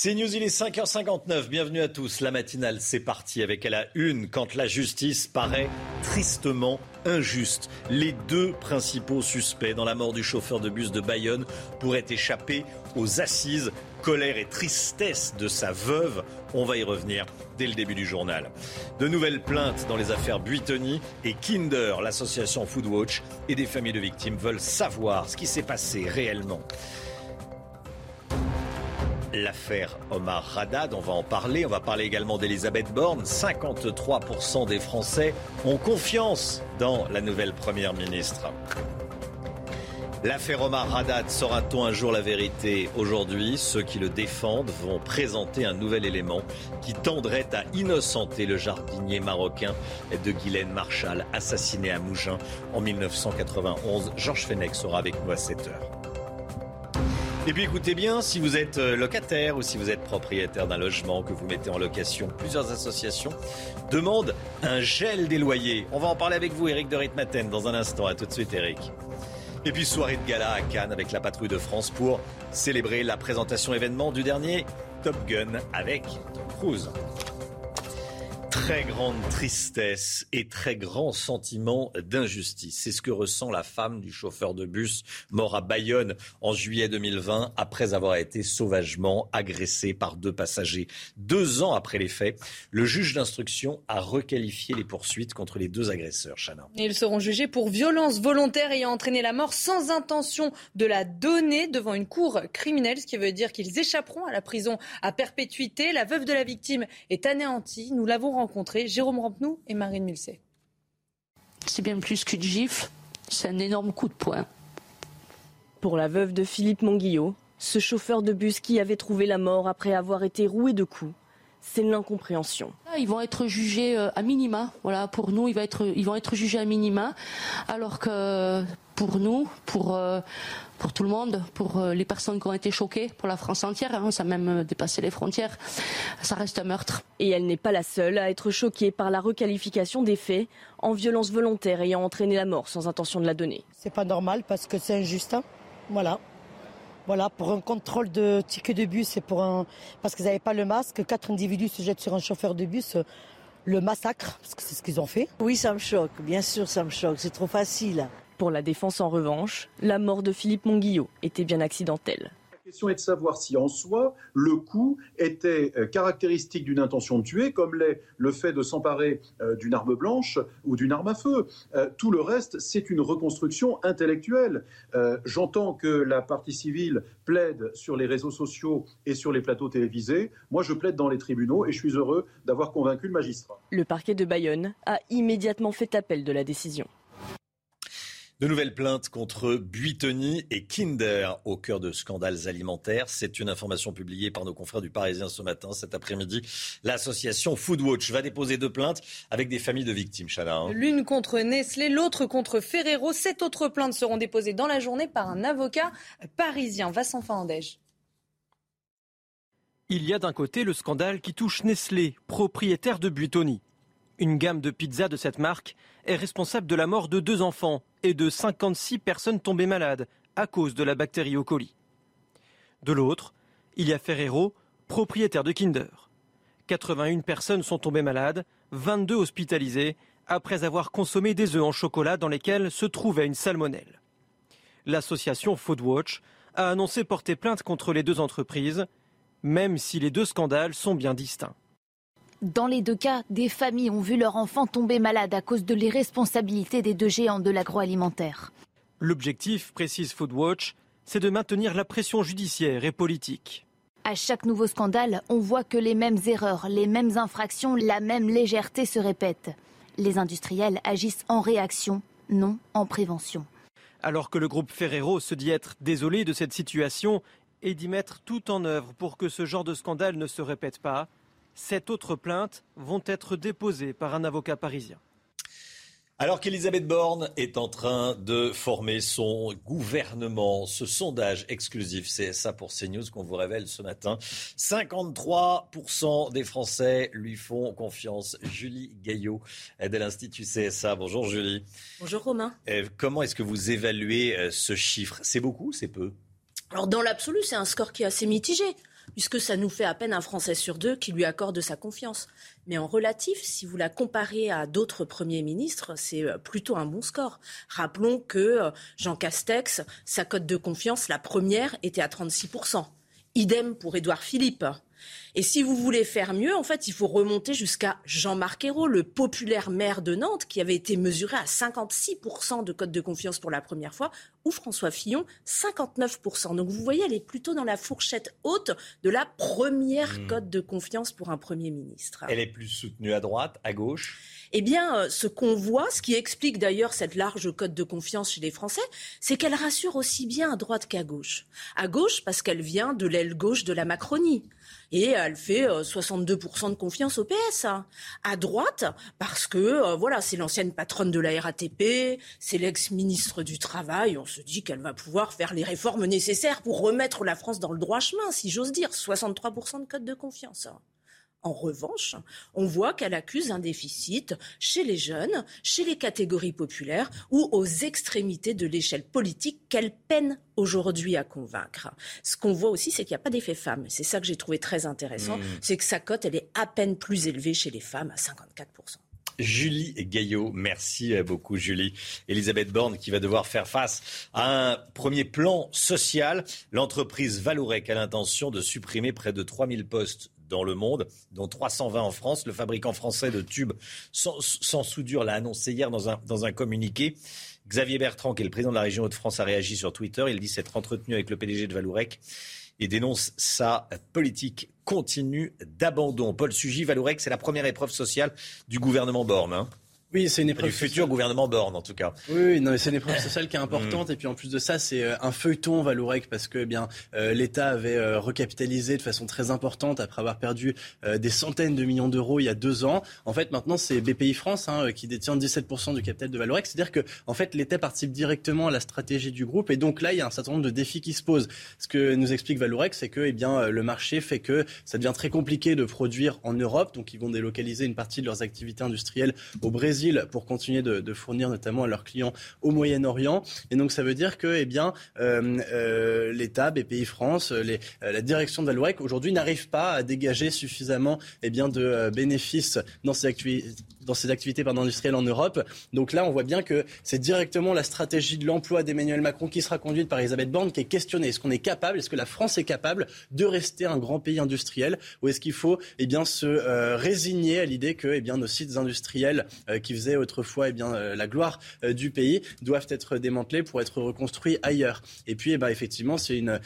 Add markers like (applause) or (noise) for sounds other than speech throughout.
C'est News, il est 5h59. Bienvenue à tous. La matinale, c'est parti avec à une quand la justice paraît tristement injuste. Les deux principaux suspects dans la mort du chauffeur de bus de Bayonne pourraient échapper aux assises. Colère et tristesse de sa veuve. On va y revenir dès le début du journal. De nouvelles plaintes dans les affaires Buitoni et Kinder, l'association Foodwatch et des familles de victimes veulent savoir ce qui s'est passé réellement. L'affaire Omar Haddad, on va en parler. On va parler également d'Elisabeth Borne. 53% des Français ont confiance dans la nouvelle Première ministre. L'affaire Omar Haddad, saura-t-on un jour la vérité Aujourd'hui, ceux qui le défendent vont présenter un nouvel élément qui tendrait à innocenter le jardinier marocain de Guylaine Marshall, assassiné à Mougins en 1991. Georges Fenech sera avec nous à 7 heures. Et puis écoutez bien, si vous êtes euh, locataire ou si vous êtes propriétaire d'un logement que vous mettez en location, plusieurs associations demandent un gel des loyers. On va en parler avec vous, Eric de Ritmaten, dans un instant. À tout de suite, Eric. Et puis soirée de gala à Cannes avec la patrouille de France pour célébrer la présentation événement du dernier Top Gun avec Tom Cruise très grande tristesse et très grand sentiment d'injustice. C'est ce que ressent la femme du chauffeur de bus mort à Bayonne en juillet 2020 après avoir été sauvagement agressé par deux passagers. Deux ans après les faits, le juge d'instruction a requalifié les poursuites contre les deux agresseurs. Chana. Ils seront jugés pour violence volontaire ayant entraîné la mort sans intention de la donner devant une cour criminelle, ce qui veut dire qu'ils échapperont à la prison à perpétuité. La veuve de la victime est anéantie. Nous l'avons rencontré, Jérôme Rampenou et Marine Milsey. C'est bien plus qu'une gifle, c'est un énorme coup de poing. Pour la veuve de Philippe Monguillot, ce chauffeur de bus qui avait trouvé la mort après avoir été roué de coups, c'est l'incompréhension. Ils vont être jugés euh, à minima. Voilà, pour nous, ils vont être, ils vont être jugés à minima, alors que pour nous, pour euh, pour tout le monde, pour euh, les personnes qui ont été choquées, pour la France entière, hein, ça a même dépassé les frontières, ça reste un meurtre. Et elle n'est pas la seule à être choquée par la requalification des faits en violence volontaire ayant entraîné la mort sans intention de la donner. C'est pas normal parce que c'est injuste. hein. Voilà. Voilà, pour un contrôle de ticket de bus et pour un. Parce qu'ils n'avaient pas le masque, quatre individus se jettent sur un chauffeur de bus, euh, le massacre, parce que c'est ce qu'ils ont fait. Oui, ça me choque, bien sûr, ça me choque, c'est trop facile. Pour la défense, en revanche, la mort de Philippe Monguillot était bien accidentelle. La question est de savoir si en soi, le coup était euh, caractéristique d'une intention de tuer, comme l'est le fait de s'emparer euh, d'une arme blanche ou d'une arme à feu. Euh, tout le reste, c'est une reconstruction intellectuelle. J'entends que la partie civile plaide sur les réseaux sociaux et sur les plateaux télévisés. Moi, je plaide dans les tribunaux et je suis heureux d'avoir convaincu le magistrat. Le parquet de Bayonne a immédiatement fait appel de la décision. De nouvelles plaintes contre Buitoni et Kinder au cœur de scandales alimentaires. C'est une information publiée par nos confrères du Parisien ce matin. Cet après-midi, l'association Foodwatch va déposer deux plaintes avec des familles de victimes. Chana, hein. L'une contre Nestlé, l'autre contre Ferrero. Sept autres plaintes seront déposées dans la journée par un avocat parisien. Vincent Fandège. Il y a d'un côté le scandale qui touche Nestlé, propriétaire de Buitoni. Une gamme de pizzas de cette marque est responsable de la mort de deux enfants et de 56 personnes tombées malades à cause de la bactérie E. coli. De l'autre, il y a Ferrero, propriétaire de Kinder. 81 personnes sont tombées malades, 22 hospitalisées après avoir consommé des œufs en chocolat dans lesquels se trouvait une salmonelle. L'association Foodwatch a annoncé porter plainte contre les deux entreprises, même si les deux scandales sont bien distincts. Dans les deux cas, des familles ont vu leur enfant tomber malade à cause de l'irresponsabilité des deux géants de l'agroalimentaire. L'objectif, précise Foodwatch, c'est de maintenir la pression judiciaire et politique. À chaque nouveau scandale, on voit que les mêmes erreurs, les mêmes infractions, la même légèreté se répètent. Les industriels agissent en réaction, non en prévention. Alors que le groupe Ferrero se dit être désolé de cette situation et d'y mettre tout en œuvre pour que ce genre de scandale ne se répète pas, sept autres plaintes vont être déposées par un avocat parisien. Alors qu'Elisabeth Borne est en train de former son gouvernement, ce sondage exclusif CSA pour CNews qu'on vous révèle ce matin, 53% des Français lui font confiance. Julie Gaillot de l'Institut CSA. Bonjour Julie. Bonjour Romain. comment est-ce que vous évaluez euh, ce chiffre? C'est beaucoup, c'est peu? Alors dans l'absolu, c'est un score qui est assez mitigé puisque ça nous fait à peine un Français sur deux qui lui accorde sa confiance. Mais en relatif, si vous la comparez à d'autres premiers ministres, c'est euh, plutôt un bon score. Rappelons que euh, Jean Castex, sa cote de confiance, la première, était à 36%. Idem pour Édouard Philippe. Et si vous voulez faire mieux, en fait, il faut remonter jusqu'à Jean-Marc Ayrault, le populaire maire de Nantes, qui avait été mesuré à 56% de code de confiance pour la première fois, ou François Fillon, 59%. Donc vous voyez, elle est plutôt dans la fourchette haute de la première mmh. cote de confiance pour un Premier ministre. Elle est plus soutenue à droite, à gauche? Eh bien, euh, ce qu'on voit, ce qui explique d'ailleurs cette large cote de confiance chez les Français, c'est qu'elle rassure aussi bien à droite qu'à gauche. À gauche, parce qu'elle vient de l'aile gauche de la Macronie et elle fait 62% euh, de confiance au PS. Hein. À droite, parce que euh, voilà, c'est l'ancienne patronne de la RATP, c'est l'ex-ministre du Travail. On se dit qu'elle va pouvoir faire les réformes nécessaires pour remettre la France dans le droit chemin, si j'ose dire. 63% de code de confiance. En revanche, on voit qu'elle accuse un déficit chez les jeunes, chez les catégories populaires ou aux extrémités de l'échelle politique qu'elle peine aujourd'hui à convaincre. Ce qu'on voit aussi, c'est qu'il n'y a pas d'effet femme. C'est ça que j'ai trouvé très intéressant. Mmh. C'est que sa cote, elle est à peine plus élevée chez les femmes, à 54%. Julie Gaillot. Merci beaucoup, Julie. Elisabeth Borne qui va devoir faire face à un premier plan social. L'entreprise Valorec a l'intention de supprimer près de 3000 postes dans le monde, dont 320 en France. Le fabricant français de tubes sans, soudure l'a annoncé hier dans un, communiqué. Xavier Bertrand, qui est le président de la région Hauts-de-France, a réagi sur Twitter. Il dit s'être entretenu avec le PDG de Valourec et dénonce sa politique continue d'abandon. Paul Sugy, Valourec, c'est la première épreuve sociale du gouvernement Borne. Hein. Oui, c'est une épreuve. Du futur gouvernement Borne, en tout cas. Oui, non, c'est une épreuve sociale qui est importante. Mm. Et puis en plus de ça, c'est euh, un feuilleton Valourec parce que eh bien euh, l'État avait euh, recapitalisé de façon très importante après avoir perdu des centaines de millions d'euros il y a deux ans. En fait, maintenant, c'est BPI France hein, qui détient 17% du capital de Valourec. C'est-à-dire que en fait, l'État participe directement à la stratégie du groupe. Et donc là, il y a un certain nombre de défis qui se posent. Ce que nous explique Valourec, c'est que eh bien le marché fait que ça devient très compliqué de produire en Europe. Donc ils vont délocaliser une partie de leurs activités industrielles au Brésil pour continuer de, fournir notamment à leurs clients au Moyen-Orient. Et donc ça veut dire que eh bien, euh, euh, l'État, BPI France, euh, la direction de Vallourec aujourd'hui n'arrive pas à dégager suffisamment eh bien, de bénéfices dans ces activités dans ses activités industrielles en Europe. Donc là, on voit bien que c'est directement la stratégie de l'emploi d'Emmanuel Macron qui sera conduite par Elisabeth Borne qui est questionnée. Est-ce qu'on est capable, est-ce que la France est capable de rester un grand pays industriel ou est-ce qu'il faut eh bien, se euh, résigner à l'idée que eh bien, nos sites industriels euh, qui faisaient autrefois eh bien, euh, la gloire du pays doivent être démantelés pour être reconstruits ailleurs Et puis, eh ben, effectivement, c'est une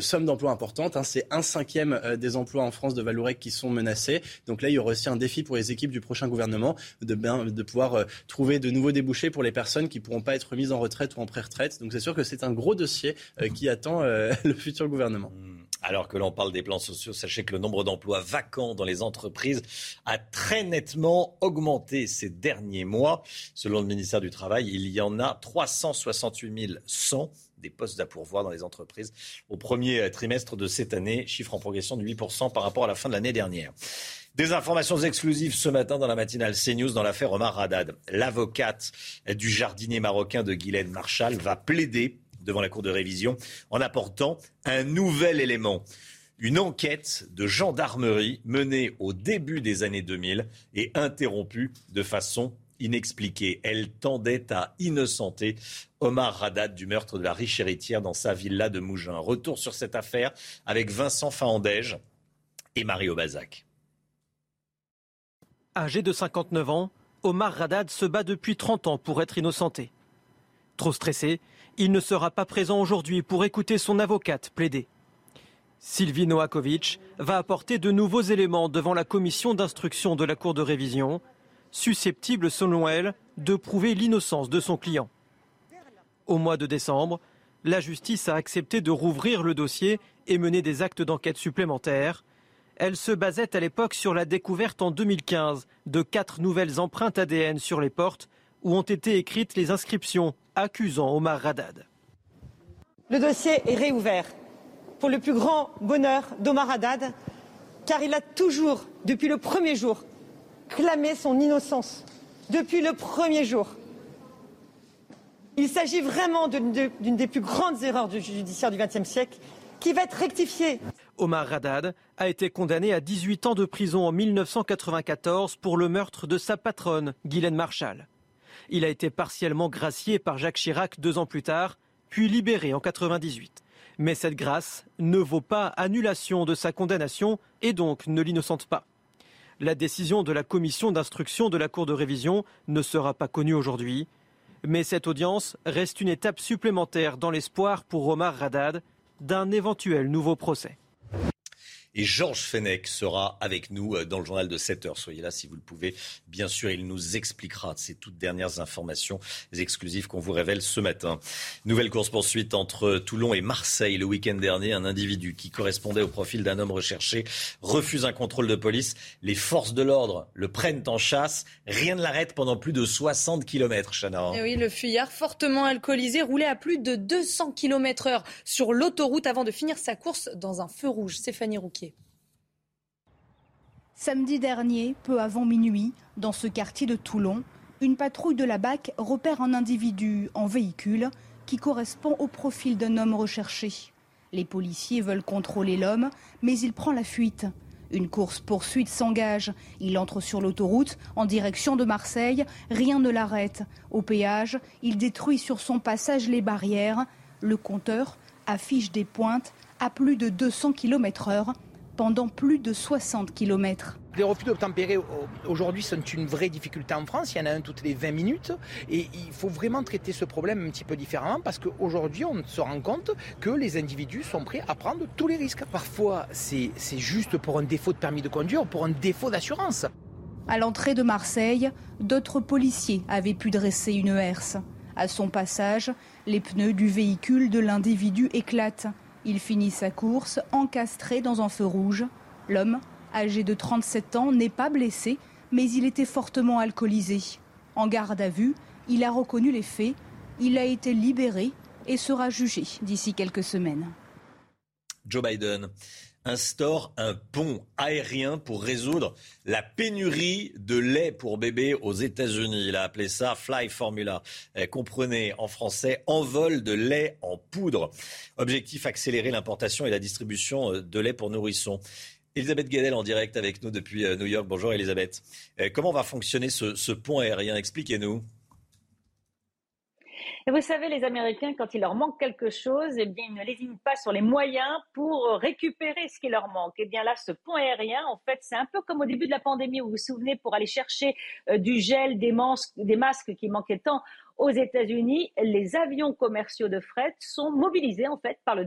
somme d'emplois importante. Hein. C'est un cinquième des emplois en France de Valourec qui sont menacés. Donc là, il y aura aussi un défi pour les équipes du prochain gouvernement de, de pouvoir euh, trouver de nouveaux débouchés pour les personnes qui ne pourront pas être mises en retraite ou en pré-retraite. Donc c'est sûr que c'est un gros dossier euh, qui attend euh, (laughs) le futur gouvernement. Alors que l'on parle des plans sociaux, sachez que le nombre d'emplois vacants dans les entreprises a très nettement augmenté ces derniers mois. Selon le ministère du Travail, il y en a 368 100 des postes à pourvoir dans les entreprises au premier trimestre de cette année, chiffre en progression de 8% par rapport à la fin de l'année dernière. Des informations exclusives ce matin dans la matinale CNews dans l'affaire Omar Haddad. L'avocate du jardinier marocain de Guylaine Marshall va plaider devant la Cour de révision en apportant un nouvel élément. Une enquête de gendarmerie menée au début des années 2000 et interrompue de façon inexpliquée. Elle tendait à innocenter Omar Haddad du meurtre de la riche héritière dans sa villa de Mougins. Retour sur cette affaire avec Vincent Fahandège et Mario Bazac. Âgé de 59 ans, Omar Haddad se bat depuis 30 ans pour être innocenté. Trop stressé, il ne sera pas présent aujourd'hui pour écouter son avocate plaider. Sylvie Noakovic va apporter de nouveaux éléments devant la commission d'instruction de la Cour de révision, susceptible selon elle de prouver l'innocence de son client. Au mois de décembre, la justice a accepté de rouvrir le dossier et mener des actes d'enquête supplémentaires. Elle se basait à l'époque sur la découverte en 2015 de quatre nouvelles empreintes ADN sur les portes où ont été écrites les inscriptions accusant Omar Haddad. Le dossier est réouvert pour le plus grand bonheur d'Omar Haddad, car il a toujours, depuis le premier jour, clamé son innocence. Depuis le premier jour. Il s'agit vraiment d'une des plus grandes erreurs du judiciaire du XXe siècle qui va être rectifiée. Omar Haddad a été condamné à 18 ans de prison en 1994 pour le meurtre de sa patronne, Guylaine Marshall. Il a été partiellement gracié par Jacques Chirac deux ans plus tard, puis libéré en 1998. Mais cette grâce ne vaut pas annulation de sa condamnation et donc ne l'innocente pas. La décision de la commission d'instruction de la Cour de révision ne sera pas connue aujourd'hui. Mais cette audience reste une étape supplémentaire dans l'espoir pour Omar Haddad d'un éventuel nouveau procès. Et Georges Fenech sera avec nous euh, dans le journal de 7 heures. Soyez là si vous le pouvez. Bien sûr, il nous expliquera ces toutes dernières informations exclusives qu'on vous révèle ce matin. Nouvelle course-poursuite entre Toulon et Marseille. Le week-end dernier, un individu qui correspondait au profil d'un homme recherché refuse un contrôle de police. Les forces de l'ordre le prennent en chasse. Rien ne l'arrête pendant plus de 60 km, Chana. Et oui, le fuyard fortement alcoolisé roulait à plus de 200 km heure sur l'autoroute avant de finir sa course dans un feu rouge. Stéphanie Rouquet. Samedi dernier, peu avant minuit, dans ce quartier de Toulon, une patrouille de la BAC repère un individu en véhicule qui correspond au profil d'un homme recherché. Les policiers veulent contrôler l'homme, mais il prend la fuite. Une course-poursuite s'engage. Il entre sur l'autoroute en direction de Marseille. Rien ne l'arrête. Au péage, il détruit sur son passage les barrières. Le compteur affiche des pointes à plus de 200 km/h pendant plus de 60 km. Les refus d'obtempérer aujourd'hui sont une vraie difficulté en France. Il y en a un toutes les 20 minutes. Et il faut vraiment traiter ce problème un petit peu différemment parce qu'aujourd'hui, on se rend compte que les individus sont prêts à prendre tous les risques. Parfois, c'est juste pour un défaut de permis de conduire, pour un défaut d'assurance. À l'entrée de Marseille, d'autres policiers avaient pu dresser une herse. À son passage, les pneus du véhicule de l'individu éclatent. Il finit sa course encastré dans un feu rouge. L'homme, âgé de 37 ans, n'est pas blessé, mais il était fortement alcoolisé. En garde à vue, il a reconnu les faits, il a été libéré et sera jugé d'ici quelques semaines. Joe Biden instaure un pont aérien pour résoudre la pénurie de lait pour bébés aux États-Unis. Il a appelé ça Fly Formula. Eh, comprenez en français envol de lait en poudre. Objectif accélérer l'importation et la distribution euh, de lait pour nourrissons. Elisabeth Guedel en direct avec nous depuis euh, New York. Bonjour Elisabeth. Eh, comment va fonctionner ce, ce pont aérien? Expliquez-nous. Et vous savez, les Américains, quand il leur manque quelque chose, eh bien, ils ne lésinent pas sur les moyens pour récupérer ce qui leur manque. Eh bien là, ce pont aérien, en fait, c'est un peu comme au début de la pandémie, où vous vous souvenez, pour aller chercher euh, du gel, des, des masques qui manquaient tant aux États-Unis, les avions commerciaux de fret sont mobilisés en fait par le,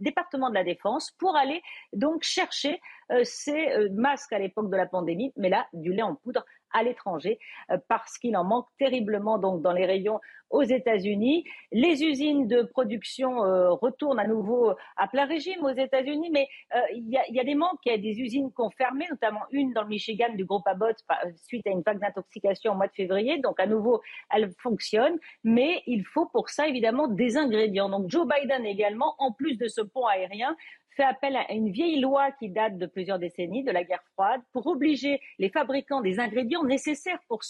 département de la défense pour aller donc chercher euh, ces euh, masques à l'époque de la pandémie, mais là du lait en poudre à l'étranger euh, parce qu'il en manque terriblement donc dans les rayons aux États-Unis. Les usines de production euh, retournent à nouveau à plein régime aux États-Unis, mais euh, il y, a des manques. Il y a des usines qui ont fermé, notamment une dans le Michigan du groupe Abbott suite à une vague d'intoxication au mois de février. Donc à nouveau, elle fonctionne, mais il faut pour ça évidemment des ingrédients. Donc Joe Biden également, en plus de ce pont aérien, fait appel à une vieille loi qui date de plusieurs décennies, de la guerre froide, pour obliger les fabricants des ingrédients nécessaires pour,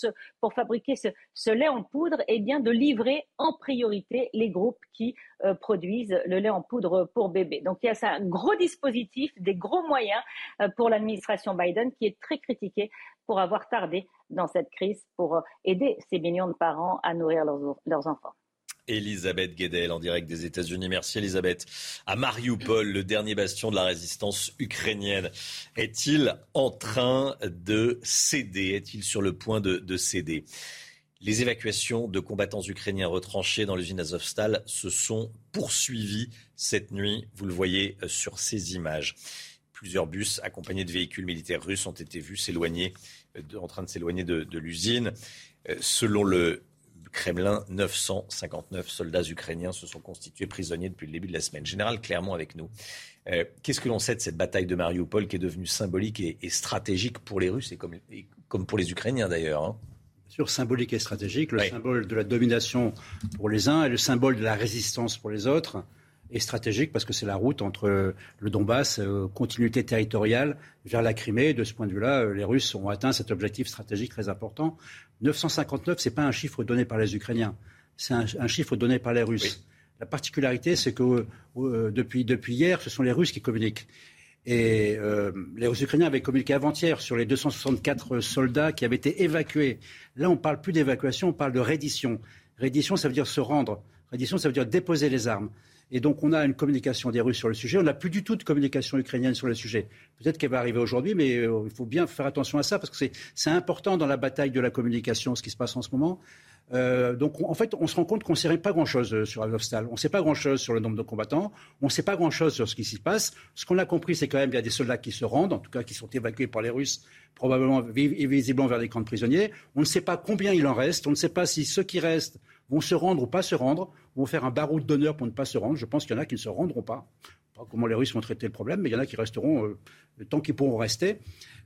fabriquer ce, lait en poudre et eh bien, de livrer en priorité les groupes qui euh, produisent le lait en poudre pour bébés. Donc il y a un gros dispositif, des gros moyens euh, pour l'administration Biden qui est très critiquée pour avoir tardé dans cette crise pour euh, aider ces millions de parents à nourrir leurs enfants. Elisabeth Guedel en direct des États-Unis. Merci Elisabeth. À Mariupol, le dernier bastion de la résistance ukrainienne, est-il en train de céder? Est-il sur le point de, céder? Les évacuations de combattants ukrainiens retranchés dans l'usine Azovstal se sont poursuivies cette nuit. Vous le voyez sur ces images. Plusieurs bus accompagnés de véhicules militaires russes ont été vus s'éloigner, en train de s'éloigner de l'usine. Selon le Kremlin. 959 soldats ukrainiens se sont constitués prisonniers depuis le début de la semaine. Général Clermont avec nous. Euh, qu'est-ce que l'on sait de cette bataille de Mariupol qui est devenue symbolique et, stratégique pour les Russes et comme, comme pour les Ukrainiens d'ailleurs hein? Sûr, symbolique et stratégique, le symbole de la domination pour les uns et le symbole de la résistance pour les autres est stratégique parce que c'est la route entre le Donbass, euh, continuité territoriale, vers la Crimée. De ce point de vue-là, euh, les Russes ont atteint cet objectif stratégique très important. 959, ce n'est pas un chiffre donné par les Ukrainiens, c'est un, chiffre donné par les Russes. La particularité, c'est que euh, depuis, depuis, hier, ce sont les Russes qui communiquent. Et les Ukrainiens avaient communiqué avant-hier sur les 264 soldats qui avaient été évacués. Là, on ne parle plus d'évacuation, on parle de reddition. Reddition, ça veut dire se rendre. Reddition, ça veut dire déposer les armes. Et donc, on a une communication des Russes sur le sujet. On n'a plus du tout de communication ukrainienne sur le sujet. Peut-être qu'elle va arriver aujourd'hui, mais euh, il faut bien faire attention à ça parce que c'est important dans la bataille de la communication, ce qui se passe en ce moment. Euh, donc, en fait, on se rend compte qu'on ne sait pas grand-chose euh, sur Azovstal. On ne sait pas grand-chose sur le nombre de combattants. On ne sait pas grand-chose sur ce qui s'y passe. Ce qu'on a compris, c'est quand même qu'il y a des soldats qui se rendent, en tout cas qui sont évacués par les Russes, probablement visiblement vers des camps de prisonniers. On ne sait pas combien il en reste. On ne sait pas si ceux qui restent vont se rendre ou pas se rendre, vont faire un baroud d'honneur pour ne pas se rendre. Je pense qu'il y en a qui ne se rendront pas. Comment les Russes vont traiter le problème, mais il y en a qui resteront euh, le temps qu'ils pourront rester.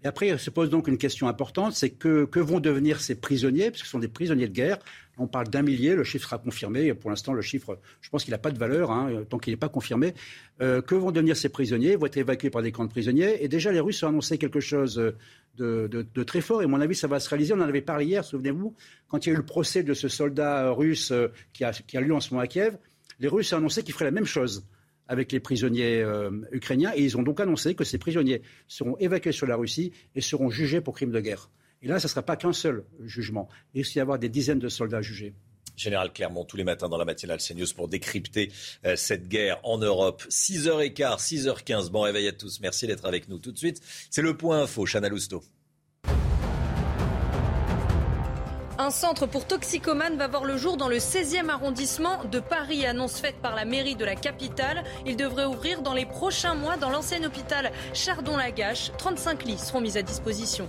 Et après, se pose donc une question importante, c'est que, que vont devenir ces prisonniers, parce que ce sont des prisonniers de guerre. On parle d'un millier, le chiffre sera confirmé. Pour l'instant, le chiffre, je pense qu'il n'a pas de valeur, hein, tant qu'il n'est pas confirmé. Euh, que vont devenir ces prisonniers? Ils vont être évacués par des camps de prisonniers. Et déjà, les Russes ont annoncé quelque chose de, très fort. Et mon avis, ça va se réaliser. On en avait parlé hier, souvenez-vous, quand il y a eu le procès de ce soldat russe euh, qui, a, qui a lieu en ce moment à Kiev. Les Russes ont annoncé qu'ils feraient la même chose avec les prisonniers euh, ukrainiens. Et ils ont donc annoncé que ces prisonniers seront évacués sur la Russie et seront jugés pour crimes de guerre. Et là, ce ne sera pas qu'un seul jugement. Il risque d'y avoir des dizaines de soldats jugés. Général Clermont, tous les matins dans la matinale CNews pour décrypter euh, cette guerre en Europe. 6h15, 6h15. Bon réveil à tous. Merci d'être avec nous. Tout de suite, c'est le point info. Chana Lousteau. Un centre pour toxicomanes va voir le jour dans le 16e arrondissement de Paris. Annonce faite par la mairie de la capitale. Il devrait ouvrir dans les prochains mois dans l'ancien hôpital Chardon-Lagache. 35 lits seront mis à disposition.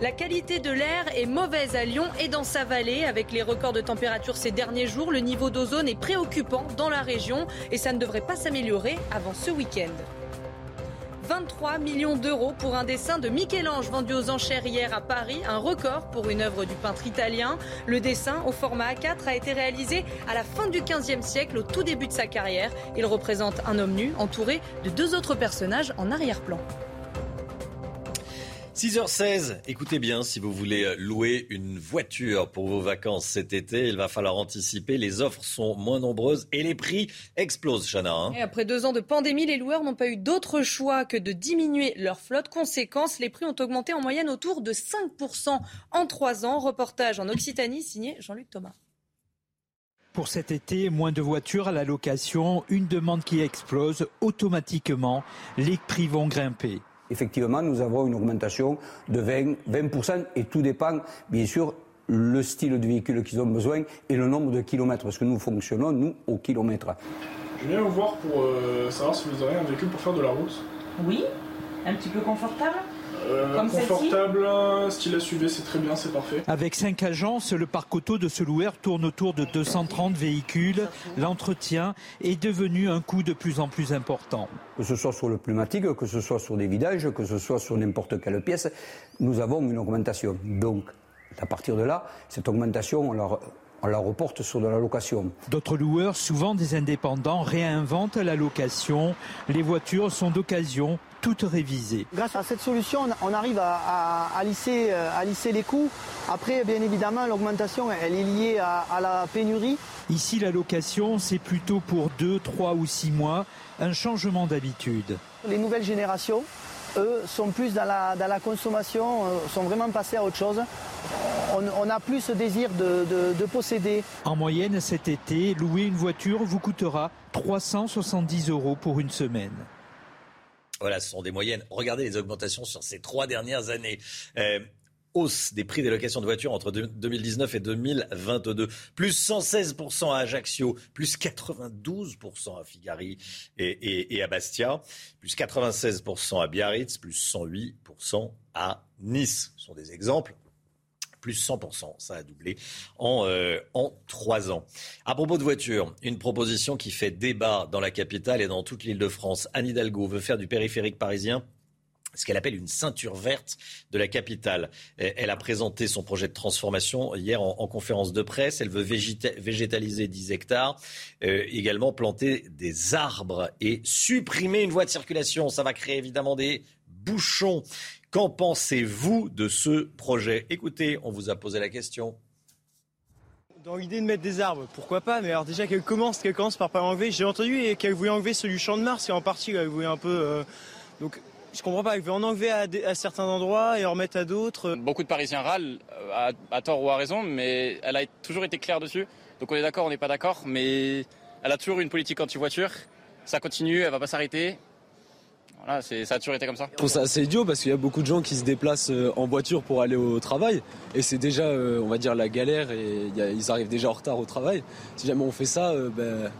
La qualité de l'air est mauvaise à Lyon et dans sa vallée. Avec les records de température ces derniers jours, le niveau d'ozone est préoccupant dans la région et ça ne devrait pas s'améliorer avant ce week-end. 23 millions d'euros pour un dessin de Michel-Ange vendu aux enchères hier à Paris, un record pour une œuvre du peintre italien. Le dessin au format A4 a été réalisé à la fin du XVe siècle, au tout début de sa carrière. Il représente un homme nu entouré de deux autres personnages en arrière-plan. 6h16, écoutez bien, si vous voulez euh, louer une voiture pour vos vacances cet été, il va falloir anticiper. Les offres sont moins nombreuses et les prix explosent, Chana. Hein. après deux ans de pandémie, les loueurs n'ont pas eu d'autre choix que de diminuer leur flotte. Conséquence, les prix ont augmenté en moyenne autour de 5% en trois ans. Reportage en Occitanie signé Jean-Luc Thomas. Pour cet été, moins de voitures à la location, une demande qui explose automatiquement, les prix vont grimper effectivement, nous avons une augmentation de 20, 20% et tout dépend, bien sûr, le style de véhicule qu'ils ont besoin et le nombre de kilomètres, parce que nous fonctionnons, nous, au kilomètre. Je viens vous voir pour euh, savoir si vous avez un véhicule pour faire de la route. Oui, un petit peu confortable euh, confortable, style SUV, c'est très bien, c'est parfait. Avec cinq agences, le parc auto de ce loueur tourne autour de 230 véhicules. L'entretien est devenu un coût de plus en plus important. Que ce soit sur le pneumatique, que ce soit sur des vidages, que ce soit sur n'importe quelle pièce, nous avons une augmentation. Donc, à partir de là, cette augmentation, on la, on la reporte sur de la location. D'autres loueurs, souvent des indépendants, réinventent la location. Les voitures sont d'occasion toutes révisées. Grâce à cette solution, on arrive à, lisser, euh, à lisser, les coûts. Après, bien évidemment, l'augmentation, elle est liée à, à la pénurie. Ici, la location, c'est plutôt pour 2, 3 ou 6 mois, un changement d'habitude. Les nouvelles générations, eux, sont plus dans la, dans la consommation, euh, sont vraiment passés à autre chose. On, a plus ce désir de, de, posséder. En moyenne, cet été, louer une voiture vous coûtera 370 euros pour une semaine. Voilà, ce sont des moyennes. Regardez les augmentations sur ces trois dernières années. Euh, hausse des prix des locations de voitures entre 2019 et 2022. Plus 116% à Ajaccio, plus 92% à Figari et, à Bastia, plus 96% à Biarritz, plus 108% à Nice. Ce sont des exemples plus 100%. Ça a doublé en, euh, en trois ans. À propos de voitures, une proposition qui fait débat dans la capitale et dans toute l'île de France. Anne Hidalgo veut faire du périphérique parisien ce qu'elle appelle une ceinture verte de la capitale. Elle a présenté son projet de transformation hier en, conférence de presse. Elle veut végétaliser 10 hectares, euh, également planter des arbres et supprimer une voie de circulation. Ça va créer évidemment des bouchons. Qu'en pensez-vous de ce projet? Écoutez, on vous a posé la question. Dans l'idée de mettre des arbres, pourquoi pas? Mais alors déjà qu'elle commence, qu'elle commence par pas enlever. J'ai entendu qu'elle voulait enlever celui du champ de Mars et en partie elle voulait un peu. Euh, donc je comprends pas. Elle veut en enlever à, certains endroits et en remettre à d'autres. Beaucoup de Parisiens râlent, euh, à, tort ou à raison, mais elle a toujours été claire dessus. Donc on est d'accord, on n'est pas d'accord, mais elle a toujours une politique anti-voiture. Ça continue, elle va pas s'arrêter. Voilà, ça a toujours été comme ça. Je trouve ça assez idiot parce qu'il y a beaucoup de gens qui se déplacent euh, en voiture pour aller au travail et c'est déjà, euh, on va dire, la galère et ils arrivent déjà en retard au travail. Si jamais on fait ça, je ben,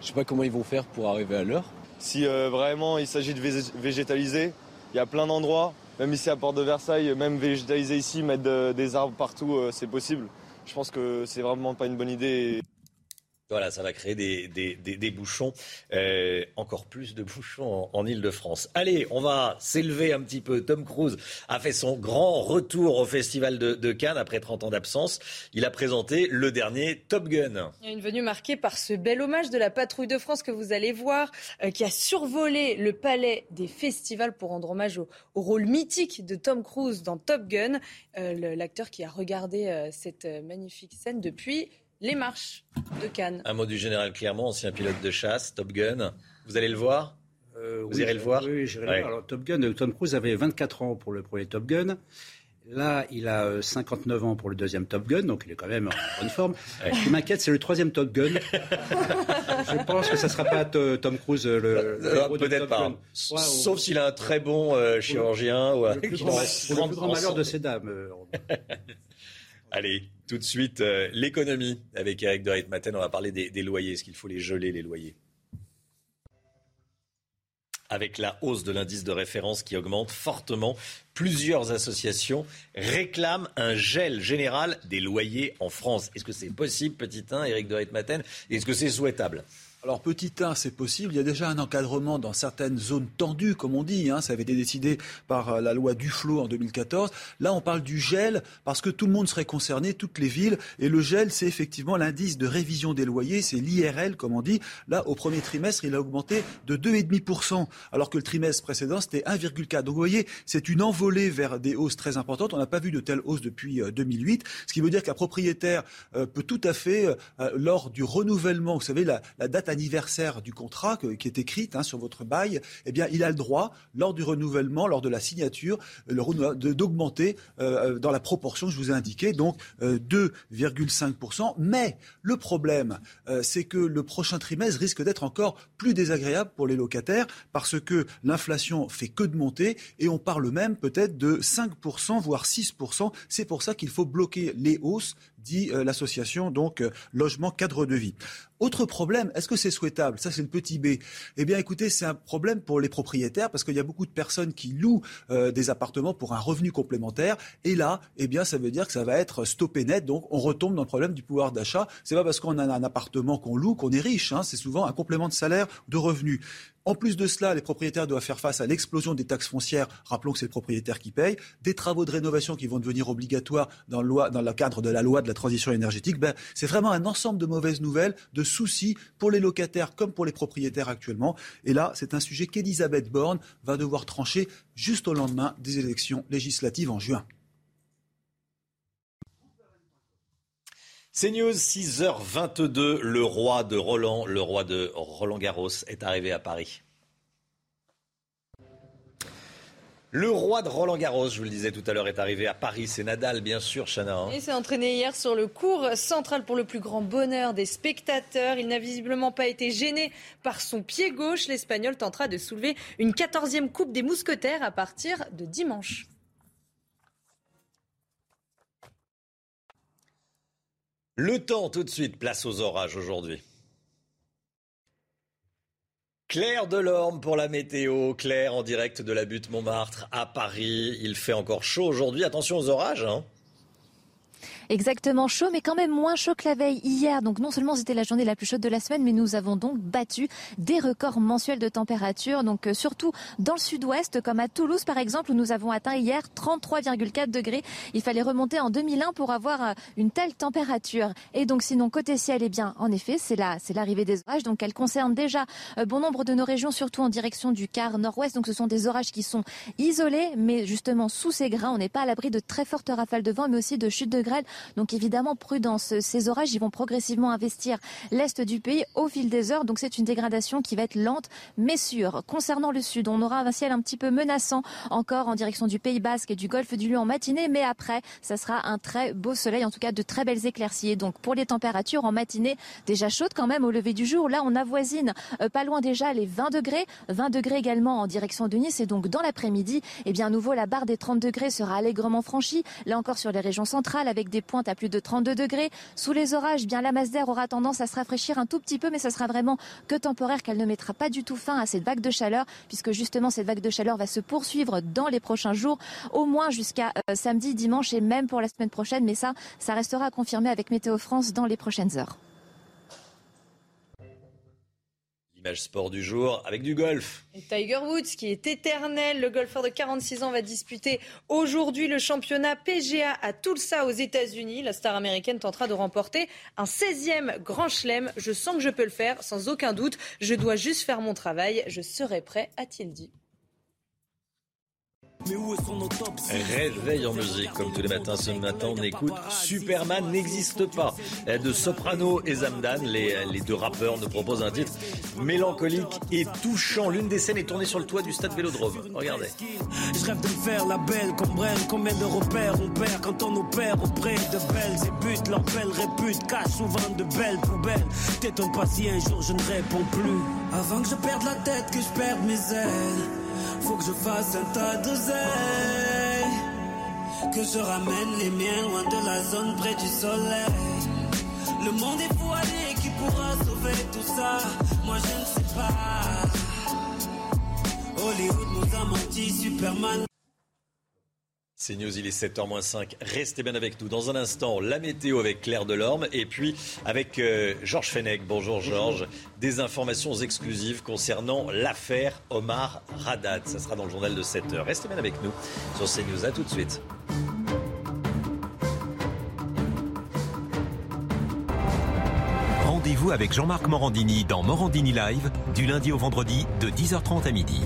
je sais pas comment ils vont faire pour arriver à l'heure. Si euh, vraiment il s'agit de végétaliser, il y a plein d'endroits, même ici à Porte de Versailles, même végétaliser ici, mettre des arbres partout, c'est possible. Je pense que c'est vraiment pas une bonne idée. Voilà, ça va créer des, des, bouchons, euh, encore plus de bouchons en, Ile-de-France. Allez, on va s'élever un petit peu. Tom Cruise a fait son grand retour au Festival de, Cannes après 30 ans d'absence. Il a présenté le dernier Top Gun. Une venue marquée par ce bel hommage de la patrouille de France que vous allez voir, euh, qui a survolé le palais des festivals pour rendre hommage au, rôle mythique de Tom Cruise dans Top Gun, euh, l'acteur qui a regardé cette magnifique scène depuis les marches de Cannes. Un mot du général Clermont, ancien pilote de chasse, Top Gun. Vous allez le voir euh, Vous irez le voir Oui, j'irai le voir. Alors, Top Gun, Tom Cruise avait 24 ans pour le premier Top Gun. Là, il a 59 euh, ans pour le deuxième Top Gun, donc il est quand même en bonne forme. Ce qui m'inquiète, c'est le troisième Top Gun. (laughs) Je pense que ça ne sera pas Tom Cruise le, le Peut-être pas. Sauf s'il a un très bon euh, chirurgien. Ou le plus grand, malheur de ces dames. (laughs) (laughs) Allez, tout de suite, euh, l'économie avec Eric de Reitmaten. On va parler des, loyers. Est-ce qu'il faut les geler, les loyers avec la hausse de l'indice de référence qui augmente fortement, plusieurs associations réclament un gel général des loyers en France. Est-ce que c'est possible, petit 1, Eric de Reitmaten Est-ce que c'est souhaitable? Alors petit 1, c'est possible. Il y a déjà un encadrement dans certaines zones tendues, comme on dit. Hein. Ça avait été décidé par euh, la loi Duflo en 2014. Là, on parle du gel parce que tout le monde serait concerné, toutes les villes. Et le gel, c'est effectivement l'indice de révision des loyers, c'est l'IRL, comme on dit. Là, au premier trimestre, il a augmenté de 2,5%, alors que le trimestre précédent, c'était 1,4%. Donc vous voyez, c'est une envolée vers des hausses très importantes. On n'a pas vu de telles hausses depuis 2008, euh, ce qui veut dire qu'un propriétaire euh, peut tout à fait, lors du renouvellement, vous savez, la, la date anniversaire du contrat qui est écrite hein, sur votre bail, eh bien, il a le droit, lors du renouvellement, lors de la signature, d'augmenter euh, dans la proportion que je vous ai indiquée, donc 2,5%. Euh, Mais le problème, euh, c'est que le prochain trimestre risque d'être encore plus désagréable pour les locataires parce que l'inflation fait que de monter et on parle même peut-être de 5%, voire 6%. C'est pour ça qu'il faut bloquer les hausses dit euh, l'association donc euh, logement cadre de vie. Autre problème, est-ce que c'est souhaitable? Ça, c'est le petit B. Eh bien, écoutez, c'est un problème pour les propriétaires parce qu'il y a beaucoup de personnes qui louent euh, des appartements pour un revenu complémentaire. Et là, eh bien, ça veut dire que ça va être stoppé net. Donc, on retombe dans le problème du pouvoir d'achat. C'est pas parce qu'on a un appartement qu'on loue qu'on est riche. Hein. C'est souvent un complément de salaire, de revenu. En plus de cela, les propriétaires doivent faire face à l'explosion des taxes foncières. Rappelons que c'est le propriétaire qui paye. Des travaux de rénovation qui vont devenir obligatoires dans le, cadre de la loi de la transition énergétique. Ben, c'est vraiment un ensemble de mauvaises nouvelles, de soucis pour les locataires comme pour les propriétaires actuellement. Et là, c'est un sujet qu'Elisabeth Borne va devoir trancher juste au lendemain des élections législatives en juin. CNews, 6h22, le roi de Roland, le roi de Roland Garros est arrivé à Paris. Le roi de Roland Garros, je vous le disais tout à l'heure, est arrivé à Paris. C'est Nadal, bien sûr, Chana. Hein. Il s'est entraîné hier sur le cours central pour le plus grand bonheur des spectateurs. Il n'a visiblement pas été gêné par son pied gauche. L'Espagnol tentera de soulever une 14e Coupe des Mousquetaires à partir de dimanche. Le temps tout de suite, place aux orages aujourd'hui. Claire Delorme pour la météo. Claire en direct de la butte Montmartre à Paris. Il fait encore chaud aujourd'hui. Attention aux orages. Hein. Exactement chaud, mais quand même moins chaud que la veille hier. Donc non seulement c'était la journée la plus chaude de la semaine, mais nous avons donc battu des records mensuels de température. Donc euh, surtout dans le sud-ouest, comme à Toulouse par exemple, où nous avons atteint hier 33,4 degrés. Il fallait remonter en 2001 pour avoir euh, une telle température. Et donc sinon côté ciel, eh bien en effet c'est là, c'est l'arrivée des orages. Donc elle concerne déjà euh, bon nombre de nos régions, surtout en direction du quart nord-ouest. Donc ce sont des orages qui sont isolés, mais justement sous ces grains, on n'est pas à l'abri de très fortes rafales de vent, mais aussi de chutes de grêle. Donc évidemment, prudence. Ces orages, ils vont progressivement investir l'est du pays au fil des heures. Donc c'est une dégradation qui va être lente, mais sûre. Concernant le sud, on aura un ciel un petit peu menaçant encore en direction du Pays Basque et du Golfe du Lion en matinée, mais après, ça sera un très beau soleil, en tout cas de très belles éclaircies. donc pour les températures en matinée, déjà chaudes quand même au lever du jour. Là, on avoisine euh, pas loin déjà les 20 degrés, 20 degrés également en direction de Nice. Et donc dans l'après-midi, eh bien à nouveau la barre des 30 degrés sera allègrement franchie. Là encore sur les régions centrales avec des pointes à plus de 32 degrés. Sous les orages, bien la masse d'air aura tendance à se rafraîchir un tout petit peu, mais ça sera vraiment que temporaire qu'elle ne mettra pas du tout fin à cette vague de chaleur, puisque justement cette vague de chaleur va se poursuivre dans les prochains jours, au moins jusqu'à euh, samedi, dimanche et même pour la semaine prochaine. Mais ça, ça restera à confirmer avec Météo France dans les prochaines heures. Image sport du jour avec du golf. Tiger Woods, qui est éternel, le golfeur de 46 ans, va disputer aujourd'hui le championnat PGA à Tulsa aux États-Unis. La star américaine tentera de remporter un 16e grand chelem. Je sens que je peux le faire, sans aucun doute. Je dois juste faire mon travail. Je serai prêt, a-t-il dit. Réveil en musique, comme tous les matins ce matin, on écoute Superman n'existe pas de Soprano et Zamdan. Les, les, deux rappeurs nous proposent un titre mélancolique et touchant. L'une des scènes est tournée sur le toit du stade Vélodrome. Regardez. Je rêve de me faire la belle Brel. Combien de repères on perd quand on opère auprès de belles et buts. Leur belle répute cache souvent de belles poubelles. T'étonnes pas si un jour je ne réponds plus. Avant que je perde la tête, que je perde mes ailes. Faut que je fasse un tas d'oseille. Que je ramène les miens loin de la zone près du soleil. Le monde est voilé, qui pourra sauver tout ça? Moi je ne sais pas. Hollywood nous a menti, Superman. C'est News, il est 7h-5. Restez bien avec nous. Dans un instant, la météo avec Claire Delorme et puis avec euh, Georges Fenech. Bonjour Georges. Des informations exclusives concernant l'affaire Omar Haddad. Ça sera dans le journal de 7h. Restez bien avec nous sur CNews. A tout de suite. Rendez-vous avec Jean-Marc Morandini dans Morandini Live du lundi au vendredi de 10h30 à midi.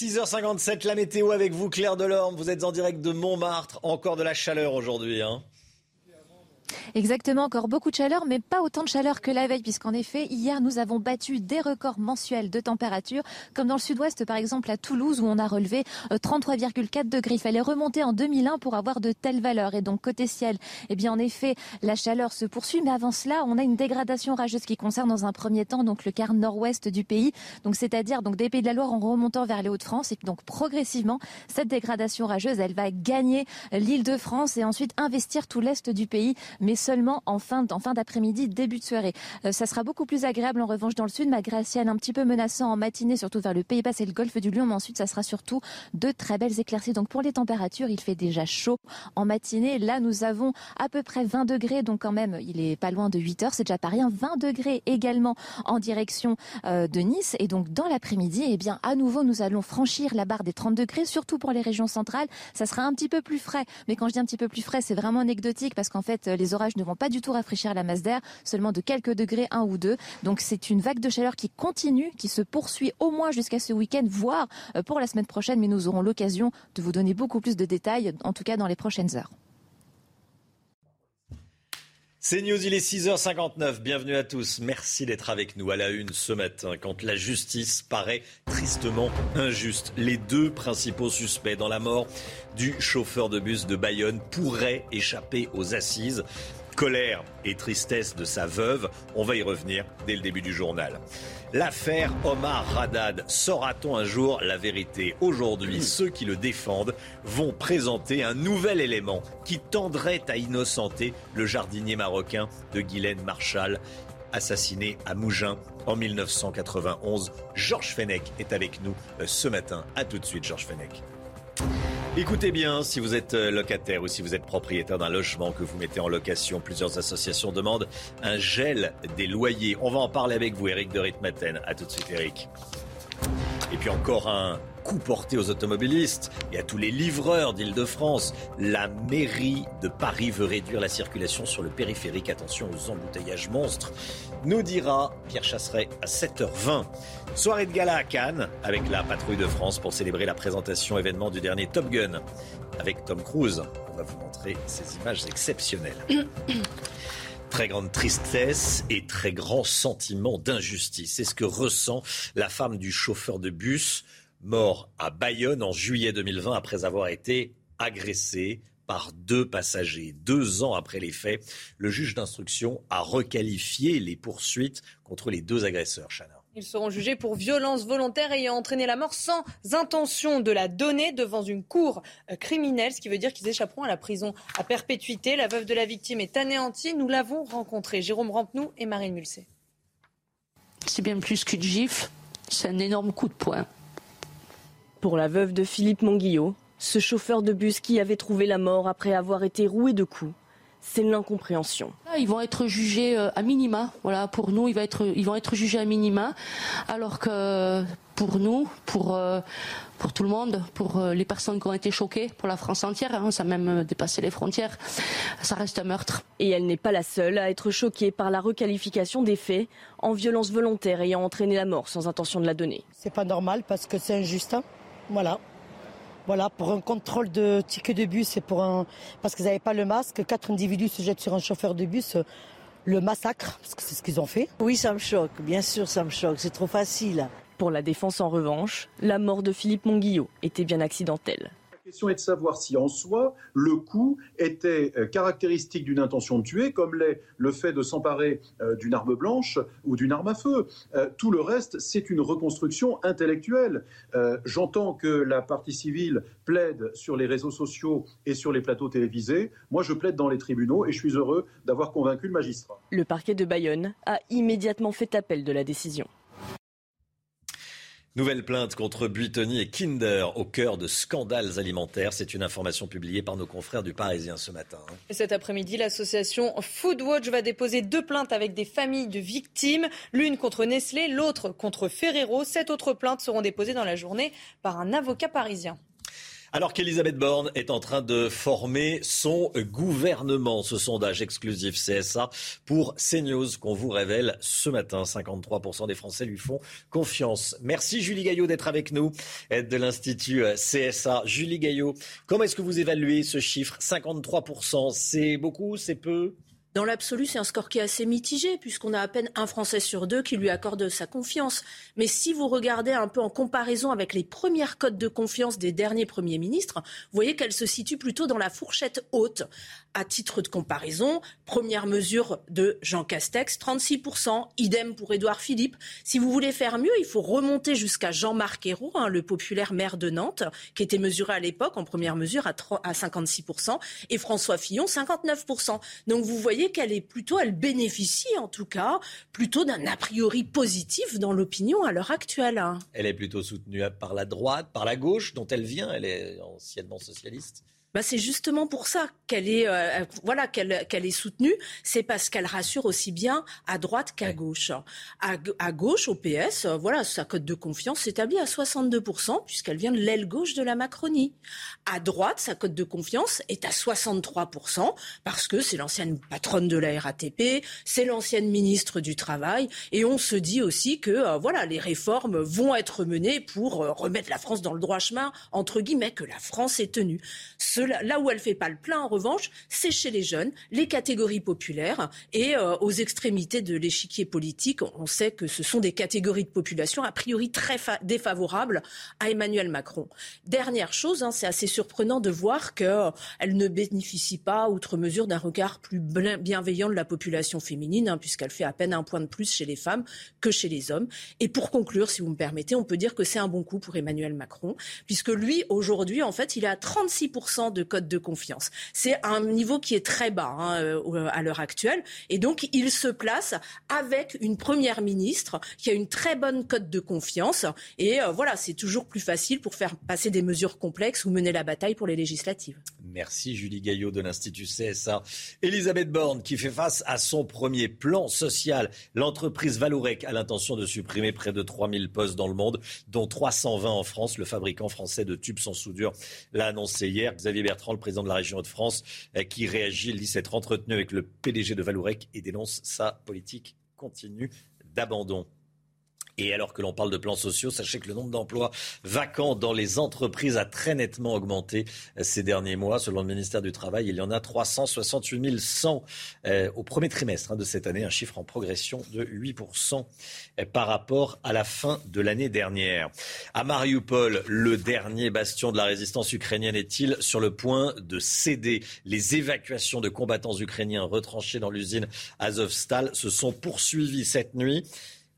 6h57, la météo avec vous, Claire Delorme. Vous êtes en direct de Montmartre. Encore de la chaleur aujourd'hui. Hein Exactement, encore beaucoup de chaleur, mais pas autant de chaleur que la veille, puisqu'en effet, hier, nous avons battu des records mensuels de température, comme dans le sud-ouest, par exemple, à Toulouse, où on a relevé 33,4 euh, degrés. Il fallait remonter en 2001 pour avoir de telles valeurs. Et donc, côté ciel, eh bien, en effet, la chaleur se poursuit, mais avant cela, on a une dégradation rageuse qui concerne dans un premier temps, donc, le quart nord-ouest du pays. Donc, c'est-à-dire, donc, des pays de la Loire en remontant vers les Hauts-de-France. Et donc, progressivement, cette dégradation rageuse, elle va gagner l'île de France et ensuite investir tout l'est du pays, mais seulement en fin, d'après-midi, début de soirée. Euh, ça sera beaucoup plus agréable en revanche dans le sud, malgré ciel un petit peu menaçant en matinée, surtout vers le Pays Bas et le golfe du Lion. Mais ensuite, ça sera surtout de très belles éclaircies. Donc pour les températures, il fait déjà chaud en matinée. Là, nous avons à peu près 20 degrés, donc quand même, il est pas loin de 8 heures, c'est déjà pas rien. 20 degrés également en direction euh, de Nice. Et donc dans l'après-midi, eh bien, à nouveau, nous allons franchir la barre des 30 degrés, surtout pour les régions centrales. Ça sera un petit peu plus frais. Mais quand je dis un petit peu plus frais, c'est vraiment anecdotique parce qu'en fait, les orages ne vont pas du tout rafraîchir la masse d'air, seulement de quelques degrés, un ou deux. Donc c'est une vague de chaleur qui continue, qui se poursuit au moins jusqu'à ce week-end, voire euh, pour la semaine prochaine, mais nous aurons l'occasion de vous donner beaucoup plus de détails, en tout cas dans les prochaines heures. C'est News, il est 6h59. Bienvenue à tous. Merci d'être avec nous à la une ce matin quand la justice paraît tristement injuste. Les deux principaux suspects dans la mort du chauffeur de bus de Bayonne pourraient échapper aux assises. Colère et tristesse de sa veuve, on va y revenir dès le début du journal. L'affaire Omar Haddad, saura-t-on un jour la vérité? Aujourd'hui, ceux qui le défendent vont présenter un nouvel élément qui tendrait à innocenter le jardinier marocain de Guylaine Marshall, assassiné à Mougins en 1991. Georges Fenech est avec nous euh, ce matin. A tout de suite, Georges Fenech. Écoutez bien, si vous êtes euh, locataire ou si vous êtes propriétaire d'un logement que vous mettez en location, plusieurs associations demandent un gel des loyers. On va en parler avec vous, Eric de Ritmaten. A tout de suite, Eric. Et puis encore un coup porté aux automobilistes et à tous les livreurs d'Île-de-France. La mairie de Paris veut réduire la circulation sur le périphérique. Attention aux embouteillages monstres. Nous dira Pierre Chasseret à 7h20. Soirée de gala à Cannes avec la patrouille de France pour célébrer la présentation événement du dernier Top Gun avec Tom Cruise. On va vous montrer ces images exceptionnelles. (clears throat) Très grande tristesse et très grand sentiment d'injustice. C'est ce que ressent la femme du chauffeur de bus mort à Bayonne en juillet 2020 après avoir été agressé par deux passagers. Deux ans après les faits, le juge d'instruction a requalifié les poursuites contre les deux agresseurs. Chana. Ils seront jugés pour violence volontaire ayant entraîné la mort sans intention de la donner devant une cour criminelle, ce qui veut dire qu'ils échapperont à la prison à perpétuité. La veuve de la victime est anéantie. Nous l'avons rencontrée. Jérôme Rampenou et Marine Mulset. C'est bien plus qu'une gifle, c'est un énorme coup de poing. Pour la veuve de Philippe Monguillot, ce chauffeur de bus qui avait trouvé la mort après avoir été roué de coups c'est l'incompréhension. Ils vont être jugés euh, à minima. Voilà, pour nous, ils vont être, ils vont être jugés à minima, alors que pour nous, pour euh, pour tout le monde, pour euh, les personnes qui ont été choquées, pour la France entière, hein, ça a même dépassé les frontières, ça reste un meurtre. Et elle n'est pas la seule à être choquée par la requalification des faits en violence volontaire ayant entraîné la mort sans intention de la donner. C'est pas normal parce que c'est injuste. Hein. Voilà. Voilà, pour un contrôle de ticket de bus et pour un parce qu'ils n'avaient pas le masque, quatre individus se jettent sur un chauffeur de bus, le massacre, parce que c'est ce qu'ils ont fait. Oui, ça me choque, bien sûr, ça me choque, c'est trop facile. Pour la défense, en revanche, la mort de Philippe Monguillot était bien accidentelle. Question est de savoir si en soi, le coup était euh, caractéristique d'une intention de tuer, comme l'est le fait de s'emparer euh, d'une arme blanche ou d'une arme à feu. Euh, tout le reste, c'est une reconstruction intellectuelle. J'entends que la partie civile plaide sur les réseaux sociaux et sur les plateaux télévisés. Moi, je plaide dans les tribunaux et je suis heureux d'avoir convaincu le magistrat. Le parquet de Bayonne a immédiatement fait appel de la décision. Nouvelle plainte contre Buitoni et Kinder au cœur de scandales alimentaires. C'est une information publiée par nos confrères du Parisien ce matin. cet après-midi, l'association Foodwatch va déposer deux plaintes avec des familles de victimes, l'une contre Nestlé, l'autre contre Ferrero. Sept autres plaintes seront déposées dans la journée par un avocat parisien. Alors qu'Elisabeth Borne est en train de former son gouvernement, ce sondage exclusif CSA pour CNews qu'on vous révèle ce matin. 53% des Français lui font confiance. Merci Julie Gaillot d'être avec nous, aide de l'Institut CSA. Julie Gaillot, comment est-ce que vous évaluez ce chiffre? 53%, c'est beaucoup, c'est peu? Dans l'absolu, c'est un score qui est assez mitigé, puisqu'on a à peine un Français sur deux qui lui accorde sa confiance. Mais si vous regardez un peu en comparaison avec les premières cotes de confiance des derniers premiers ministres, vous voyez qu'elle se situe plutôt dans la fourchette haute. À titre de comparaison, première mesure de Jean Castex, 36%, idem pour Édouard Philippe. Si vous voulez faire mieux, il faut remonter jusqu'à Jean-Marc Ayrault, hein, le populaire maire de Nantes, qui était mesuré à l'époque en première mesure à, à 56%, et François Fillon, 59%. Donc vous voyez qu'elle est plutôt, elle bénéficie en tout cas, plutôt d'un a priori positif dans l'opinion à l'heure actuelle. Elle est plutôt soutenue par la droite, par la gauche, dont elle vient. Elle est anciennement socialiste. Bah c'est justement pour ça qu'elle est, euh, voilà, qu'elle qu'elle est soutenue. C'est parce qu'elle rassure aussi bien à droite qu'à gauche. À, à, gauche, au PS, euh, voilà, sa cote de confiance s'établit à 62% puisqu'elle vient de l'aile gauche de la Macronie. À droite, sa cote de confiance est à 63% parce que c'est l'ancienne patronne de la RATP, c'est l'ancienne ministre du Travail, et on se dit aussi que euh, voilà, les réformes vont être menées pour remettre la France dans le droit chemin entre guillemets, que la France est tenue là où elle fait pas le plein, en revanche, c'est chez les jeunes, les catégories populaires et euh, aux extrémités de l'échiquier politique. On sait que ce sont des catégories de population a priori très défavorables à Emmanuel Macron. Dernière chose, hein, c'est assez surprenant de voir qu'elle euh, ne bénéficie pas, outre mesure, d'un regard plus bienveillant de la population féminine, hein, puisqu'elle fait à peine un point de plus chez les femmes que chez les hommes. Et pour conclure, si vous me permettez, on peut dire que c'est un bon coup pour Emmanuel Macron, puisque lui, aujourd'hui, en fait, il est à 36% énormément de codes de confiance. C'est un niveau qui est très bas hein, euh, à l'heure actuelle. Et donc, il se place avec une première ministre qui a une très bonne cote de confiance. Et euh, voilà, c'est toujours plus facile pour faire passer des mesures complexes ou mener la bataille pour les législatives. Merci Julie Gaillot de l'Institut CSA. Elisabeth Borne qui fait face à son premier plan social. L'entreprise Valorec a l'intention de supprimer près de 3000 postes dans le monde, dont 320 en France. Le fabricant français de tubes sans soudure l'a annoncé hier. Xavier Bertrand, le président de la région Hauts-de-France, euh, qui réagit, il dit s'être entretenu avec le PDG de Valorec et dénonce sa politique continue d'abandon. Et alors que l'on parle de plans sociaux, sachez que le nombre d'emplois vacants dans les entreprises a très nettement augmenté euh, ces derniers mois. Selon le ministère du Travail, il y en a 368 100 euh, au premier trimestre hein, de cette année, un chiffre en progression de 8% euh, par rapport à la fin de l'année dernière. À Mariupol, le dernier bastion de la résistance ukrainienne est-il sur le point de céder? Les évacuations de combattants ukrainiens retranchés dans l'usine Azovstal se sont poursuivies cette nuit.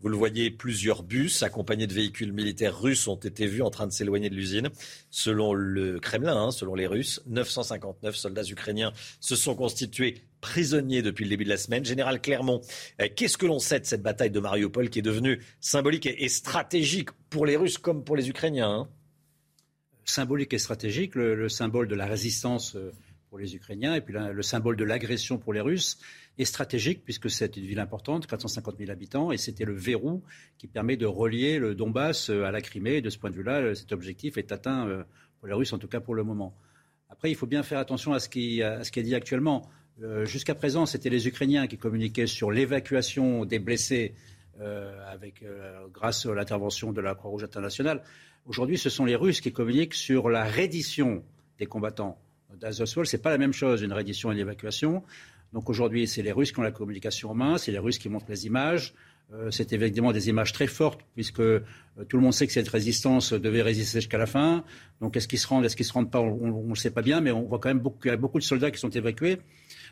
Vous le voyez, plusieurs bus accompagnés de véhicules militaires russes ont été vus en train de s'éloigner de l'usine. Selon le Kremlin, hein, selon les Russes, 959 soldats ukrainiens se sont constitués prisonniers depuis le début de la semaine. Général Clermont, euh, qu'est-ce que l'on sait de cette bataille de Mariupol qui est devenue symbolique et stratégique pour les Russes comme pour les Ukrainiens hein? Symbolique et stratégique, le, symbole de la résistance euh, pour les Ukrainiens et puis le symbole de l'agression pour les Russes et stratégique puisque c'est une ville importante, 450 000 habitants, et c'était le verrou qui permet de relier le Donbass euh, à la Crimée. De ce point de vue-là, euh, cet objectif est atteint euh, pour les Russes, en tout cas pour le moment. Après, il faut bien faire attention à ce qui, à ce qui est dit actuellement. Jusqu'à présent, c'était les Ukrainiens qui communiquaient sur l'évacuation des blessés avec, grâce à l'intervention de la Croix-Rouge internationale. Aujourd'hui, ce sont les Russes qui communiquent sur la reddition des combattants d'Azovstal. Ce n'est pas la même chose, une reddition et une évacuation. Donc aujourd'hui, c'est les Russes qui ont la communication en main, c'est les Russes qui montrent les images. Euh, c'est évidemment des images très fortes, puisque euh, tout le monde sait que cette résistance devait résister jusqu'à la fin. Donc est-ce qu'ils se rendent, est-ce qu'ils se rendent pas On ne le sait pas bien, mais on voit quand même beaucoup, qu'il y a beaucoup de soldats qui sont évacués.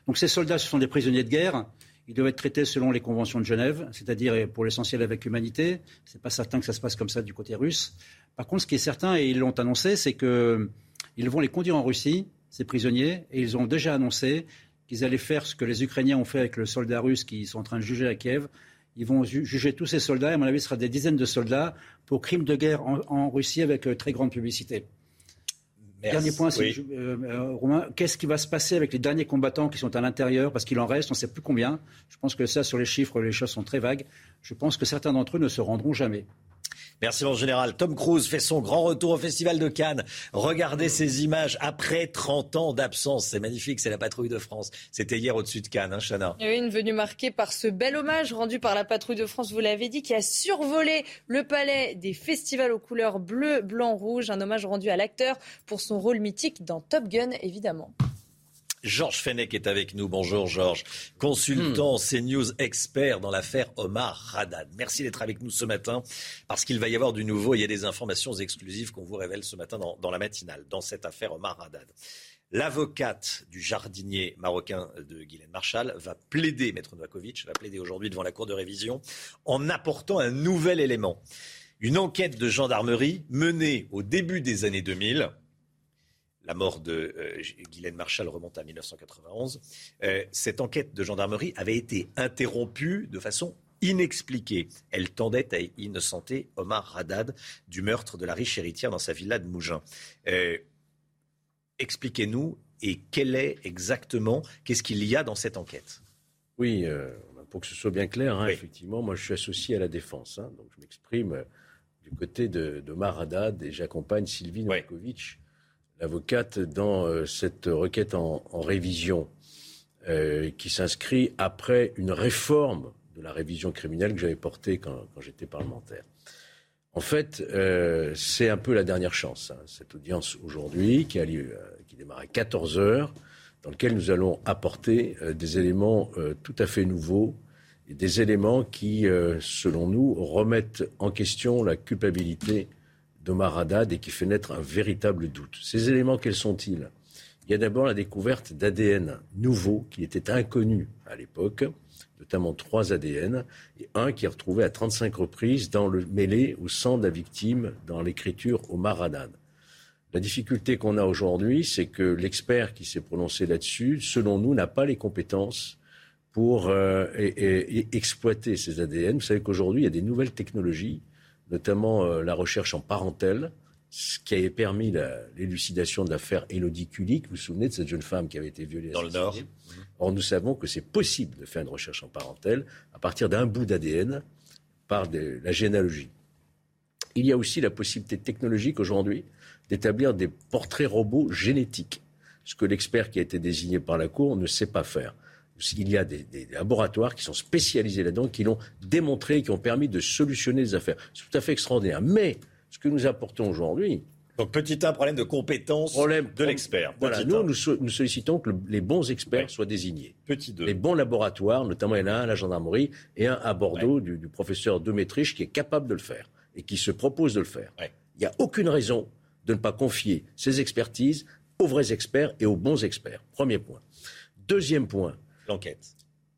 Donc ces soldats, ce sont des prisonniers de guerre. Ils doivent être traités selon les conventions de Genève, c'est-à-dire pour l'essentiel avec humanité. C'est pas certain que ça se passe comme ça du côté russe. Par contre, ce qui est certain, et ils l'ont annoncé, c'est qu'ils vont les conduire en Russie, ces prisonniers, et ils ont déjà annoncé qu'ils allaient faire ce que les Ukrainiens ont fait avec le soldat russe qui sont en train de juger à Kiev. Ils vont juger tous ces soldats, et à mon avis, ce sera des dizaines de soldats pour crimes de guerre en, Russie avec euh, très grande publicité. Dernier point, oui. Euh, euh, Romain, qu'est-ce qui va se passer avec les derniers combattants qui sont à l'intérieur? Parce qu'il en reste, on ne sait plus combien. Je pense que ça, sur les chiffres, les choses sont très vagues. Je pense que certains d'entre eux ne se rendront jamais. Merci mon général. Tom Cruise fait son grand retour au Festival de Cannes. Regardez ces images après 30 ans d'absence. C'est magnifique, c'est la patrouille de France. C'était hier au-dessus de Cannes, hein, Chana. Et une venue marquée par ce bel hommage rendu par la patrouille de France, vous l'avez dit, qui a survolé le palais des festivals aux couleurs bleu, blanc, rouge. Un hommage rendu à l'acteur pour son rôle mythique dans Top Gun, évidemment. Georges Fenech est avec nous. Bonjour Georges, consultant hmm. CNews expert dans l'affaire Omar Haddad. Merci d'être avec nous ce matin parce qu'il va y avoir du nouveau. Il y a des informations exclusives qu'on vous révèle ce matin dans, la matinale dans cette affaire Omar Haddad. L'avocate du jardinier marocain de Guylaine Marshall va plaider, Maître Novakovic, va plaider aujourd'hui devant la Cour de révision en apportant un nouvel élément. Une enquête de gendarmerie menée au début des années 2000 la mort de euh, Guylaine Marshall remonte à 1991. Euh, cette enquête de gendarmerie avait été interrompue de façon inexpliquée. Elle tendait à innocenter Omar Haddad du meurtre de la riche héritière dans sa villa de Mougins. Euh, expliquez-nous et quel est exactement, qu'est-ce qu'il y a dans cette enquête? Oui, pour que ce soit bien clair, hein, effectivement, moi je suis associé à la défense, hein, donc je m'exprime du côté d'Omar Haddad et j'accompagne Sylvie Novakovic l'avocate dans euh, cette requête en, révision euh, qui s'inscrit après une réforme de la révision criminelle que j'avais portée quand, j'étais parlementaire. En fait, euh, c'est un peu la dernière chance, hein, cette audience aujourd'hui qui a lieu, qui démarre à 14 heures, dans laquelle nous allons apporter des éléments tout à fait nouveaux et des éléments qui, selon nous, remettent en question la culpabilité d'Omar Haddad et qui fait naître un véritable doute. Ces éléments, quels sont-ils? Il y a d'abord la découverte d'ADN nouveaux qui étaient inconnus à l'époque, notamment trois ADN, et un qui est retrouvé à 35 reprises dans le mêlé au sang de la victime dans l'écriture Omar Haddad. La difficulté qu'on a aujourd'hui, c'est que l'expert qui s'est prononcé là-dessus, selon nous, n'a pas les compétences pour euh, exploiter ces ADN. Vous savez qu'aujourd'hui, il y a des nouvelles technologies, notamment euh, la recherche en parentèle, ce qui avait permis l'élucidation de l'affaire Elodie Kulik. Vous vous souvenez de cette jeune femme qui avait été violée Dans le Nord. Or, nous savons que c'est possible de faire une recherche en parentèle à partir d'un bout d'ADN par la généalogie. Il y a aussi la possibilité technologique aujourd'hui d'établir des portraits robots génétiques, ce que l'expert qui a été désigné par la Cour ne sait pas faire. Il y a des, laboratoires qui sont spécialisés là-dedans, qui l'ont démontré qui ont permis de solutionner les affaires. C'est tout à fait extraordinaire. Mais ce que nous apportons aujourd'hui, donc petit un problème de compétence de l'expert. Voilà, nous, nous, sollicitons que les bons experts soient désignés. Petit Les bons laboratoires, notamment il y en a un à la gendarmerie et un à Bordeaux du, professeur Demetriche qui est capable de le faire et qui se propose de le faire. Il n'y a aucune raison de ne pas confier ces expertises aux vrais experts et aux bons experts. Premier point. Deuxième point.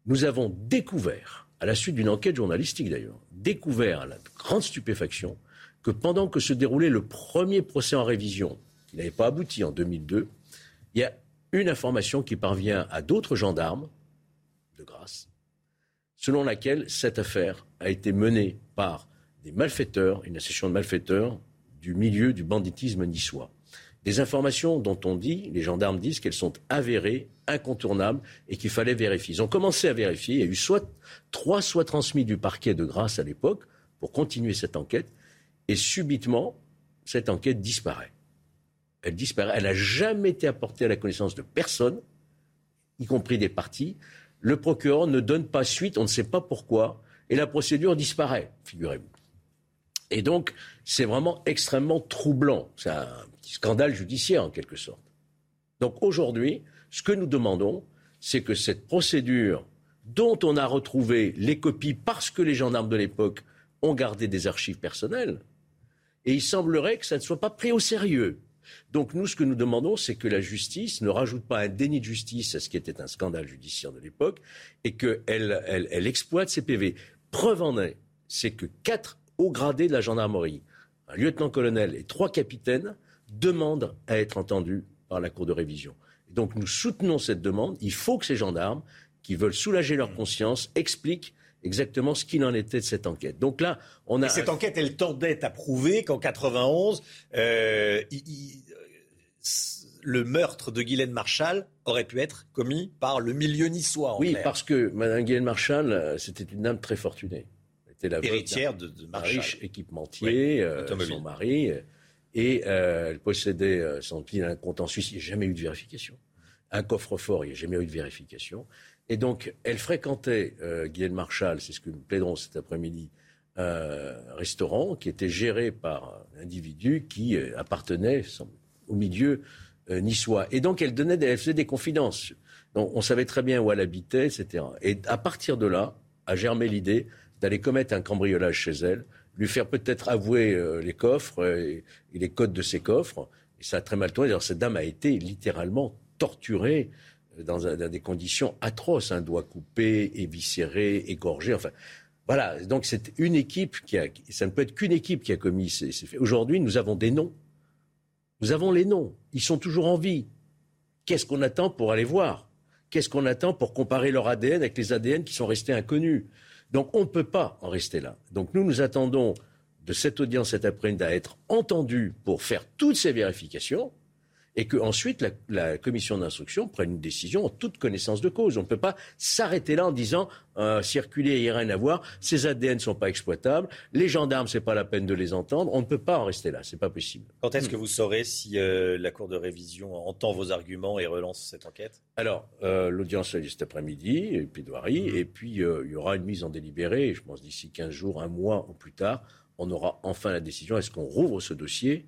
Nous avons découvert, à la suite d'une enquête journalistique d'ailleurs, découvert à la grande stupéfaction que pendant que se déroulait le premier procès en révision, qui n'avait pas abouti en 2002, il y a une information qui parvient à d'autres gendarmes, de grâce, selon laquelle cette affaire a été menée par des malfaiteurs, une association de malfaiteurs du milieu du banditisme niçois. Des informations dont on dit, les gendarmes disent qu'elles sont avérées, incontournables et qu'il fallait vérifier. Ils ont commencé à vérifier. Il y a eu soit trois, soit transmis du parquet de grâce à l'époque pour continuer cette enquête. Et subitement, cette enquête disparaît. Elle disparaît. Elle n'a jamais été apportée à la connaissance de personne, y compris des partis. Le procureur ne donne pas suite, on ne sait pas pourquoi, et la procédure disparaît, figurez-vous. Et donc, c'est vraiment extrêmement troublant. C'est scandale judiciaire, en quelque sorte. Donc aujourd'hui, ce que nous demandons, c'est que cette procédure dont on a retrouvé les copies parce que les gendarmes de l'époque ont gardé des archives personnelles, et il semblerait que ça ne soit pas pris au sérieux. Donc nous, ce que nous demandons, c'est que la justice ne rajoute pas un déni de justice à ce qui était un scandale judiciaire de l'époque et qu'elle elle, exploite ces PV. Preuve en est, c'est que quatre hauts gradés de la gendarmerie, un lieutenant-colonel et trois capitaines, demandent à être entendus par la Cour de révision. donc nous soutenons cette demande. Il faut que ces gendarmes, qui veulent soulager leur conscience, expliquent exactement ce qu'il en était de cette enquête. Donc là, on a. Et cette enquête, elle tendait à prouver qu'en 91, euh, le meurtre de Guylaine Marshall aurait pu être commis par le milieu niçois. oui, parce que Mme Guylaine Marshall, euh, c'était une dame très fortunée. Elle était la héritière de, de Marshall. riche équipementier, euh, son mari, et elle possédait, son il un compte en Suisse. Il n'y a jamais eu de vérification. Un coffre-fort, il n'y a jamais eu de vérification. Et donc, elle fréquentait, euh, Guylaine Marshall, c'est ce que nous plaiderons cet après-midi, un restaurant qui était géré par un individu qui euh, appartenait au milieu euh, niçois. Et donc, elle, donnait elle faisait des confidences. On savait très bien où elle habitait, etc. Et à partir de là, a germé l'idée d'aller commettre un cambriolage chez elle, lui faire peut-être avouer euh, les coffres et, les codes de ses coffres. Et ça a très mal tourné. Cette dame a été littéralement torturée dans, des conditions atroces, un doigt coupé, éviscéré, égorgé, enfin. Voilà, donc c'est une équipe qui a, ça ne peut être qu'une équipe qui a commis ces, faits. Aujourd'hui, nous avons des noms. Nous avons les noms. Ils sont toujours en vie. Qu'est-ce qu'on attend pour aller voir? Qu'est-ce qu'on attend pour comparer leur ADN avec les ADN qui sont restés inconnus? Donc on ne peut pas en rester là. Donc nous, nous attendons de cette audience cet après-midi à être entendus pour faire toutes ces vérifications et que ensuite la, commission d'instruction prenne une décision en toute connaissance de cause. On ne peut pas s'arrêter là en disant euh, circuler, il n'y a rien à voir, ces ADN ne sont pas exploitables, les gendarmes, ce n'est pas la peine de les entendre. On ne peut pas en rester là, c'est pas possible. Quand est-ce que vous saurez si euh, la Cour de révision entend vos arguments et relance cette enquête? Alors, euh, l'audience est cet après-midi, et plaidoirie, mmh. et puis il y aura une mise en délibéré, je pense d'ici 15 jours, un mois ou plus tard, on aura enfin la décision. Est-ce qu'on rouvre ce dossier?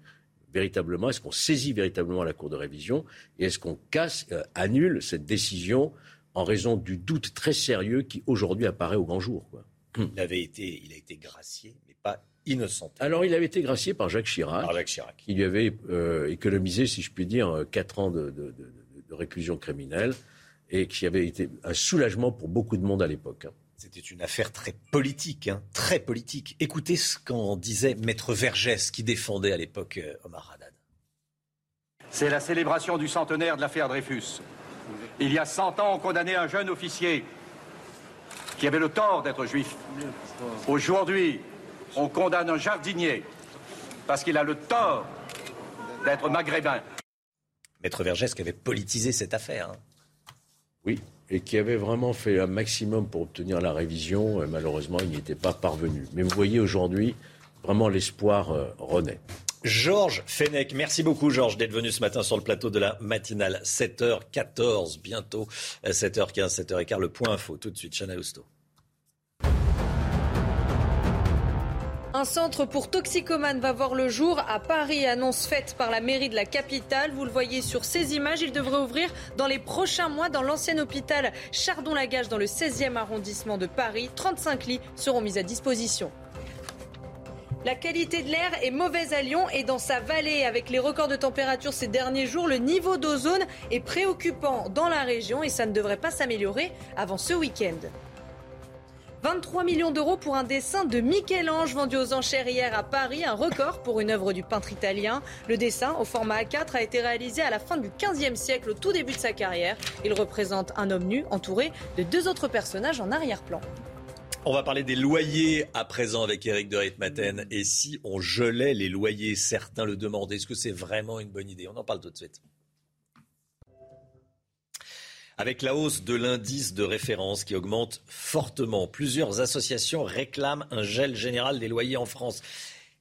Véritablement, est-ce qu'on saisit véritablement la Cour de révision et est-ce qu'on casse, euh, annule cette décision en raison du doute très sérieux qui aujourd'hui apparaît au grand jour. Il avait été, il a été gracié, mais pas innocent. Alors il avait été gracié par Jacques Chirac, par Jacques Chirac. qui lui avait euh, économisé, si je puis dire, quatre ans de, de, réclusion criminelle et qui avait été un soulagement pour beaucoup de monde à l'époque. Hein. C'était une affaire très politique, hein, très politique. Écoutez ce qu'en disait Maître Vergès, qui défendait à l'époque euh, Omar Haddad. C'est la célébration du centenaire de l'affaire Dreyfus. Il y a 100 ans, on condamnait un jeune officier qui avait le tort d'être juif. Aujourd'hui, on condamne un jardinier parce qu'il a le tort d'être maghrébin. Maître Vergès qui avait politisé cette affaire. Hein. Oui, et qui avait vraiment fait un maximum pour obtenir la révision. Et malheureusement, il n'y était pas parvenu. Mais vous voyez aujourd'hui, vraiment l'espoir euh, renaît. Georges Fenech, merci beaucoup Georges d'être venu ce matin sur le plateau de la matinale. 7h14, bientôt 7h15, euh, 7h15, le point info. Tout de suite, Chana Lousteau. Un centre pour toxicomanes va voir le jour à Paris, annonce faite par la mairie de la capitale. Vous le voyez sur ces images, il devrait ouvrir dans les prochains mois dans l'ancien hôpital Chardon-Lagage dans le 16e arrondissement de Paris. 35 lits seront mis à disposition. La qualité de l'air est mauvaise à Lyon et dans sa vallée. Avec les records de température ces derniers jours, le niveau d'ozone est préoccupant dans la région et ça ne devrait pas s'améliorer avant ce week-end. 23 millions d'euros pour un dessin de Michel-Ange vendu aux enchères hier à Paris, un record pour une œuvre du peintre italien. Le dessin, au format A4, a été réalisé à la fin du 15e siècle, au tout début de sa carrière. Il représente un homme nu entouré de deux autres personnages en arrière-plan. On va parler des loyers à présent avec Eric de Ritmaten. Et si on gelait les loyers, certains le demandent. Est-ce que c'est vraiment une bonne idée? On en parle tout de suite. Avec la hausse de l'indice de référence qui augmente fortement, plusieurs associations réclament un gel général des loyers en France.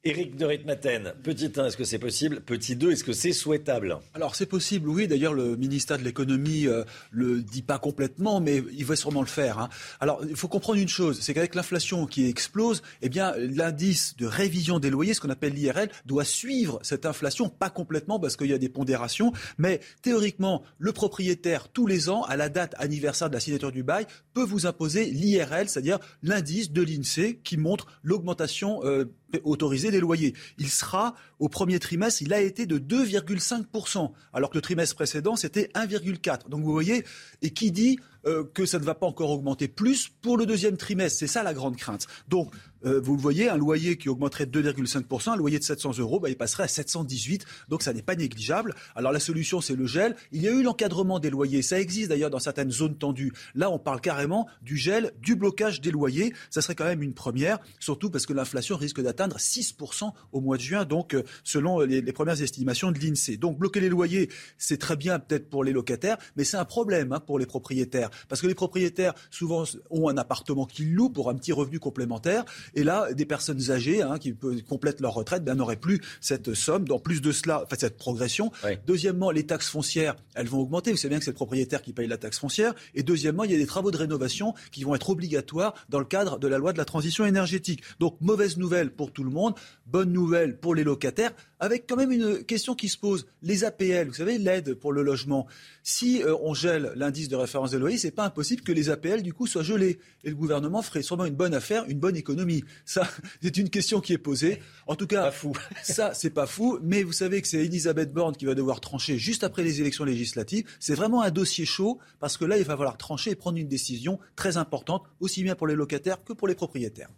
Éric de Ritmaten, petit 1, est-ce que c'est possible? Petit 2, est-ce que c'est souhaitable? Alors c'est possible, oui. D'ailleurs, le ministère de l'économie ne euh, le dit pas complètement, mais il va sûrement le faire. Hein. Alors il faut comprendre une chose, c'est qu'avec l'inflation qui explose, eh bien l'indice de révision des loyers, ce qu'on appelle l'IRL, doit suivre cette inflation, pas complètement parce qu'il y a des pondérations, mais théoriquement, le propriétaire tous les ans, à la date anniversaire de la signature du bail, peut vous imposer l'IRL, c'est-à-dire l'indice de l'INSEE qui montre l'augmentation euh, autorisée des loyers. Il sera au premier trimestre, il a été de 2,5%, alors que le trimestre précédent, c'était 1,4%. Donc vous voyez, et qui dit euh, que ça ne va pas encore augmenter plus pour le deuxième trimestre C'est ça la grande crainte. Donc euh, vous le voyez, un loyer qui augmenterait de 2,5%, un loyer de 700 euros, bah, il passerait à 718. Donc ça n'est pas négligeable. Alors la solution, c'est le gel. Il y a eu l'encadrement des loyers. Ça existe d'ailleurs dans certaines zones tendues. Là, on parle carrément du gel, du blocage des loyers. Ça serait quand même une première, surtout parce que l'inflation risque d'atteindre 6% au mois de juin, donc euh, selon les, premières estimations de l'INSEE. Donc bloquer les loyers, c'est très bien peut-être pour les locataires, mais c'est un problème hein, pour les propriétaires. Parce que les propriétaires, souvent, ont un appartement qu'ils louent pour un petit revenu complémentaire. Et là, des personnes âgées hein, qui complètent leur retraite ben, n'auraient plus cette somme. Dans plus de cela, enfin, cette progression. Deuxièmement, les taxes foncières, elles vont augmenter. Vous savez bien que c'est le propriétaire qui paye la taxe foncière. Et deuxièmement, il y a des travaux de rénovation qui vont être obligatoires dans le cadre de la loi de la transition énergétique. Donc, mauvaise nouvelle pour tout le monde, bonne nouvelle pour les locataires avec quand même une question qui se pose. Les APL, vous savez, l'aide pour le logement. Si euh, on gèle l'indice de référence des loyers, c'est pas impossible que les APL du coup soient gelés. Et le gouvernement ferait sûrement une bonne affaire, une bonne économie. Ça, (laughs) c'est une question qui est posée. En tout cas, fou. (laughs) ça, c'est pas fou. Mais vous savez que c'est Elisabeth Borne qui va devoir trancher juste après les élections législatives. C'est vraiment un dossier chaud parce que là, il va falloir trancher et prendre une décision très importante, aussi bien pour les locataires que pour les propriétaires.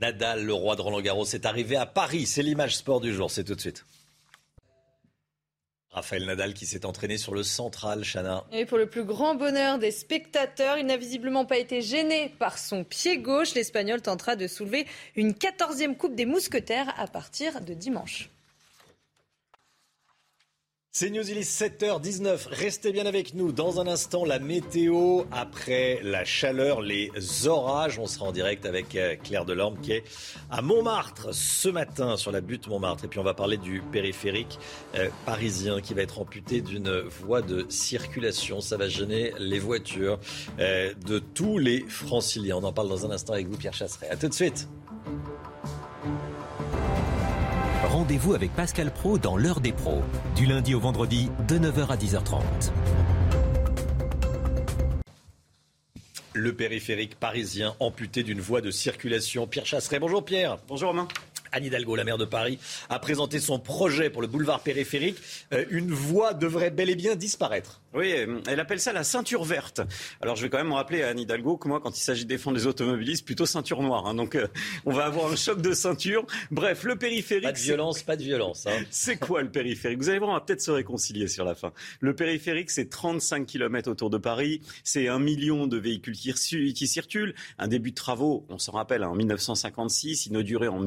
Nadal, le roi de Roland Garros, est arrivé à Paris. C'est l'image sport du jour. C'est tout de suite. Raphaël Nadal qui s'est entraîné sur le central, Chana. Et pour le plus grand bonheur des spectateurs, il n'a visiblement pas été gêné par son pied gauche. L'Espagnol tentera de soulever une 14e Coupe des Mousquetaires à partir de dimanche. C'est News, il est 7h19. Restez bien avec nous. Dans un instant, la météo après la chaleur, les orages. On sera en direct avec euh, Claire Delorme qui est à Montmartre ce matin sur la butte Montmartre. Et puis on va parler du périphérique euh, parisien qui va être amputé d'une voie de circulation. Ça va gêner les voitures euh, de tous les franciliens. On en parle dans un instant avec vous, Pierre Chasseret. A tout de suite. Rendez-vous avec Pascal Pro dans l'heure des pros, du lundi au vendredi de 9h à 10h30. Le périphérique parisien amputé d'une voie de circulation. Pierre Chasseret, bonjour Pierre. Bonjour Romain. Anne Hidalgo, la maire de Paris, a présenté son projet pour le boulevard périphérique. Euh, une voie devrait bel et bien disparaître. Oui, elle appelle ça la ceinture verte. Alors je vais quand même rappeler à Anne Hidalgo que moi, quand il s'agit de défendre les automobilistes, plutôt ceinture noire. Hein. donc euh, on va avoir un choc de ceinture. Bref, le périphérique. Pas de violence, pas de violence. Hein. (laughs) C'est quoi le périphérique? Vous allez voir, on va peut-être se réconcilier sur la fin. Le périphérique, c'est 35 km autour de Paris. C'est un million de véhicules qui, qui circulent. Un début de travaux, on s'en rappelle, hein, en 1956, inauguré en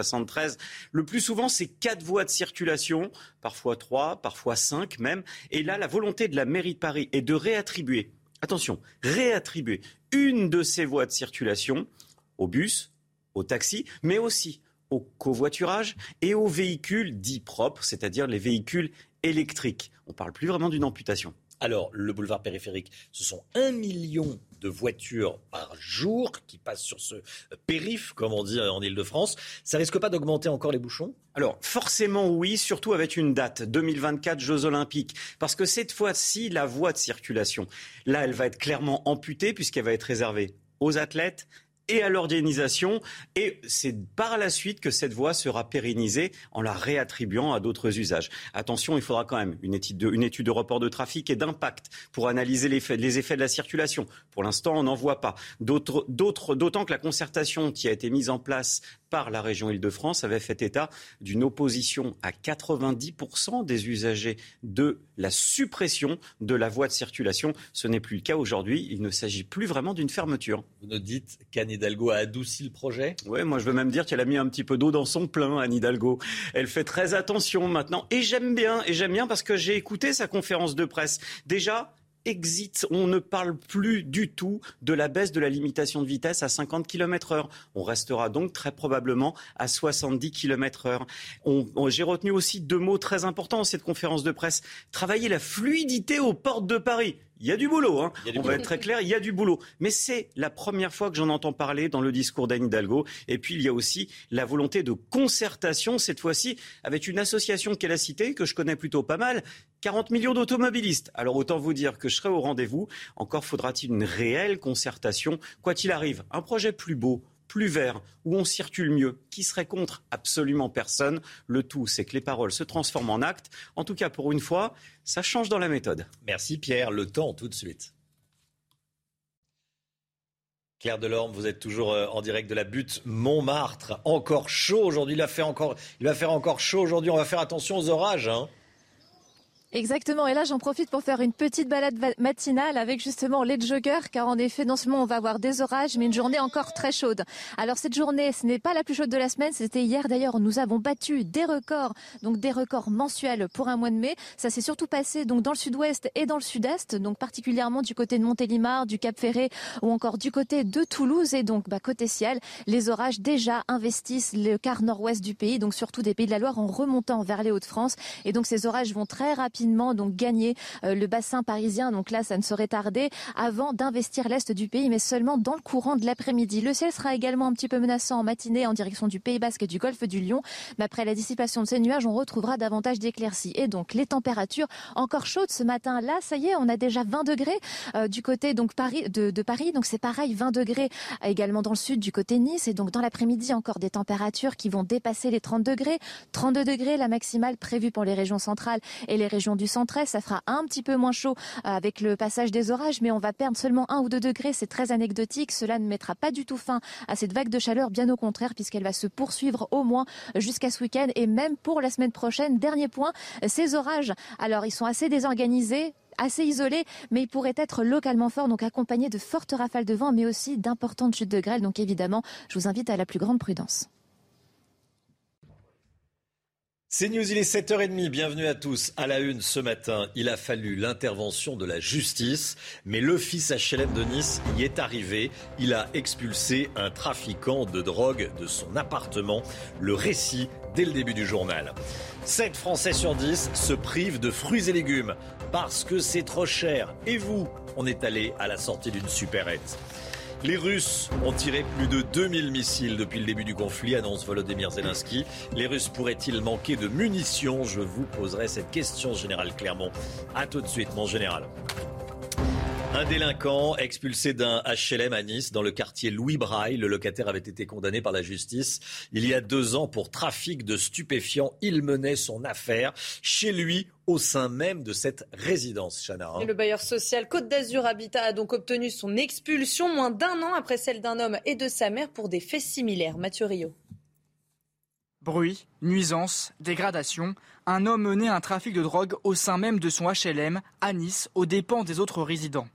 1973. Le plus souvent, c'est quatre voies de circulation, parfois trois, parfois cinq même. Et là, la volonté de la mairie de Paris est de réattribuer, attention, réattribuer une de ces voies de circulation aux bus, aux taxis, mais aussi au covoiturage et aux véhicules dits propres, c'est-à-dire les véhicules électriques. On ne parle plus vraiment d'une amputation. Alors, le boulevard périphérique, ce sont un million de voitures par jour qui passent sur ce périph, comme on dit en Ile-de-France. Ça risque pas d'augmenter encore les bouchons? Alors, forcément oui, surtout avec une date, 2024 Jeux Olympiques. Parce que cette fois-ci, la voie de circulation, là, elle va être clairement amputée puisqu'elle va être réservée aux athlètes, et à l'organisation. Et c'est par la suite que cette voie sera pérennisée en la réattribuant à d'autres usages. Attention, il faudra quand même une étude de, une étude de report de trafic et d'impact pour analyser les les effets de la circulation. Pour l'instant, on n'en voit pas. D'autant que la concertation qui a été mise en place par la région Île-de-France avait fait état d'une opposition à 90% des usagers de la suppression de la voie de circulation. Ce n'est plus le cas aujourd'hui. Il ne s'agit plus vraiment d'une fermeture. Vous nous dites qu'Anne Hidalgo a adouci le projet? Oui, moi je veux même dire qu'elle a mis un petit peu d'eau dans son plein, Anne Hidalgo. Elle fait très attention maintenant. Et j'aime bien, et j'aime bien parce que j'ai écouté sa conférence de presse. Déjà, exit. On ne parle plus du tout de la baisse de la limitation de vitesse à 50 km heure. On restera donc très probablement à 70 km heure. J'ai retenu aussi deux mots très importants dans cette conférence de presse. Travailler la fluidité aux portes de Paris. Il y a du boulot, hein. on va être très clair, il y a du boulot. Mais c'est la première fois que j'en entends parler dans le discours d'Anne Hidalgo. Et puis il y a aussi la volonté de concertation, cette fois-ci, avec une association qu'elle a citée, que je connais plutôt pas mal, 40 millions d'automobilistes. Alors autant vous dire que je serai au rendez-vous. Encore faudra-t-il une réelle concertation. Quoi qu'il arrive, un projet plus beau, plus vert, où on circule mieux, qui serait contre absolument personne. Le tout, c'est que les paroles se transforment en actes. En tout cas, pour une fois, ça change dans la méthode. Merci Pierre. Le temps tout de suite. Claire Delorme, vous êtes toujours euh, en direct de la butte Montmartre. Encore chaud aujourd'hui. Il, va faire encore, chaud aujourd'hui. On va faire attention aux orages. Hein. Exactement. Et là, j'en profite pour faire une petite balade matinale avec justement les joggers, car en effet, non seulement on va avoir des orages, mais une journée encore très chaude. Alors cette journée, ce n'est pas la plus chaude de la semaine. C'était hier d'ailleurs. Nous avons battu des records, donc des records mensuels pour un mois de mai. Ça s'est surtout passé donc dans le sud-ouest et dans le sud-est, donc particulièrement du côté de Montélimar, du Cap Ferré ou encore du côté de Toulouse. Et donc, bah, côté ciel, les orages déjà investissent le quart nord-ouest du pays, donc surtout des pays de la Loire en remontant vers les Hauts-de-France. Et donc ces orages vont très rapidement donc gagner euh, le bassin parisien. Donc là, ça ne serait tardé avant d'investir l'est du pays, mais seulement dans le courant de l'après-midi. Le ciel sera également un petit peu menaçant en matinée en direction du Pays Basque et du Golfe du Lion. Mais après la dissipation de ces nuages, on retrouvera davantage d'éclaircies. Et donc les températures encore chaudes ce matin. Là, ça y est, on a déjà 20 degrés euh, du côté donc de, Paris. Donc c'est pareil, 20 degrés également dans le sud du côté Nice. Et donc dans l'après-midi, encore des températures qui vont dépasser les 30 degrés. 32 degrés la maximale prévue pour les régions centrales et les régions du centre-est. Ça fera un petit peu moins chaud euh, avec le passage des orages, mais on va perdre seulement un ou deux degrés. C'est très anecdotique. Cela ne mettra pas du tout fin à cette vague de chaleur, bien au contraire, puisqu'elle va se poursuivre au moins jusqu'à ce week-end et même pour la semaine prochaine. Dernier point, ces orages. Alors, ils sont assez désorganisés assez isolés, mais ils pourraient être localement forts, donc accompagnés de fortes rafales de vent, mais aussi d'importantes chutes de grêle. Donc évidemment, je vous invite à la plus grande prudence. C'est News, il est 7h30. Bienvenue à tous. À la une ce matin, il a fallu l'intervention de la justice, mais le fils HLM de Nice y est arrivé. Il a expulsé un trafiquant de drogue de son appartement. Le récit dès le début du journal. 7 Français sur 10 se privent de fruits et légumes parce que c'est trop cher. Et vous, on est allé à la sortie d'une supérette. Les Russes ont tiré plus de 2000 missiles depuis le début du conflit, annonce Volodymyr Zelensky. Les Russes pourraient-ils manquer de munitions? Je vous poserai cette question, général Clermont. A tout de suite, mon général. Un délinquant expulsé d'un HLM à Nice dans le quartier Louis Braille. Le locataire avait été condamné par la justice il y a deux ans pour trafic de stupéfiants. Il menait son affaire chez lui au sein même de cette résidence, Chana. hein. Et le bailleur social Côte d'Azur Habitat a donc obtenu son expulsion moins d'un an après celle d'un homme et de sa mère pour des faits similaires. Mathieu Rio. Bruit, nuisance, dégradation. Un homme menait un trafic de drogue au sein même de son HLM à Nice aux dépens des autres résidents.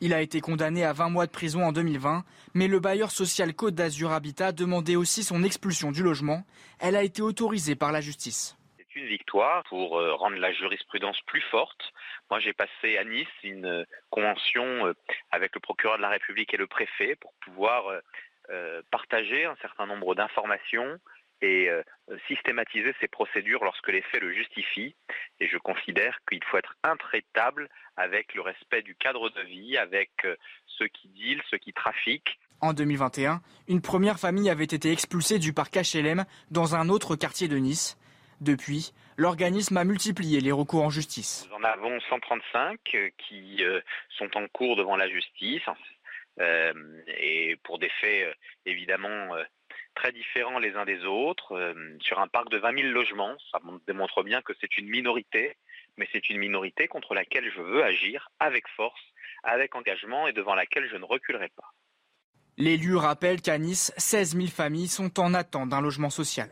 Il a été condamné à 20 mois de prison en 2020, mais le bailleur social Côte d'Azur Habitat demandait aussi son expulsion du logement. Elle a été autorisée par la justice. Une victoire pour euh, rendre la jurisprudence plus forte. Moi, j'ai passé à Nice une euh, convention euh, avec le procureur de la République et le préfet pour pouvoir partager un certain nombre d'informations et systématiser ces procédures lorsque les faits le justifient. Et je considère qu'il faut être intraitable avec le respect du cadre de vie, avec ceux qui dealent, ceux qui trafiquent. En 2021, une première famille avait été expulsée du parc HLM dans un autre quartier de Nice. Depuis, l'organisme a multiplié les recours en justice. Nous en avons 135 euh, qui euh, sont en cours devant la justice euh, et pour des faits évidemment très différents les uns des autres. sur un parc de 20 000 logements, ça mon- démontre bien que c'est une minorité, mais c'est une minorité contre laquelle je veux agir avec force, avec engagement et devant laquelle je ne reculerai pas. L'élu rappelle qu'à Nice, 16 000 familles sont en attente d'un logement social.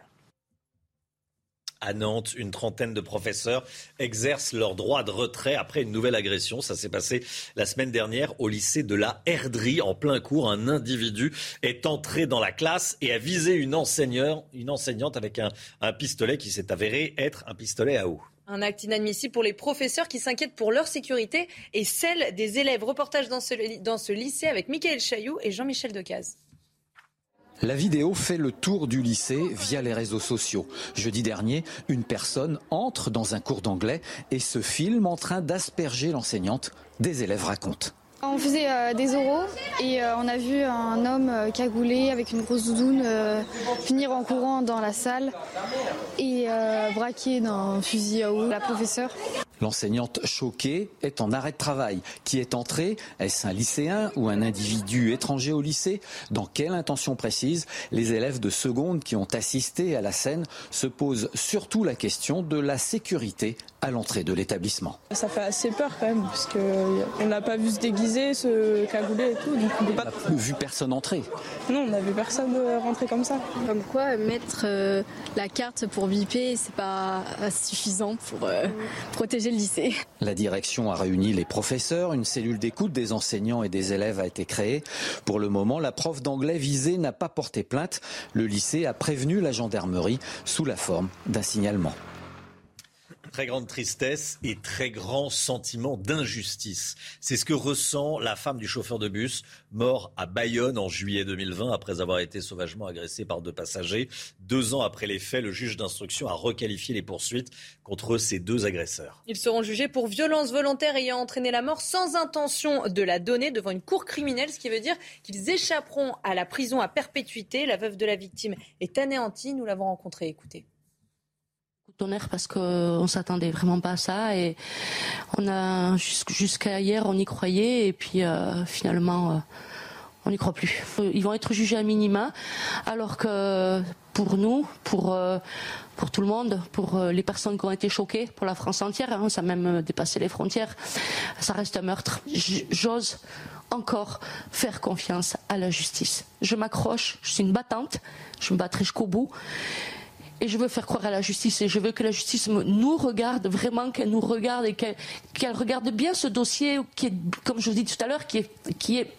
À Nantes, une trentaine de professeurs exercent leur droit de retrait après une nouvelle agression. Ça s'est passé la semaine dernière au lycée de la Herderie. En plein cours, un individu est entré dans la classe et a visé une, enseignante avec un, pistolet qui s'est avéré être un pistolet à eau. Un acte inadmissible pour les professeurs qui s'inquiètent pour leur sécurité et celle des élèves. Reportage dans ce, dans ce lycée avec Michael Chailloux et Jean-Michel Decaze. La vidéo fait le tour du lycée via les réseaux sociaux. Jeudi dernier, une personne entre dans un cours d'anglais et se filme en train d'asperger l'enseignante. Des élèves racontent. On faisait euh, des oraux et euh, on a vu un homme euh, cagoulé avec une grosse doudoune finir en courant dans la salle et braquer d'un fusil à eau la professeure. L'enseignante choquée est en arrêt de travail. Qui est entré Est-ce un lycéen ou un individu étranger au lycée? Dans quelle intention précise Les élèves de seconde qui ont assisté à la scène se posent surtout la question de la sécurité à l'entrée de l'établissement. Ça fait assez peur quand même, parce qu'on n'a pas vu se déguiser, se cagouler et tout. Donc on pas... Vu personne entrer. Non, on n'a vu personne euh, rentrer comme ça. Comme quoi, mettre euh, la carte pour biper, c'est pas euh, suffisant pour euh, protéger le lycée. La direction a réuni les professeurs, une cellule d'écoute des enseignants et des élèves a été créée. Pour le moment, la prof d'anglais visée n'a pas porté plainte. Le lycée a prévenu la gendarmerie sous la forme d'un signalement. Très grande tristesse et très grand sentiment d'injustice. C'est ce que ressent la femme du chauffeur de bus, mort à Bayonne en juillet 2020 après avoir été sauvagement agressé par deux passagers. Deux ans après les faits, le juge d'instruction a requalifié les poursuites contre ces deux agresseurs. Ils seront jugés pour violence volontaire ayant entraîné la mort sans intention de la donner devant une cour criminelle, ce qui veut dire qu'ils échapperont à la prison à perpétuité. La veuve de la victime est anéantie. Nous l'avons rencontrée. Écoutez. Tonnerre parce qu'on s'attendait vraiment pas à ça et on a jusqu'- jusqu'à hier on y croyait et puis euh, finalement euh, on n'y croit plus. Ils vont être jugés à minima alors que pour nous, pour euh, pour tout le monde, pour les personnes qui ont été choquées, pour la France entière, hein, ça a même dépassé les frontières, ça reste un meurtre. J'ose encore faire confiance à la justice. Je m'accroche, je suis une battante, je me battrai jusqu'au bout. Et je veux faire croire à la justice et je veux que la justice nous regarde vraiment, qu'elle nous regarde et qu'elle regarde bien ce dossier qui comme je vous dis tout à l'heure, qui est,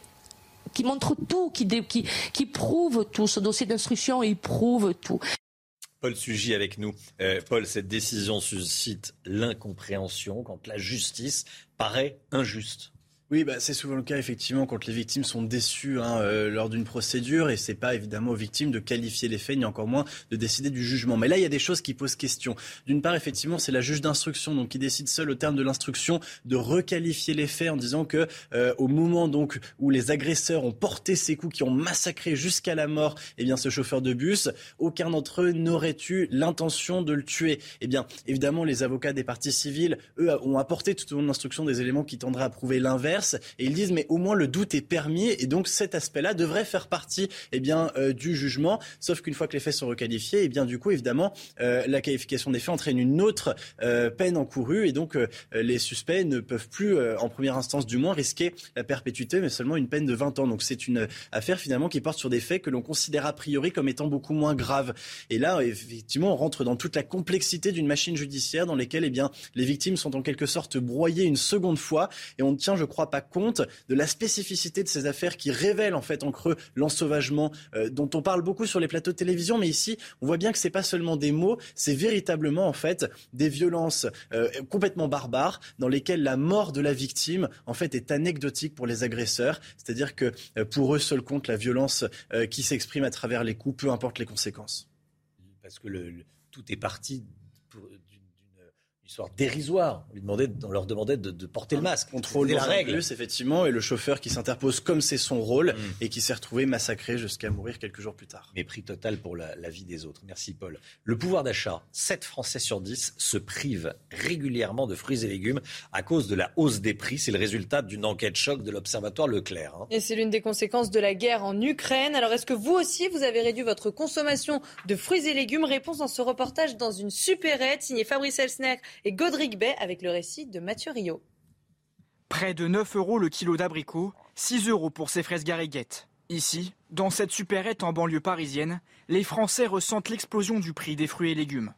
qui montre tout, qui prouve tout. Ce dossier d'instruction, il prouve tout. Paul Sugy avec nous. Euh, Paul, cette décision suscite l'incompréhension quand la justice paraît injuste. Oui, bah, c'est souvent le cas effectivement quand les victimes sont déçues hein, euh, lors d'une procédure et c'est pas évidemment aux victimes de qualifier les faits ni encore moins de décider du jugement. Mais là, il y a des choses qui posent question. D'une part, effectivement, c'est la juge d'instruction donc qui décide seule au terme de l'instruction de requalifier les faits en disant que euh, au moment donc où les agresseurs ont porté ces coups qui ont massacré jusqu'à la mort, eh bien ce chauffeur de bus, aucun d'entre eux n'aurait eu l'intention de le tuer. Eh bien, évidemment, les avocats des parties civiles, eux, ont apporté tout au long de l'instruction des éléments qui tendraient à prouver l'inverse. Et ils disent mais au moins le doute est permis et donc cet aspect-là devrait faire partie eh bien, euh, du jugement. Sauf qu'une fois que les faits sont requalifiés, eh bien, du coup, évidemment, euh, la qualification des faits entraîne une autre euh, peine encourue et donc les suspects ne peuvent plus, en première instance du moins, risquer la perpétuité, mais seulement une peine de 20 ans. Donc c'est une affaire finalement qui porte sur des faits que l'on considère a priori comme étant beaucoup moins graves. Et là, effectivement, on rentre dans toute la complexité d'une machine judiciaire dans laquelle eh bien, les victimes sont en quelque sorte broyées une seconde fois et on tient, je crois, pas compte de la spécificité de ces affaires qui révèlent en fait en creux l'ensauvagement euh, dont on parle beaucoup sur les plateaux de télévision, mais ici on voit bien que c'est pas seulement des mots, c'est véritablement en fait des violences euh, complètement barbares dans lesquelles la mort de la victime en fait est anecdotique pour les agresseurs, c'est-à-dire que euh, pour eux seul compte la violence qui s'exprime à travers les coups, peu importe les conséquences. Parce que le, tout est parti histoire dérisoire. On, lui demandait, on leur demandait de, porter le masque. Contrôle la règle. Bus, effectivement, et le chauffeur qui s'interpose comme c'est son rôle mm. et qui s'est retrouvé massacré jusqu'à mourir quelques jours plus tard. Mépris total pour la, vie des autres. Merci Paul. Le pouvoir d'achat, 7 Français sur 10 se privent régulièrement de fruits et légumes à cause de la hausse des prix. C'est le résultat d'une enquête choc de l'Observatoire Leclerc. Hein. Et c'est l'une des conséquences de la guerre en Ukraine. Alors est-ce que vous aussi, vous avez réduit votre consommation de fruits et légumes? Réponse dans ce reportage dans une supérette signé Fabrice Elsner et Godric Bay avec le récit de Mathieu Rio. Près de 9 euros le kilo d'abricots, 6 euros pour ces fraises gariguettes. Ici, dans cette supérette en banlieue parisienne, les Français ressentent l'explosion du prix des fruits et légumes.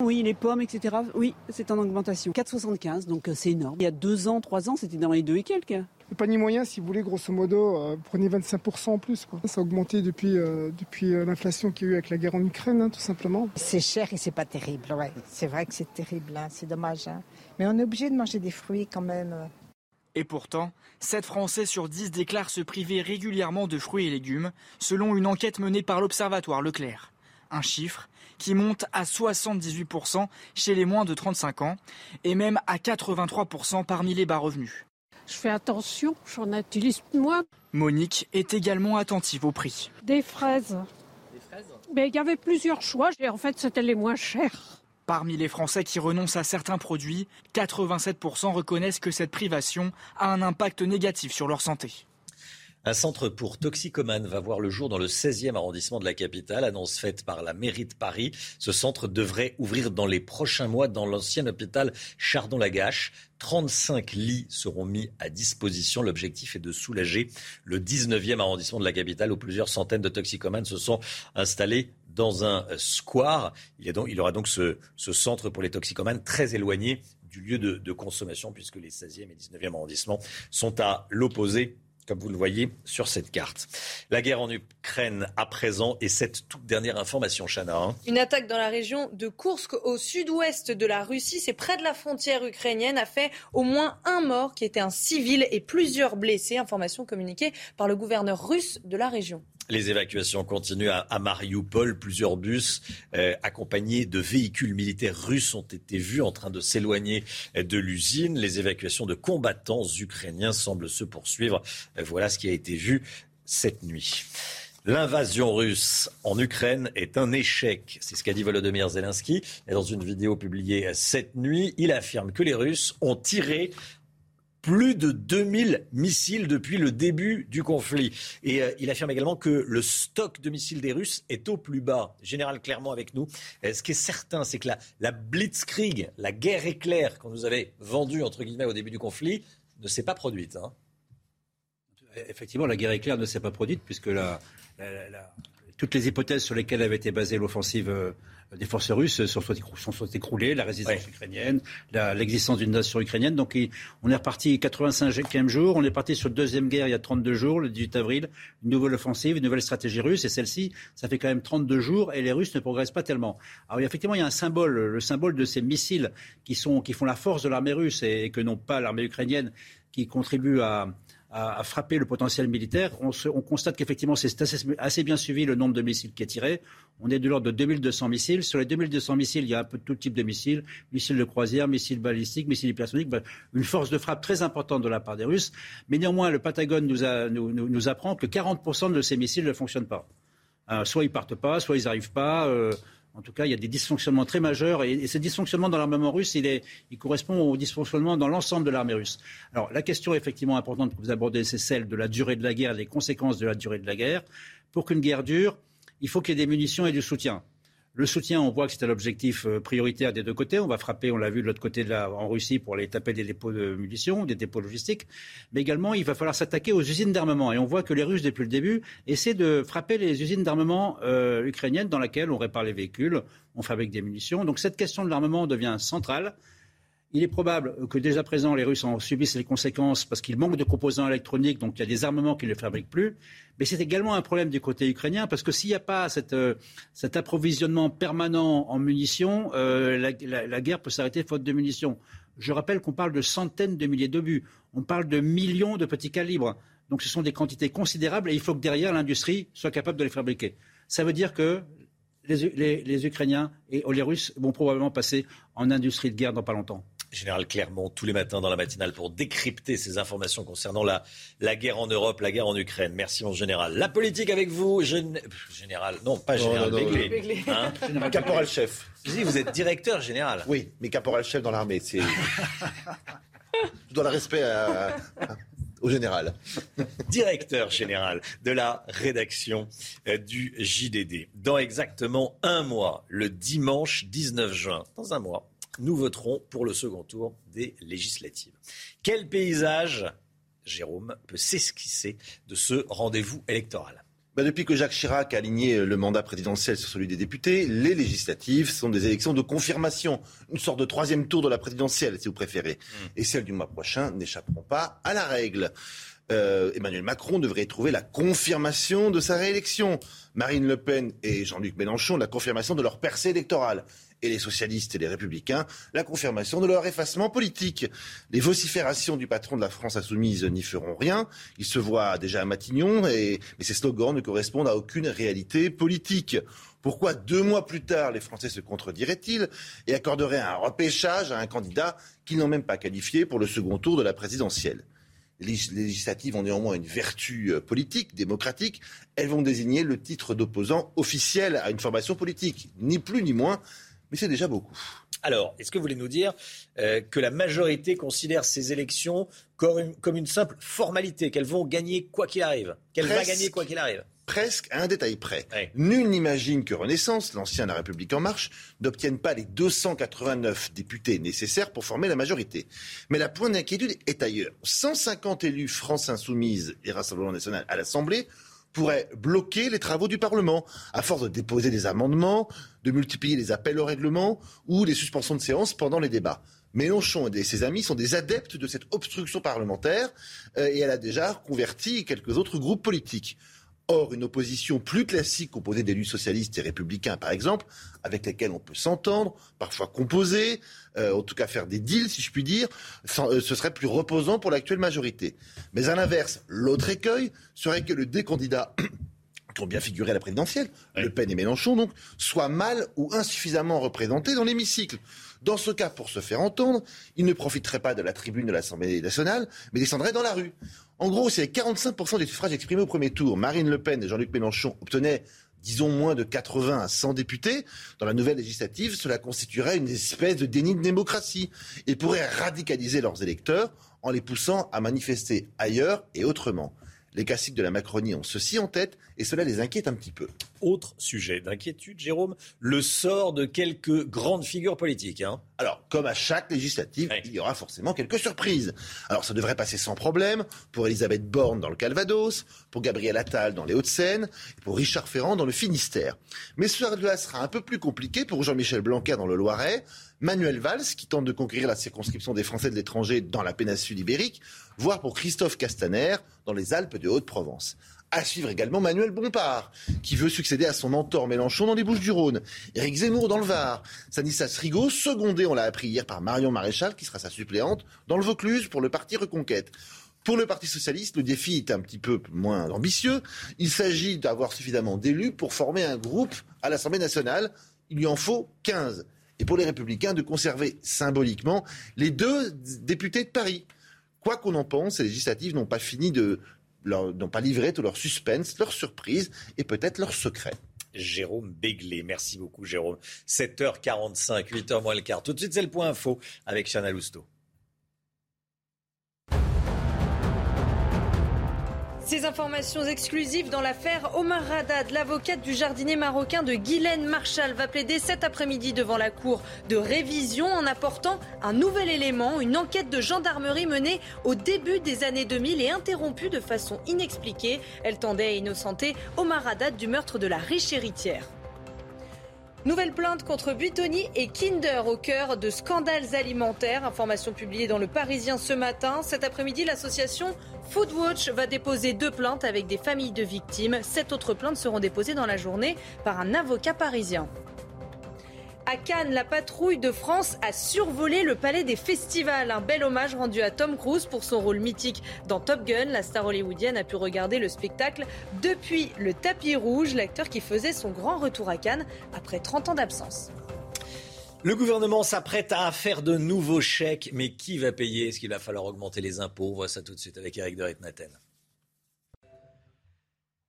Oui, les pommes, etc. Oui, c'est en augmentation. 4,75, donc euh, c'est énorme. Il y a deux ans, trois ans, c'était dans les deux et quelques. Le panier moyen, si vous voulez, grosso modo, euh, prenez 25% en plus. Ça a augmenté depuis, euh, depuis l'inflation qu'il y a eu avec la guerre en Ukraine, hein, tout simplement. C'est cher et c'est pas terrible, ouais. C'est vrai que c'est terrible, hein. c'est dommage. Hein. Mais on est obligé de manger des fruits quand même. Et pourtant, 7 Français sur 10 déclarent se priver régulièrement de fruits et légumes, selon une enquête menée par l'Observatoire Leclerc. Un chiffre qui monte à 78% chez les moins de 35 ans et même à 83% parmi les bas revenus. Je fais attention, j'en utilise moins. Monique est également attentive au prix. Des fraises. Des fraises Mais il y avait plusieurs choix et en fait c'était les moins chers. Parmi les Français qui renoncent à certains produits, 87% reconnaissent que cette privation a un impact négatif sur leur santé. Un centre pour toxicomanes va voir le jour dans le 16e arrondissement de la capitale, annonce faite par la mairie de Paris. Ce centre devrait ouvrir dans les prochains mois dans l'ancien hôpital Chardon-Lagache. 35 lits seront mis à disposition. L'objectif est de soulager le 19e arrondissement de la capitale où plusieurs centaines de toxicomanes se sont installés dans un square. Il, y aura donc ce, centre pour les toxicomanes très éloigné du lieu de, de consommation puisque les 16e et 19e arrondissements sont à l'opposé comme vous le voyez sur cette carte. La guerre en Ukraine à présent et cette toute dernière information, Chana. Hein. Une attaque dans la région de Kursk au sud-ouest de la Russie, c'est près de la frontière ukrainienne, a fait au moins un mort qui était un civil et plusieurs blessés. Information communiquée par le gouverneur russe de la région. Les évacuations continuent à, Mariupol. Plusieurs bus euh, accompagnés de véhicules militaires russes ont été vus en train de s'éloigner de l'usine. Les évacuations de combattants ukrainiens semblent se poursuivre. Voilà ce qui a été vu cette nuit. L'invasion russe en Ukraine est un échec. C'est ce qu'a dit Volodymyr Zelensky. dans une vidéo publiée cette nuit, il affirme que les Russes ont tiré plus de 2000 missiles depuis le début du conflit. Et euh, il affirme également que le stock de missiles des Russes est au plus bas. Général clairement avec nous. Euh, ce qui est certain, c'est que la, blitzkrieg, la guerre éclair qu'on nous avait vendue entre guillemets au début du conflit, ne s'est pas produite. Hein. Effectivement, la guerre éclair ne s'est pas produite puisque toutes les hypothèses sur lesquelles avait été basée l'offensive euh, des forces russes sont, sont écroulées, la résistance ukrainienne, l'existence d'une nation ukrainienne. Donc on est reparti 85e jour, on est parti sur la deuxième guerre il y a 32 jours, le 18 avril, une nouvelle offensive, une nouvelle stratégie russe, et celle-ci, ça fait quand même 32 jours, et les Russes ne progressent pas tellement. Alors effectivement, il y a un symbole, le symbole de ces missiles qui, sont, qui font la force de l'armée russe et que non pas l'armée ukrainienne, qui contribue à, à, frapper le potentiel militaire. On, constate qu'effectivement, c'est assez, bien suivi le nombre de missiles qui est tiré. On est de l'ordre de 2200 missiles. Sur les 2200 missiles, il y a un peu tout type de missiles. Missiles de croisière, missiles balistiques, missiles hypersoniques. Une force de frappe très importante de la part des Russes. Mais néanmoins, le Patagone nous, apprend que 40% de ces missiles ne fonctionnent pas. Euh, soit ils partent pas, soit ils n'arrivent pas. Euh, En tout cas, il y a des dysfonctionnements très majeurs et, et ce dysfonctionnement dans l'armement russe, il, il correspond au dysfonctionnement dans l'ensemble de l'armée russe. Alors, la question effectivement importante que vous abordez, c'est celle de la durée de la guerre, des conséquences de la durée de la guerre. Pour qu'une guerre dure, il faut qu'il y ait des munitions et du soutien. Le soutien, on voit que c'était l'objectif euh, prioritaire des deux côtés. On va frapper, on l'a vu de l'autre côté de la, en Russie pour aller taper des dépôts de munitions, des dépôts logistiques. Mais également, il va falloir s'attaquer aux usines d'armement. Et on voit que les Russes, depuis le début, essaient de frapper les usines d'armement euh, ukrainiennes dans lesquelles on répare les véhicules, on fabrique des munitions. Donc cette question de l'armement devient centrale. Il est probable que dès à présent, les Russes en subissent les conséquences parce qu'il manque de composants électroniques, donc il y a des armements qu'ils ne fabriquent plus. Mais c'est également un problème du côté ukrainien parce que s'il n'y a pas euh, cet approvisionnement permanent en munitions, euh, la, guerre peut s'arrêter faute de munitions. Je rappelle qu'on parle de centaines de milliers d'obus. On parle de millions de petits calibres. Donc ce sont des quantités considérables et il faut que derrière l'industrie soit capable de les fabriquer. Ça veut dire que les Ukrainiens et les Russes vont probablement passer en industrie de guerre dans pas longtemps. Général Clermont, tous les matins dans la matinale pour décrypter ces informations concernant la, la guerre en Europe, la guerre en Ukraine. Merci mon général. La politique avec vous, gén... général, non pas général, non, non, Béglé. Hein caporal-chef. Vous êtes directeur général. Oui, mais caporal-chef dans l'armée, c'est... (laughs) Je dois le respect à, au général. Directeur général de la rédaction euh, du JDD. Dans exactement un mois, le dimanche 19 juin, dans un mois, nous voterons pour le second tour des législatives. Quel paysage, Jérôme, peut s'esquisser de ce rendez-vous électoral? Bah depuis que Jacques Chirac a aligné le mandat présidentiel sur celui des députés, les législatives sont des élections de confirmation, une sorte de troisième tour de la présidentielle, si vous préférez. Mmh. Et celles du mois prochain n'échapperont pas à la règle. Euh, Emmanuel Macron devrait trouver la confirmation de sa réélection. Marine Le Pen et Jean-Luc Mélenchon, la confirmation de leur percée électorale et les socialistes et les républicains la confirmation de leur effacement politique. Les vociférations du patron de la France insoumise n'y feront rien. Il se voit déjà à Matignon, et, mais ces slogans ne correspondent à aucune réalité politique. Pourquoi deux mois plus tard, les Français se contrediraient-ils et accorderaient un repêchage à un candidat qu'ils n'ont même pas qualifié pour le second tour de la présidentielle? Les législatives ont néanmoins une vertu euh, politique, démocratique. Elles vont désigner le titre d'opposant officiel à une formation politique, ni plus ni moins mais c'est déjà beaucoup. Alors, est-ce que vous voulez nous dire euh, que la majorité considère ces élections comme une, comme une simple formalité, qu'elles vont gagner quoi qu'il arrive Qu'elle va gagner quoi qu'il arrive? Presque à un détail près. Nul n'imagine que Renaissance, l'ancien La République en marche, n'obtienne pas les 289 députés nécessaires pour former la majorité. Mais la pointe d'inquiétude est ailleurs. 150 élus France Insoumise et Rassemblement National à l'Assemblée pourrait bloquer les travaux du Parlement, à force de déposer des amendements, de multiplier les appels au règlement ou les suspensions de séance pendant les débats. Mélenchon et ses amis sont des adeptes de cette obstruction parlementaire euh, et elle a déjà converti quelques autres groupes politiques. Or, une opposition plus classique composée d'élus socialistes et républicains, par exemple, avec lesquels on peut s'entendre, parfois composer, euh, en tout cas faire des deals, si je puis dire, sans, euh, ce serait plus reposant pour l'actuelle majorité. Mais à l'inverse, l'autre écueil serait que le deux candidats (clears throat) qui ont bien figuré à la présidentielle. Le Pen et Mélenchon, donc, soient mal ou insuffisamment représentés dans l'hémicycle. Dans ce cas, pour se faire entendre, ils ne profiteraient pas de la tribune de l'Assemblée nationale, mais descendraient dans la rue. En gros, c'est 45% des suffrages exprimés au premier tour. Marine Le Pen et Jean-Luc Mélenchon obtenaient disons moins de 80 à 100 députés, dans la nouvelle législative, cela constituerait une espèce de déni de démocratie et pourrait radicaliser leurs électeurs en les poussant à manifester ailleurs et autrement. Les classiques de la Macronie ont ceci en tête et cela les inquiète un petit peu. Autre sujet d'inquiétude, Jérôme, le sort de quelques grandes figures politiques. Hein. Alors, comme à chaque législative, il y aura forcément quelques surprises. Alors, ça devrait passer sans problème pour Elisabeth Borne dans le Calvados, pour Gabriel Attal dans les Hauts-de-Seine, pour Richard Ferrand dans le Finistère. Mais cela sera un peu plus compliqué pour Jean-Michel Blanquer dans le Loiret, Manuel Valls, qui tente de conquérir la circonscription des Français de l'étranger dans la péninsule ibérique, voire pour Christophe Castaner dans les Alpes de Haute-Provence. À suivre également Manuel Bompard, qui veut succéder à son mentor Mélenchon dans les Bouches-du-Rhône. Éric Zemmour dans le Var. Stanislas Rigaud, secondé, on l'a appris hier par Marion Maréchal, qui sera sa suppléante, dans le Vaucluse pour le parti Reconquête. Pour le Parti socialiste, le défi est un petit peu moins ambitieux. Il s'agit d'avoir suffisamment d'élus pour former un groupe à l'Assemblée nationale. Il lui en faut 15 et pour les Républicains de conserver symboliquement les deux députés de Paris. Quoi qu'on en pense, les législatives n'ont pas fini de n'ont pas livré tout leur suspense, leur surprise et peut-être leur secret. Jérôme Béglé. Merci beaucoup Jérôme. 7h45, 8h moins le quart. Tout de suite c'est le point info avec Chana Lousteau. Ces informations exclusives dans l'affaire Omar Haddad, l'avocate du jardinier marocain de Guylaine Marshall, va plaider cet après-midi devant la cour de révision en apportant un nouvel élément, une enquête de gendarmerie menée au début des années 2000 et interrompue de façon inexpliquée. Elle tendait à innocenter Omar Haddad du meurtre de la riche héritière. Nouvelle plainte contre Buitoni et Kinder au cœur de scandales alimentaires. Information publiée dans le Parisien ce matin. Cet après-midi, l'association Foodwatch va déposer deux plaintes avec des familles de victimes. Sept autres plaintes seront déposées dans la journée par un avocat parisien. À Cannes, la patrouille de France a survolé le palais des festivals. Un bel hommage rendu à Tom Cruise pour son rôle mythique dans Top Gun. La star hollywoodienne a pu regarder le spectacle depuis le tapis rouge, l'acteur qui faisait son grand retour à Cannes après 30 ans d'absence. Le gouvernement s'apprête à faire de nouveaux chèques, mais qui va payer? Est-ce qu'il va falloir augmenter les impôts? On voit ça tout de suite avec Eric de Ritmaten.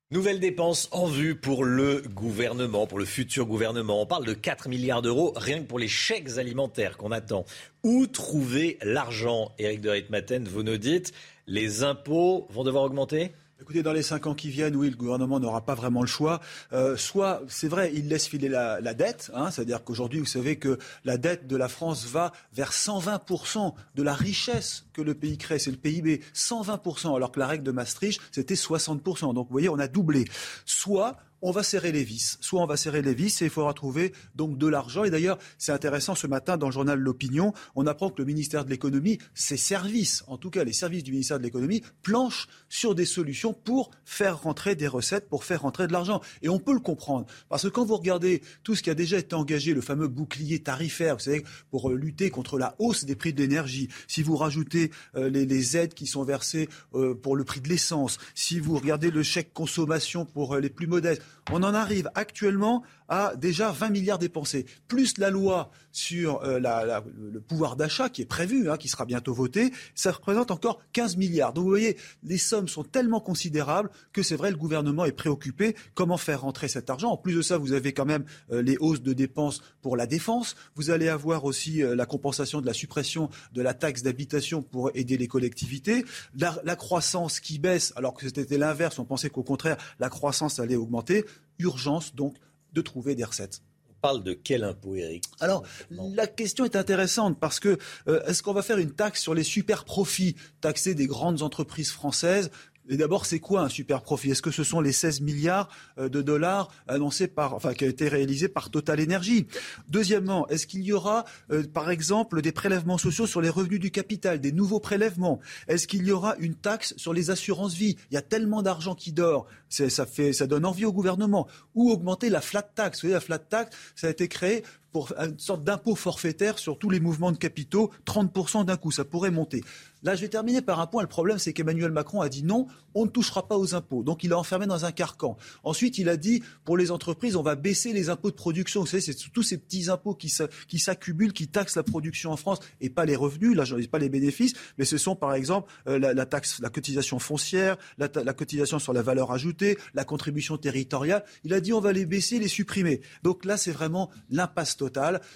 Nouvelles dépenses en vue pour le gouvernement, pour le futur gouvernement. On parle de 4 milliards d'euros rien que pour les chèques alimentaires qu'on attend. Où trouver l'argent? Éric de Ritmaten, vous nous dites, les impôts vont devoir augmenter? Écoutez, dans les cinq ans qui viennent, oui, le gouvernement n'aura pas vraiment le choix. Euh, soit, c'est vrai, il laisse filer la, la dette, hein, c'est-à-dire qu'aujourd'hui, vous savez que la dette de la France va vers 120% de la richesse que le pays crée, c'est le PIB, 120%, alors que la règle de Maastricht, c'était 60%. Donc, vous voyez, on a doublé. Soit, on va serrer les vis. Soit on va serrer les vis et il faudra trouver donc de l'argent. Et d'ailleurs, c'est intéressant, ce matin, dans le journal L'Opinion, on apprend que le ministère de l'économie, ses services, en tout cas les services du ministère de l'économie, planchent sur des solutions pour faire rentrer des recettes, pour faire rentrer de l'argent. Et on peut le comprendre. Parce que quand vous regardez tout ce qui a déjà été engagé, le fameux bouclier tarifaire, vous savez, pour euh, lutter contre la hausse des prix de l'énergie, si vous rajoutez euh, les, aides qui sont versées euh, pour le prix de l'essence, si vous regardez le chèque consommation pour les plus modestes, on en arrive actuellement à déjà 20 milliards dépensés, plus la loi sur euh, le pouvoir d'achat qui est prévu, hein, qui sera bientôt voté, ça représente encore 15 milliards. Donc vous voyez, les sommes sont tellement considérables que c'est vrai, le gouvernement est préoccupé. Comment faire rentrer cet argent? En plus de ça, vous avez quand même euh, les hausses de dépenses pour la défense. Vous allez avoir aussi euh, la compensation de la suppression de la taxe d'habitation pour aider les collectivités. La croissance qui baisse, alors que c'était l'inverse, on pensait qu'au contraire, la croissance allait augmenter. Urgence donc de trouver des recettes. On parle de quel impôt, Eric Alors, la question est intéressante parce que euh, est-ce qu'on va faire une taxe sur les super profits, taxer des grandes entreprises françaises et d'abord, c'est quoi un super profit? Est-ce que ce sont les 16 milliards euh, de dollars annoncés par, enfin, qui ont été réalisés par Total Energy? Deuxièmement, est-ce qu'il y aura, euh, par exemple, des prélèvements sociaux sur les revenus du capital, des nouveaux prélèvements? Est-ce qu'il y aura une taxe sur les assurances vie? Il y a tellement d'argent qui dort, ça fait, ça donne envie au gouvernement. Ou augmenter la flat tax? Vous voyez, la flat tax, ça a été créé une sorte d'impôt forfaitaire sur tous les mouvements de capitaux, 30% d'un coup, ça pourrait monter. Là, je vais terminer par un point. Le problème, c'est qu'Emmanuel Macron a dit non, on ne touchera pas aux impôts. Donc, il a enfermé dans un carcan. Ensuite, il a dit, pour les entreprises, on va baisser les impôts de production. Vous savez, c'est tous ces petits impôts qui s'accumulent, qui taxent la production en France et pas les revenus. Là, je dis pas les bénéfices, mais ce sont, par exemple, euh, la, la, taxe, la cotisation foncière, la, la cotisation sur la valeur ajoutée, la contribution territoriale. Il a dit, on va les baisser, les supprimer. Donc là, c'est vraiment l'impasse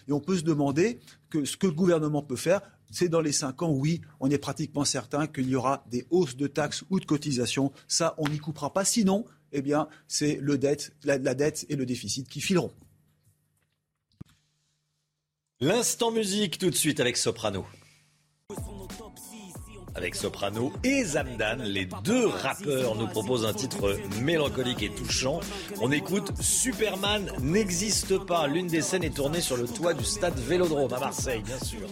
Et on peut se demander que ce que le gouvernement peut faire, c'est dans les cinq ans, oui, on est pratiquement certain qu'il y aura des hausses de taxes ou de cotisations. Ça, on n'y coupera pas. Sinon, eh bien, c'est le dette, la dette et le déficit qui fileront. L'instant musique tout de suite avec Soprano avec Soprano et Zamdan. Les deux rappeurs nous proposent un titre mélancolique et touchant. On écoute Superman n'existe pas. L'une des scènes est tournée sur le toit du stade Vélodrome à Marseille, bien sûr.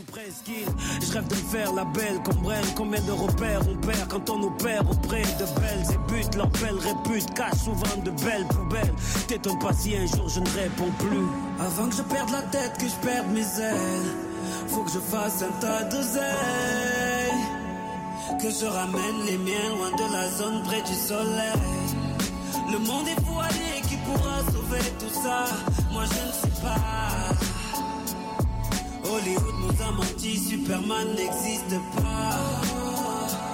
Je rêve de faire la belle Brel. Combien de repères on perd quand on opère auprès de belles et buts. Belle répute cache souvent de belles poubelles. T'étonnes pas si un jour je ne réponds plus. Avant que je perde la tête, que je perde mes ailes. Faut que je fasse un tas de zèle que je ramène les miens loin de la zone près du soleil. Le monde est voilé, qui pourra sauver tout ça? Moi je ne sais pas. Hollywood nous a menti, Superman n'existe pas.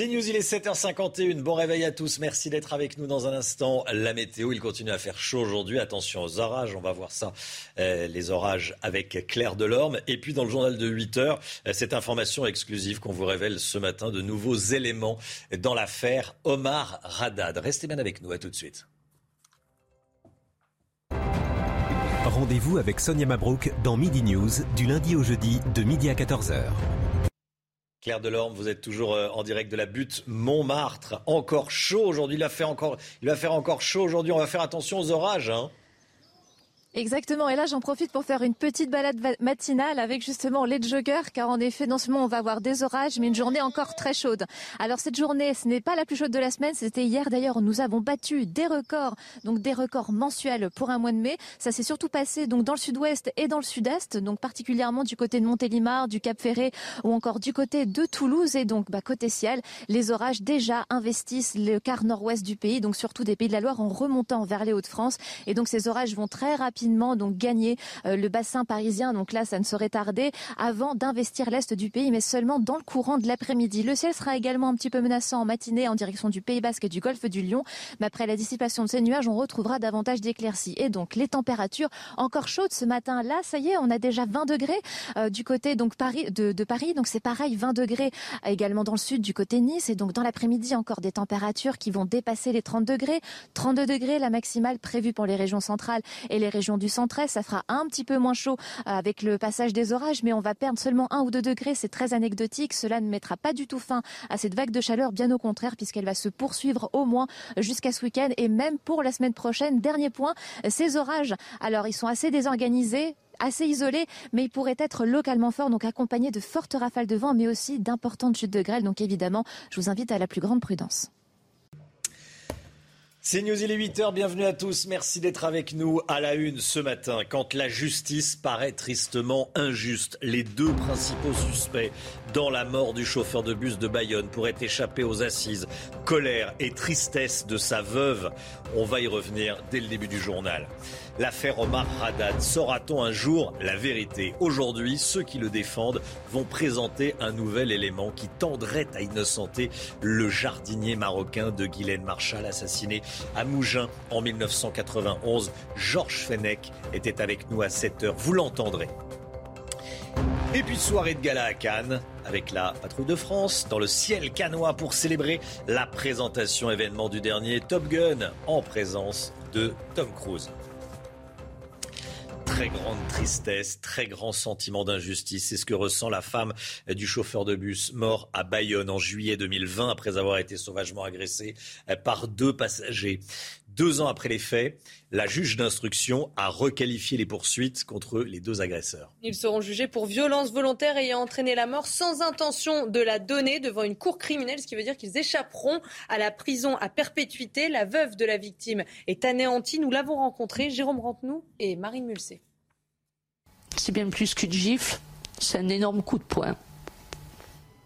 C'est News, il est 7h51. Bon réveil à tous. Merci d'être avec nous dans un instant. La météo, il continue à faire chaud aujourd'hui. Attention aux orages. On va voir ça, euh, les orages avec Claire Delorme. Et puis dans le journal de 8 h euh, cette information exclusive qu'on vous révèle ce matin, de nouveaux éléments dans l'affaire Omar Radad. Restez bien avec nous. À tout de suite. Rendez-vous avec Sonia Mabrouk dans Midi News du lundi au jeudi de midi à 14h. Claire Delorme, vous êtes toujours euh, en direct de la butte Montmartre. Encore chaud aujourd'hui. Il va faire encore, il va faire encore chaud aujourd'hui. On va faire attention aux orages. Hein. Exactement. Et là, j'en profite pour faire une petite balade matinale avec justement les joggers, car en effet, non seulement on va avoir des orages, mais une journée encore très chaude. Alors cette journée, ce n'est pas la plus chaude de la semaine. C'était hier d'ailleurs. Nous avons battu des records, donc des records mensuels pour un mois de mai. Ça s'est surtout passé donc dans le sud-ouest et dans le sud-est, donc particulièrement du côté de Montélimar, du Cap Ferré ou encore du côté de Toulouse. Et donc, bah, côté ciel, les orages déjà investissent le quart nord-ouest du pays, donc surtout des pays de la Loire en remontant vers les Hauts-de-France. Et donc ces orages vont très rapidement donc gagner euh, le bassin parisien. Donc là, ça ne serait tardé avant d'investir l'est du pays, mais seulement dans le courant de l'après-midi. Le ciel sera également un petit peu menaçant en matinée en direction du Pays Basque et du Golfe du Lion. Mais après la dissipation de ces nuages, on retrouvera davantage d'éclaircies. Et donc les températures encore chaudes ce matin. Là, ça y est, on a déjà 20 degrés euh, du côté donc de Paris. Donc c'est pareil, 20 degrés également dans le sud du côté Nice. Et donc dans l'après-midi, encore des températures qui vont dépasser les 30 degrés. 32 degrés la maximale prévue pour les régions centrales et les régions du centre-est. Ça fera un petit peu moins chaud euh, avec le passage des orages, mais on va perdre seulement un ou deux degrés. C'est très anecdotique. Cela ne mettra pas du tout fin à cette vague de chaleur, bien au contraire, puisqu'elle va se poursuivre au moins jusqu'à ce week-end et même pour la semaine prochaine. Dernier point, ces orages. Alors, ils sont assez désorganisés assez isolés, mais ils pourraient être localement forts, donc accompagnés de fortes rafales de vent, mais aussi d'importantes chutes de grêle. Donc évidemment, je vous invite à la plus grande prudence. C'est News, il est 8h, bienvenue à tous, merci d'être avec nous à la une ce matin. Quand la justice paraît tristement injuste, les deux principaux suspects dans la mort du chauffeur de bus de Bayonne pourraient échapper aux assises. Colère et tristesse de sa veuve, on va y revenir dès le début du journal. L'affaire Omar Haddad, saura-t-on un jour la vérité? Aujourd'hui, ceux qui le défendent vont présenter un nouvel élément qui tendrait à innocenter le jardinier marocain de Guylaine Marshall assassiné à Mougins en 1991. Georges Fenech était avec nous à 7 heures. Vous l'entendrez. Et puis soirée de gala à Cannes avec la patrouille de France dans le ciel canois pour célébrer la présentation événement du dernier Top Gun en présence de Tom Cruise très grande tristesse, très grand sentiment d'injustice. C'est ce que ressent la femme du chauffeur de bus mort à Bayonne en juillet 2020 après avoir été sauvagement agressé par deux passagers. Deux ans après les faits, la juge d'instruction a requalifié les poursuites contre les deux agresseurs. Ils seront jugés pour violence volontaire ayant entraîné la mort sans intention de la donner devant une cour criminelle, ce qui veut dire qu'ils échapperont à la prison à perpétuité. La veuve de la victime est anéantie. Nous l'avons rencontrée, Jérôme Rampenou et Marine Mulsé. C'est bien plus qu'une gifle, c'est un énorme coup de poing.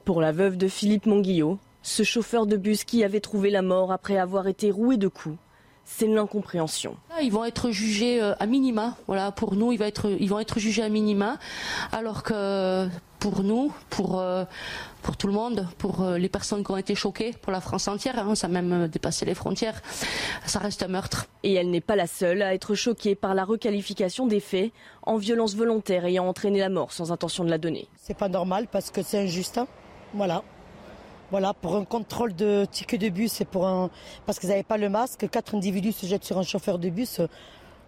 Pour la veuve de Philippe Monguillot, ce chauffeur de bus qui avait trouvé la mort après avoir été roué de coups, c'est l'incompréhension. Ils vont être jugés euh, à minima. Voilà, pour nous, ils vont être, ils vont être jugés à minima, alors que pour nous, pour euh, pour tout le monde, pour euh, les personnes qui ont été choquées, pour la France entière, hein, ça a même dépassé les frontières, ça reste un meurtre. Et elle n'est pas la seule à être choquée par la requalification des faits en violence volontaire ayant entraîné la mort sans intention de la donner. C'est pas normal parce que c'est injuste. Hein. Voilà. Voilà, pour un contrôle de ticket de bus et pour un. Parce qu'ils n'avaient pas le masque, quatre individus se jettent sur un chauffeur de bus.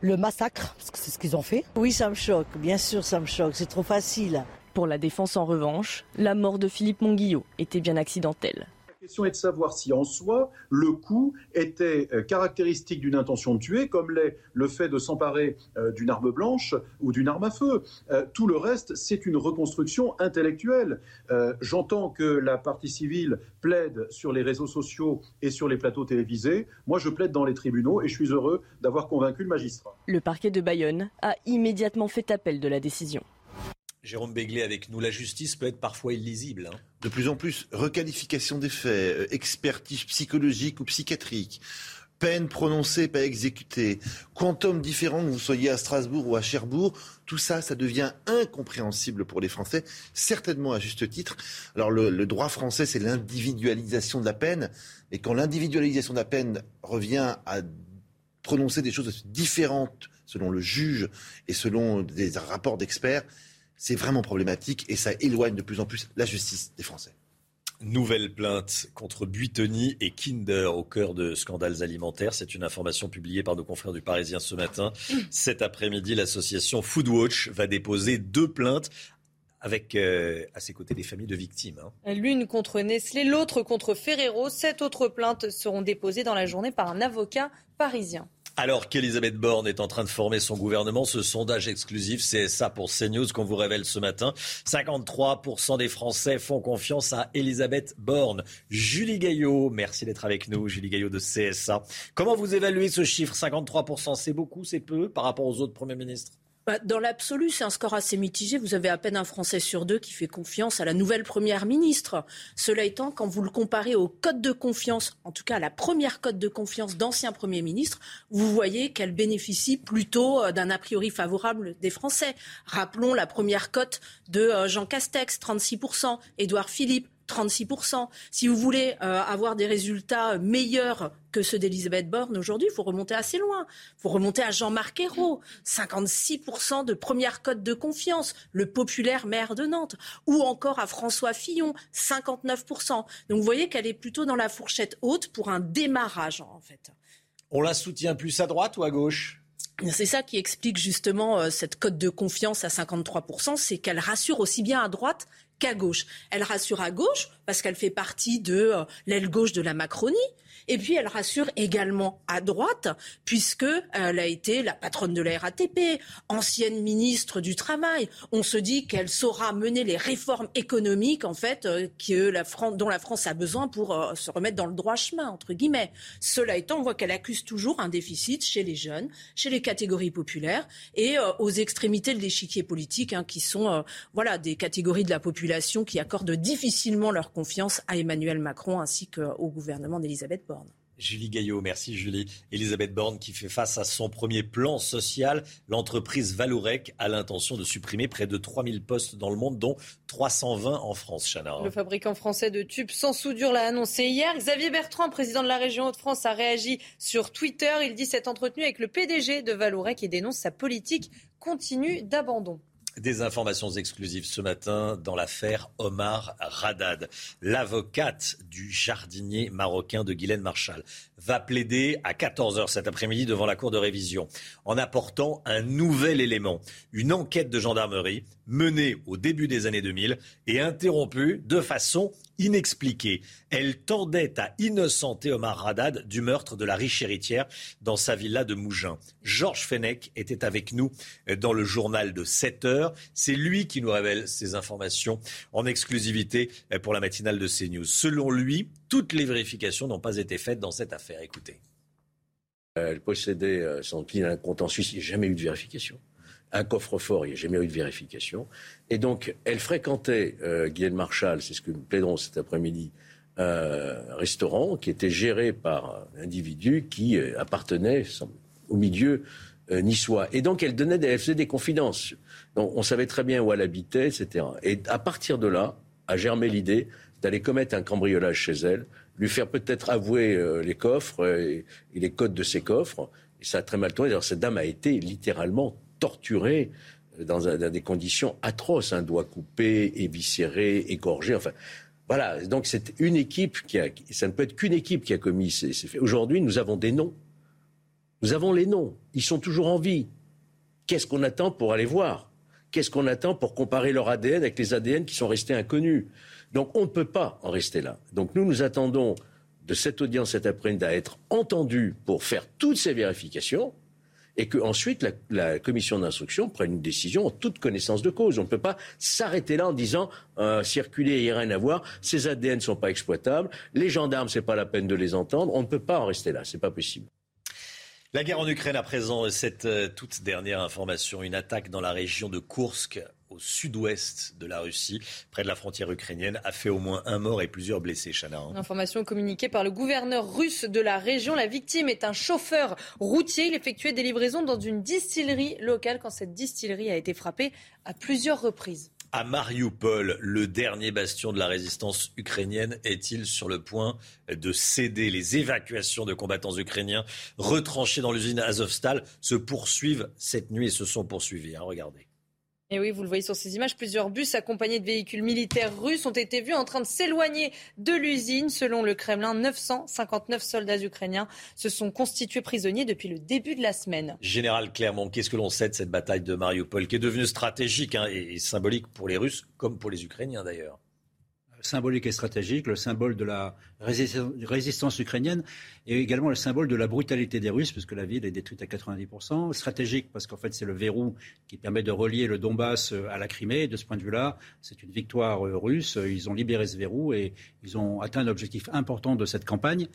Le massacre, parce que c'est ce qu'ils ont fait. Oui, ça me choque, bien sûr, ça me choque, c'est trop facile. Pour la défense, en revanche, la mort de Philippe Monguillot était bien accidentelle. Question est de savoir si en soi, le coup était euh, caractéristique d'une intention de tuer, comme l'est le fait de s'emparer euh, d'une arme blanche ou d'une arme à feu. Euh, tout le reste, c'est une reconstruction intellectuelle. J'entends que la partie civile plaide sur les réseaux sociaux et sur les plateaux télévisés. Moi, je plaide dans les tribunaux et je suis heureux d'avoir convaincu le magistrat. Le parquet de Bayonne a immédiatement fait appel de la décision. Jérôme Béglé avec nous. La justice peut être parfois illisible. Hein. De plus en plus, requalification des faits, euh, expertise psychologique ou psychiatrique, peine prononcée, pas exécutée, quantum différent que vous soyez à Strasbourg ou à Cherbourg, tout ça, ça devient incompréhensible pour les Français, certainement à juste titre. Alors le, droit français, c'est l'individualisation de la peine, et quand l'individualisation de la peine revient à prononcer des choses différentes selon le juge et selon des rapports d'experts, c'est vraiment problématique et ça éloigne de plus en plus la justice des Français. Nouvelle plainte contre Buitoni et Kinder au cœur de scandales alimentaires. C'est une information publiée par nos confrères du Parisien ce matin. Cet après-midi, l'association Foodwatch va déposer deux plaintes avec euh, à ses côtés des familles de victimes. Hein. L'une contre Nestlé, l'autre contre Ferrero. Sept autres plaintes seront déposées dans la journée par un avocat parisien. Alors qu'Elisabeth Borne est en train de former son gouvernement, ce sondage exclusif, c'est ça pour CNews qu'on vous révèle ce matin. 53% des Français font confiance à Elisabeth Borne. Julie Gaillot, merci d'être avec nous, Julie Gaillot de CSA. Comment vous évaluez ce chiffre? 53%, c'est beaucoup, c'est peu par rapport aux autres premiers ministres? Bah, dans l'absolu, c'est un score assez mitigé. Vous avez à peine un Français sur deux qui fait confiance à la nouvelle Première ministre. Cela étant, quand vous le comparez au code de confiance, en tout cas à la première code de confiance d'anciens Premiers ministres, vous voyez qu'elle bénéficie plutôt euh, d'un a priori favorable des Français. Rappelons la première cote de euh, Jean Castex, 36%, Édouard Philippe, 36%. Si vous voulez euh, avoir des résultats meilleurs que ceux d'Elisabeth Borne aujourd'hui, il faut remonter assez loin. Il faut remonter à Jean-Marc Ayrault, 56% de première cote de confiance, le populaire maire de Nantes, ou encore à François Fillon, 59%. Donc vous voyez qu'elle est plutôt dans la fourchette haute pour un démarrage en fait. On la soutient plus à droite ou à gauche? C'est ça qui explique justement euh, cette cote de confiance à 53%, c'est qu'elle rassure aussi bien à droite qu'à gauche. Elle rassure à gauche parce qu'elle fait partie de euh, l'aile gauche de la Macronie. Et puis elle rassure également à droite, puisque elle a été la patronne de la RATP, ancienne ministre du Travail. On se dit qu'elle saura mener les réformes économiques, en fait, euh, que la France, dont la France a besoin pour euh, se remettre dans le droit chemin, entre guillemets. Cela étant, on voit qu'elle accuse toujours un déficit chez les jeunes, chez les catégories populaires et euh, aux extrémités de l'échiquier politique, hein, qui sont voilà des catégories de la population qui accordent difficilement leur confiance à Emmanuel Macron ainsi qu'au gouvernement d'Elisabeth Borne. Julie Gaillot, merci Julie. Elisabeth Borne qui fait face à son premier plan social. L'entreprise Valourec a l'intention de supprimer près de 3000 postes dans le monde, dont 320 en France, Chana. Le fabricant français de tubes sans soudure l'a annoncé hier. Xavier Bertrand, président de la région Hauts-de-France, a réagi sur Twitter. Il dit s'être entretenu avec le PDG de Valourec et dénonce sa politique continue d'abandon. Des informations exclusives ce matin dans l'affaire Omar Radad. L'avocate du jardinier marocain de Guylaine Marshall va plaider à 14h cet après-midi devant la Cour de révision en apportant un nouvel élément. Une enquête de gendarmerie menée au début des années 2000 et interrompue de façon inexpliquée. Elle tendait à innocenter Omar Radad du meurtre de la riche héritière dans sa villa de Mougins. Georges Fenech était avec nous dans le journal de 7 heures. C'est lui qui nous révèle ces informations en exclusivité pour la matinale de CNews. Selon lui, toutes les vérifications n'ont pas été faites dans cette affaire. Écoutez. Elle possédait euh, client un compte en Suisse, il n'y a jamais eu de vérification un coffre-fort, il n'y a jamais eu de vérification. Et donc, elle fréquentait, euh, Guylaine Marshall, c'est ce que nous plaiderons cet après-midi, un restaurant qui était géré par un individu qui euh, appartenait au milieu euh, niçois. Et donc, elle, donnait des, elle faisait des confidences. On savait très bien où elle habitait, etc. Et à partir de là, a germé l'idée d'aller commettre un cambriolage chez elle, lui faire peut-être avouer euh, les coffres et, les codes de ses coffres. Et ça a très mal tourné. Alors, cette dame a été littéralement torturé dans, des conditions atroces, un doigt coupé, éviscéré, égorgé, enfin. Voilà, donc c'est une équipe qui a, ça ne peut être qu'une équipe qui a commis ces, faits. Aujourd'hui, nous avons des noms. Nous avons les noms. Ils sont toujours en vie. Qu'est-ce qu'on attend pour aller voir? Qu'est-ce qu'on attend pour comparer leur ADN avec les ADN qui sont restés inconnus? Donc on ne peut pas en rester là. Donc nous, nous attendons de cette audience cet après-midi à être entendus pour faire toutes ces vérifications et qu'ensuite la, la commission d'instruction prenne une décision en toute connaissance de cause. On ne peut pas s'arrêter là en disant euh, circuler, il n'y a rien à voir, ces ADN ne sont pas exploitables, les gendarmes, ce n'est pas la peine de les entendre. On ne peut pas en rester là, ce n'est pas possible. La guerre en Ukraine à présent, cette euh, toute dernière information, une attaque dans la région de Kursk au sud-ouest de la Russie, près de la frontière ukrainienne, a fait au moins un mort et plusieurs blessés. Chana. Hein. Information communiquée par le gouverneur russe de la région. La victime est un chauffeur routier. Il effectuait des livraisons dans une distillerie locale quand cette distillerie a été frappée à plusieurs reprises. À Mariupol, le dernier bastion de la résistance ukrainienne est-il sur le point de céder? Les évacuations de combattants ukrainiens retranchés dans l'usine Azovstal se poursuivent cette nuit et se sont poursuivies. Hein, regardez. Et oui, vous le voyez sur ces images, plusieurs bus accompagnés de véhicules militaires russes ont été vus en train de s'éloigner de l'usine. Selon le Kremlin, 959 soldats ukrainiens se sont constitués prisonniers depuis le début de la semaine. Général Clermont, qu'est-ce que l'on sait de cette bataille de Mariupol, qui est devenue stratégique hein, et symbolique pour les Russes comme pour les Ukrainiens d'ailleurs? Symbolique et stratégique, le symbole de la résistance ukrainienne et également le symbole de la brutalité des Russes, puisque la ville est détruite à 90%. Stratégique, parce qu'en fait, c'est le verrou qui permet de relier le Donbass euh, à la Crimée. de ce point de vue-là, c'est une victoire euh, russe. Ils ont libéré ce verrou et ils ont atteint un objectif important de cette campagne.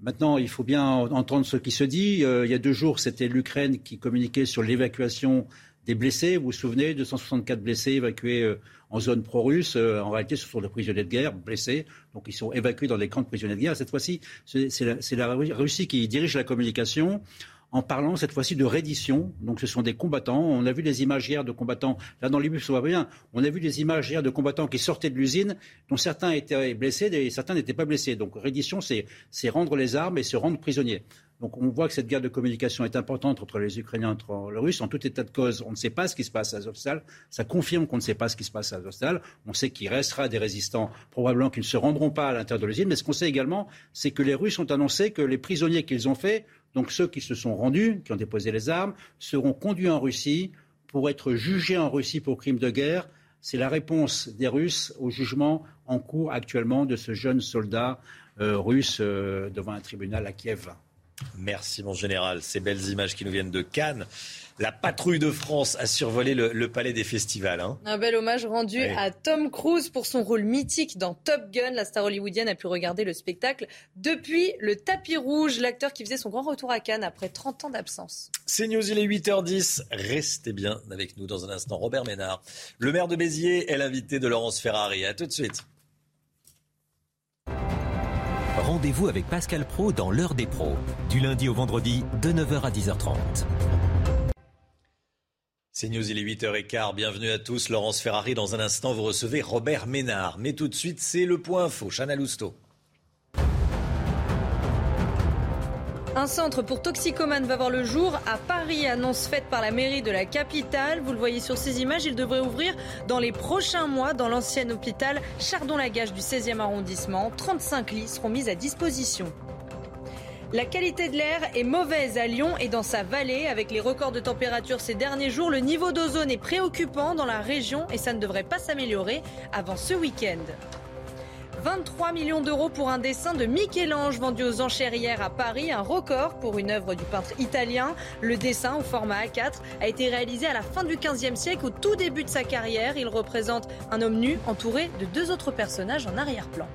Maintenant, il faut bien entendre ce qui se dit. Euh, il y a deux jours, c'était l'Ukraine qui communiquait sur l'évacuation des blessés. Vous vous souvenez, 264 blessés évacués en zone pro-russe. Euh, en réalité, ce sont des prisonniers de guerre blessés. Donc, ils sont évacués dans des camps de prisonniers de guerre. Cette fois-ci, c'est la, Russie qui dirige la communication en parlant cette fois-ci de reddition. Donc ce sont des combattants. On a vu des images hier de combattants. Là dans l'image, on voit bien. On a vu des images hier de combattants qui sortaient de l'usine, dont certains étaient blessés et certains n'étaient pas blessés. Donc reddition, c'est rendre les armes et se rendre prisonniers. Donc on voit que cette guerre de communication est importante entre les Ukrainiens et entre les Russes. En tout état de cause, on ne sait pas ce qui se passe à Azovstal. Ça confirme qu'on ne sait pas ce qui se passe à Azovstal. On sait qu'il restera des résistants, probablement qui ne se rendront pas à l'intérieur de l'usine. Mais ce qu'on sait également, c'est que les Russes ont annoncé que les prisonniers qu'ils ont faits, donc ceux qui se sont rendus, qui ont déposé les armes, seront conduits en Russie pour être jugés en Russie pour crimes de guerre. C'est la réponse des Russes au jugement en cours actuellement de ce jeune soldat euh, russe euh, devant un tribunal à Kiev. Merci mon général. Ces belles images qui nous viennent de Cannes. La patrouille de France a survolé le, palais des festivals. Hein. Un bel hommage rendu à Tom Cruise pour son rôle mythique dans Top Gun. La star hollywoodienne a pu regarder le spectacle depuis le tapis rouge. L'acteur qui faisait son grand retour à Cannes après 30 ans d'absence. C'est News, il est 8h10. Restez bien avec nous dans un instant. Robert Ménard, le maire de Béziers, est l'invité de Laurence Ferrari. À tout de suite. Rendez-vous avec Pascal Pro dans l'heure des pros, du lundi au vendredi de 9h à 10h30. C'est News, il est 8h15. Bienvenue à tous. Laurence Ferrari, dans un instant, vous recevez Robert Ménard. Mais tout de suite, c'est le point info. Chana Lousteau. Un centre pour toxicomanes va voir le jour à Paris, annonce faite par la mairie de la capitale. Vous le voyez sur ces images, il devrait ouvrir dans les prochains mois dans l'ancien hôpital Chardon-Lagache du 16e arrondissement. 35 lits seront mis à disposition. La qualité de l'air est mauvaise à Lyon et dans sa vallée. Avec les records de température ces derniers jours, le niveau d'ozone est préoccupant dans la région et ça ne devrait pas s'améliorer avant ce week-end. 23 millions d'euros pour un dessin de Michel-Ange vendu aux enchères hier à Paris, un record pour une œuvre du peintre italien. Le dessin au format A4 a été réalisé à la fin du 15e siècle, au tout début de sa carrière. Il représente un homme nu entouré de deux autres personnages en arrière-plan.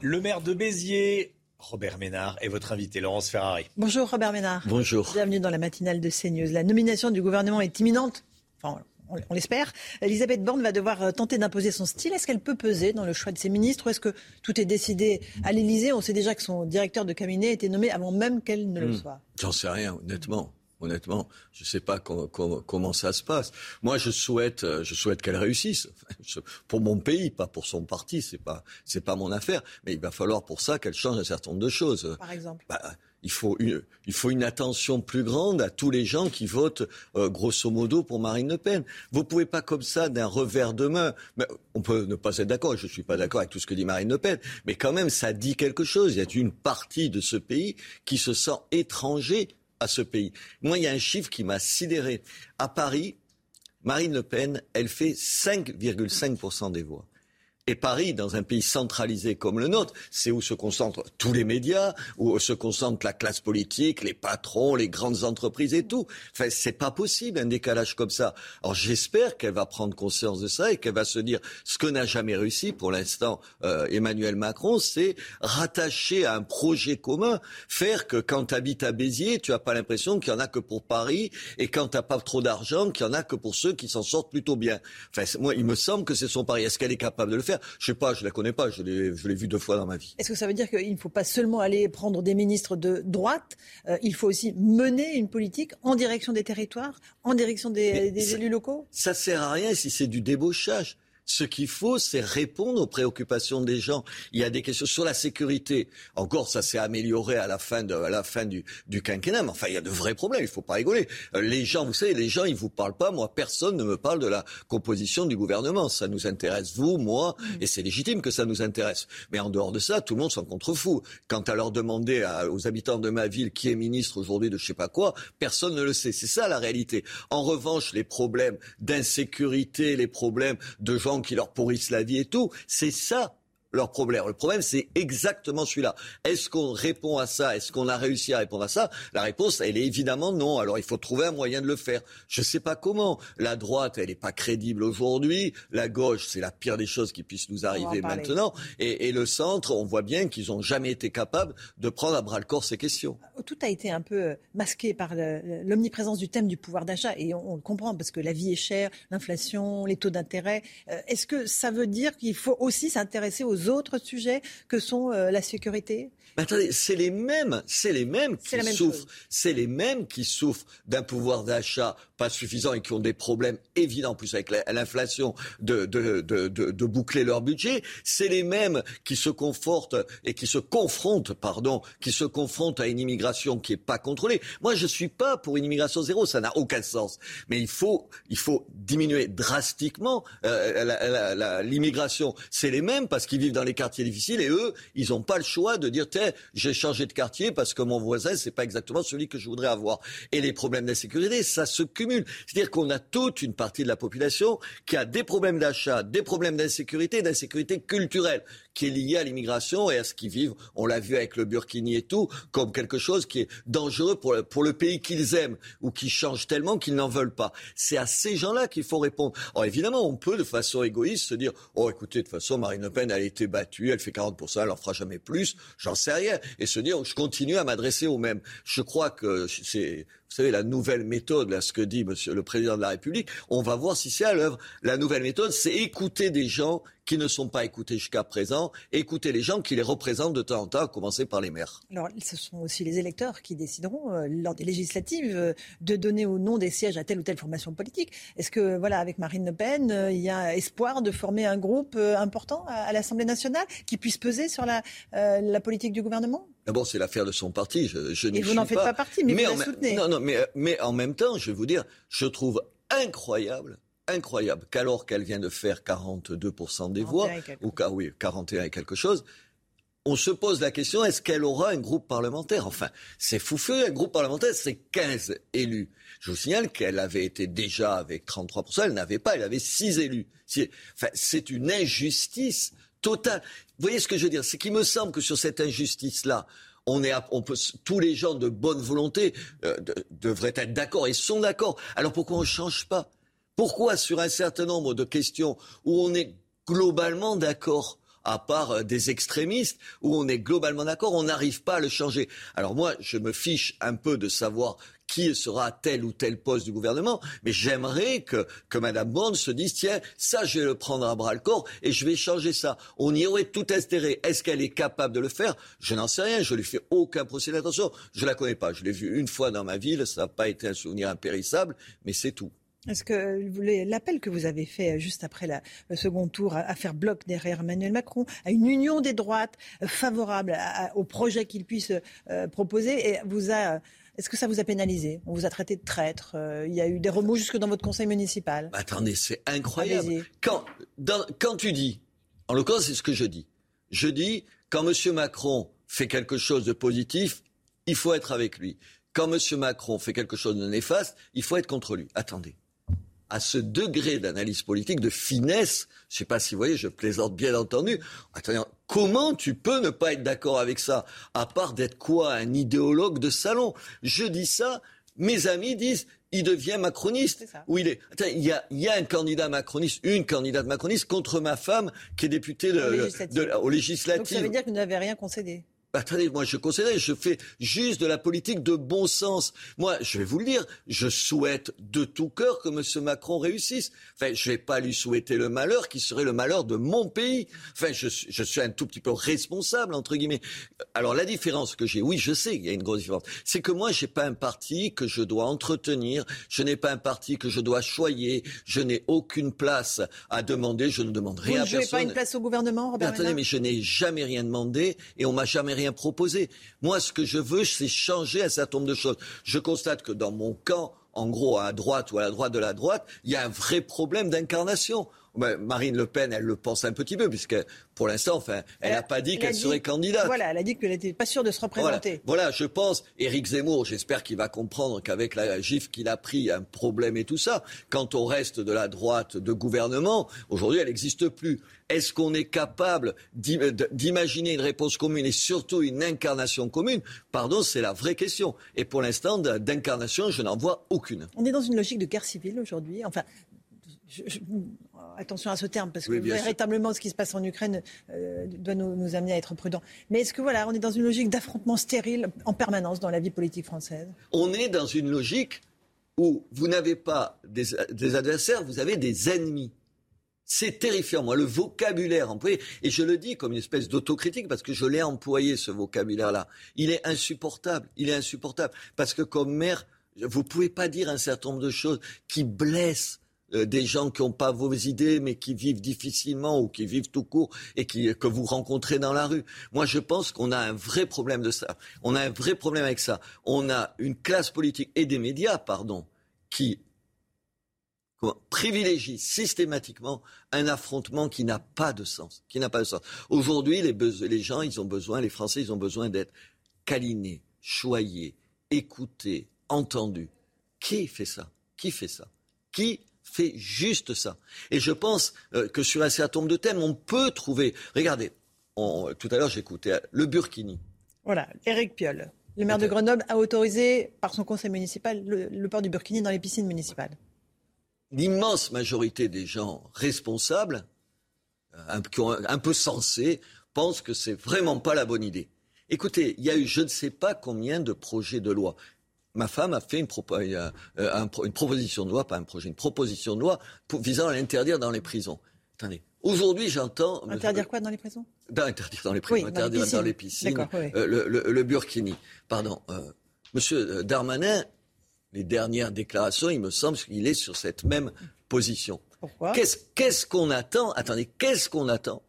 Le maire de Béziers, Robert Ménard est votre invité, Laurence Ferrari. Bonjour Robert Ménard. Bonjour. Bienvenue dans la matinale de CNews. La nomination du gouvernement est imminente. Enfin, on l'espère. Elisabeth Borne va devoir euh, tenter d'imposer son style. Est-ce qu'elle peut peser dans le choix de ses ministres ou est-ce que tout est décidé à l'Élysée? On sait déjà que son directeur de cabinet a été nommé avant même qu'elle ne le hmm. soit. J'en sais rien, honnêtement. Honnêtement, je ne sais pas comment, ça se passe. Moi, je souhaite, euh, je souhaite qu'elle réussisse (laughs) pour mon pays, pas pour son parti. C'est pas, c'est pas mon affaire. Mais il va falloir pour ça qu'elle change un certain nombre de choses. Par exemple. Bah, il faut une, attention plus grande à tous les gens qui votent euh, grosso modo pour Marine Le Pen. Vous pouvez pas comme ça d'un revers de main. Mais on peut ne pas être d'accord. Je suis pas d'accord avec tout ce que dit Marine Le Pen, mais quand même ça dit quelque chose. Il y a une partie de ce pays qui se sent étranger à ce pays. Moi, il y a un chiffre qui m'a sidéré. À Paris, Marine Le Pen, elle fait 5,5% des voix. Et Paris, dans un pays centralisé comme le nôtre, c'est où se concentrent tous les médias, où se concentre la classe politique, les patrons, les grandes entreprises et tout. Enfin, c'est pas possible un décalage comme ça. Alors j'espère qu'elle va prendre conscience de ça et qu'elle va se dire ce que n'a jamais réussi pour l'instant euh, Emmanuel Macron, c'est rattacher à un projet commun, faire que quand tu habites à Béziers, tu n'as pas l'impression qu'il y en a que pour Paris et quand tu n'as pas trop d'argent, qu'il y en a que pour ceux qui s'en sortent plutôt bien. Enfin, moi, il me semble que c'est son pari. Est-ce qu'elle est capable de le faire? Je sais pas, je la connais pas, je l'ai, je l'ai vue deux fois dans ma vie. Est-ce que ça veut dire qu'il ne faut pas seulement aller prendre des ministres de droite, euh, il faut aussi mener une politique en direction des territoires, en direction des, des élus locaux? Ça sert à rien si c'est du débauchage. Ce qu'il faut, c'est répondre aux préoccupations des gens. Il y a des questions sur la sécurité. Encore, ça s'est amélioré à la fin, de, à la fin du, du quinquennat. Mais enfin, il y a de vrais problèmes. Il faut pas rigoler. Euh, les gens, vous savez, les gens, ils vous parlent pas. Moi, personne ne me parle de la composition du gouvernement. Ça nous intéresse, vous, moi, mm. et c'est légitime que ça nous intéresse. Mais en dehors de ça, tout le monde s'en contrefou. Quant à leur demander aux habitants de ma ville qui est ministre aujourd'hui de je sais pas quoi, personne ne le sait. C'est ça la réalité. En revanche, les problèmes d'insécurité, les problèmes de gens qui leur pourrissent la vie et tout. C'est ça leur problème. Le problème, c'est exactement celui-là. Est-ce qu'on répond à ça? Est-ce qu'on a réussi à répondre à ça? La réponse, elle est évidemment non. Alors, il faut trouver un moyen de le faire. Je ne sais pas comment. La droite, elle n'est pas crédible aujourd'hui. La gauche, c'est la pire des choses qui puissent nous arriver maintenant. Et, et, le centre, on voit bien qu'ils n'ont jamais été capables de prendre à bras le corps ces questions. Tout a été un peu euh, masqué par l'omniprésence du thème du pouvoir d'achat. Et on, le comprend parce que la vie est chère, l'inflation, les taux d'intérêt. Euh, est-ce que ça veut dire qu'il faut aussi s'intéresser aux autres sujets que sont euh, la sécurité? Attendez, c'est les mêmes, c'est les mêmes qui souffrent, c'est les mêmes qui souffrent d'un pouvoir d'achat pas suffisant et qui ont des problèmes évidents, en plus avec l'inflation, de, de, de, de, boucler leur budget. C'est les mêmes qui se confortent et qui se confrontent, pardon, qui se confrontent à une immigration qui est pas contrôlée. Moi, je suis pas pour une immigration zéro, ça n'a aucun sens. Mais il faut, il faut diminuer drastiquement euh, l'immigration. C'est les mêmes parce qu'ils dans les quartiers difficiles et eux, ils n'ont pas le choix de dire, j'ai changé de quartier parce que mon voisin, c'est pas exactement celui que je voudrais avoir. Et les problèmes d'insécurité, ça se cumule. C'est-à-dire qu'on a toute une partie de la population qui a des problèmes d'achat, des problèmes d'insécurité, d'insécurité culturelle qui est lié à l'immigration et à ce qu'ils vivent. On l'a vu avec le Burkini et tout, comme quelque chose qui est dangereux pour le, pays qu'ils aiment ou qui change tellement qu'ils n'en veulent pas. C'est à ces gens-là qu'il faut répondre. Alors évidemment, on peut de façon égoïste se dire, oh écoutez, de toute façon, Marine Le Pen, a été battue, elle fait 40%, elle en fera jamais plus, j'en sais rien. Et se dire, je continue à m'adresser aux mêmes. Je crois que c'est vous savez, la nouvelle méthode, là, ce que dit monsieur le président de la République, on va voir si c'est à l'œuvre. La nouvelle méthode, c'est écouter des gens qui ne sont pas écoutés jusqu'à présent, écouter les gens qui les représentent de temps en temps, à commencer par les maires. Alors, ce sont aussi les électeurs qui décideront, euh, lors des législatives, euh, de donner au nom des sièges à telle ou telle formation politique. Est-ce que, voilà, avec Marine Le Pen, euh, il y a espoir de former un groupe important à, l'Assemblée nationale qui puisse peser sur la, la politique du gouvernement? D'abord, c'est l'affaire de son parti. Je, je Et vous n'en faites pas, partie, mais, vous la soutenez. Non, non, mais, mais en même temps, je vais vous dire, je trouve incroyable incroyable qu'alors qu'elle vient de faire 42% des voix, ou oui, 41 et quelque chose, on se pose la question, est-ce qu'elle aura un groupe parlementaire? Enfin, c'est fou un groupe parlementaire, c'est 15 élus. Je vous signale qu'elle avait été déjà avec 33%, elle n'avait pas, elle avait 6 élus. Enfin, c'est une injustice totale. Vous voyez ce que je veux dire? C'est qu'il me semble que sur cette injustice-là, on est, tous les gens de bonne volonté euh, devraient être d'accord et sont d'accord. Alors pourquoi on ne change pas? Pourquoi sur un certain nombre de questions où on est globalement d'accord à part euh, des extrémistes, où on est globalement d'accord, on n'arrive pas à le changer. Alors moi, je me fiche un peu de savoir qui sera tel ou tel poste du gouvernement, mais j'aimerais que, que Mme Bond se dise, tiens, ça, je vais le prendre à bras le corps et je vais changer ça. On y aurait tout intérêt. Est-ce qu'elle est capable de le faire? Je n'en sais rien. Je lui fais aucun procès d'intention. Je la connais pas. Je l'ai vue une fois dans ma ville. Ça n'a pas été un souvenir impérissable, mais c'est tout. Est-ce que l'appel que vous avez fait euh, juste après le second tour à, faire bloc derrière Emmanuel Macron, à une union des droites euh, favorable au projet qu'il puisse euh, proposer, et vous a est-ce que ça vous a pénalisé? On vous a traité de traître Il y a eu des remous jusque dans votre conseil municipal bah, Attendez, c'est incroyable. Quand, quand tu dis, en l'occurrence, c'est ce que je dis. Je dis, quand M. Macron fait quelque chose de positif, il faut être avec lui. Quand M. Macron fait quelque chose de néfaste, il faut être contre lui. Attendez. À ce degré d'analyse politique, de finesse. Je ne sais pas si vous voyez, je plaisante bien entendu. Attendez, comment tu peux ne pas être d'accord avec ça À part d'être quoi Un idéologue de salon? Je dis ça, mes amis disent il devient macroniste. Où il est. Attends, il y a, y a un candidat macroniste, une candidate macroniste contre ma femme qui est députée de, de, au législatif. Donc ça veut dire que vous n'avez rien concédé. Attendez, moi je considère, je fais juste de la politique de bon sens. Moi, je vais vous le dire, je souhaite de tout cœur que M. Macron réussisse. Enfin, je ne vais pas lui souhaiter le malheur qui serait le malheur de mon pays. Enfin, je, je suis un tout petit peu responsable, entre guillemets. Alors la différence que j'ai, oui, je sais qu'il y a une grosse différence, c'est que moi, je n'ai pas un parti que je dois entretenir, je n'ai pas un parti que je dois choyer, je n'ai aucune place à demander, je ne demande rien à personne. Vous ne pas une place au gouvernement, Robert Attendez, mais je n'ai jamais rien demandé et on m'a jamais rien proposé. Moi, ce que je veux, c'est changer un certain nombre de choses. Je constate que dans mon camp, en gros, à droite ou à la droite de la droite, il y a un vrai problème d'incarnation. Marine Le Pen, elle le pense un petit peu, puisque pour l'instant, enfin, elle n'a pas dit qu'elle serait candidate. Voilà, elle a dit qu'elle n'était pas sûre de se représenter. Voilà, je pense. Éric Zemmour, j'espère qu'il va comprendre qu'avec la gifle qu'il a pris, il y a un problème et tout ça. Quant au reste de la droite de gouvernement, aujourd'hui, elle n'existe plus. Est-ce qu'on est capable d'imaginer une réponse commune et surtout une incarnation commune? Pardon, c'est la vraie question. Et pour l'instant, d'incarnation, je n'en vois aucune. On est dans une logique de guerre civile aujourd'hui. Enfin, attention à ce terme, parce que véritablement, ce qui se passe en Ukraine euh, doit nous, amener à être prudents. Mais est-ce que voilà, on est dans une logique d'affrontement stérile en permanence dans la vie politique française? On est dans une logique où vous n'avez pas des, adversaires, vous avez des ennemis. C'est terrifiant, moi, le vocabulaire employé, et je le dis comme une espèce d'autocritique parce que je l'ai employé, ce vocabulaire-là. Il est insupportable, il est insupportable. Parce que comme maire, vous ne pouvez pas dire un certain nombre de choses qui blessent euh, des gens qui n'ont pas vos idées, mais qui vivent difficilement ou qui vivent tout court et qui, que vous rencontrez dans la rue. Moi, je pense qu'on a un vrai problème de ça. On a un vrai problème avec ça. On a une classe politique et des médias, pardon, qui privilégie systématiquement un affrontement qui n'a pas de sens, qui n'a pas de sens. Aujourd'hui, les, les gens, ils ont besoin, les Français, ils ont besoin d'être câlinés, choyés, écoutés, entendus. Qui fait ça? Qui fait ça? Qui fait juste ça. Et je pense euh, que sur un certain nombre de thèmes, on peut trouver. Regardez, tout à l'heure j'écoutais le Burkini. Voilà, Éric Piolle, le maire de Grenoble, a autorisé par son conseil municipal le, port du Burkini dans les piscines municipales. L'immense majorité des gens responsables, euh, un, un peu sensés, pensent que c'est vraiment pas la bonne idée. Écoutez, il y a eu je ne sais pas combien de projets de loi ma femme a fait une, euh, euh, une, proposition de loi, pas un projet, une proposition de loi visant à l'interdire dans les prisons. Attendez, aujourd'hui j'entends... Interdire quoi dans les prisons? Interdire dans les prisons, interdire dans les piscines, euh, le, Burkini. Pardon. Monsieur Darmanin, les dernières déclarations, il me semble qu'il est sur cette même position. Pourquoi? Qu'est-ce qu'on attend Attendez, qu'est-ce qu'on attend?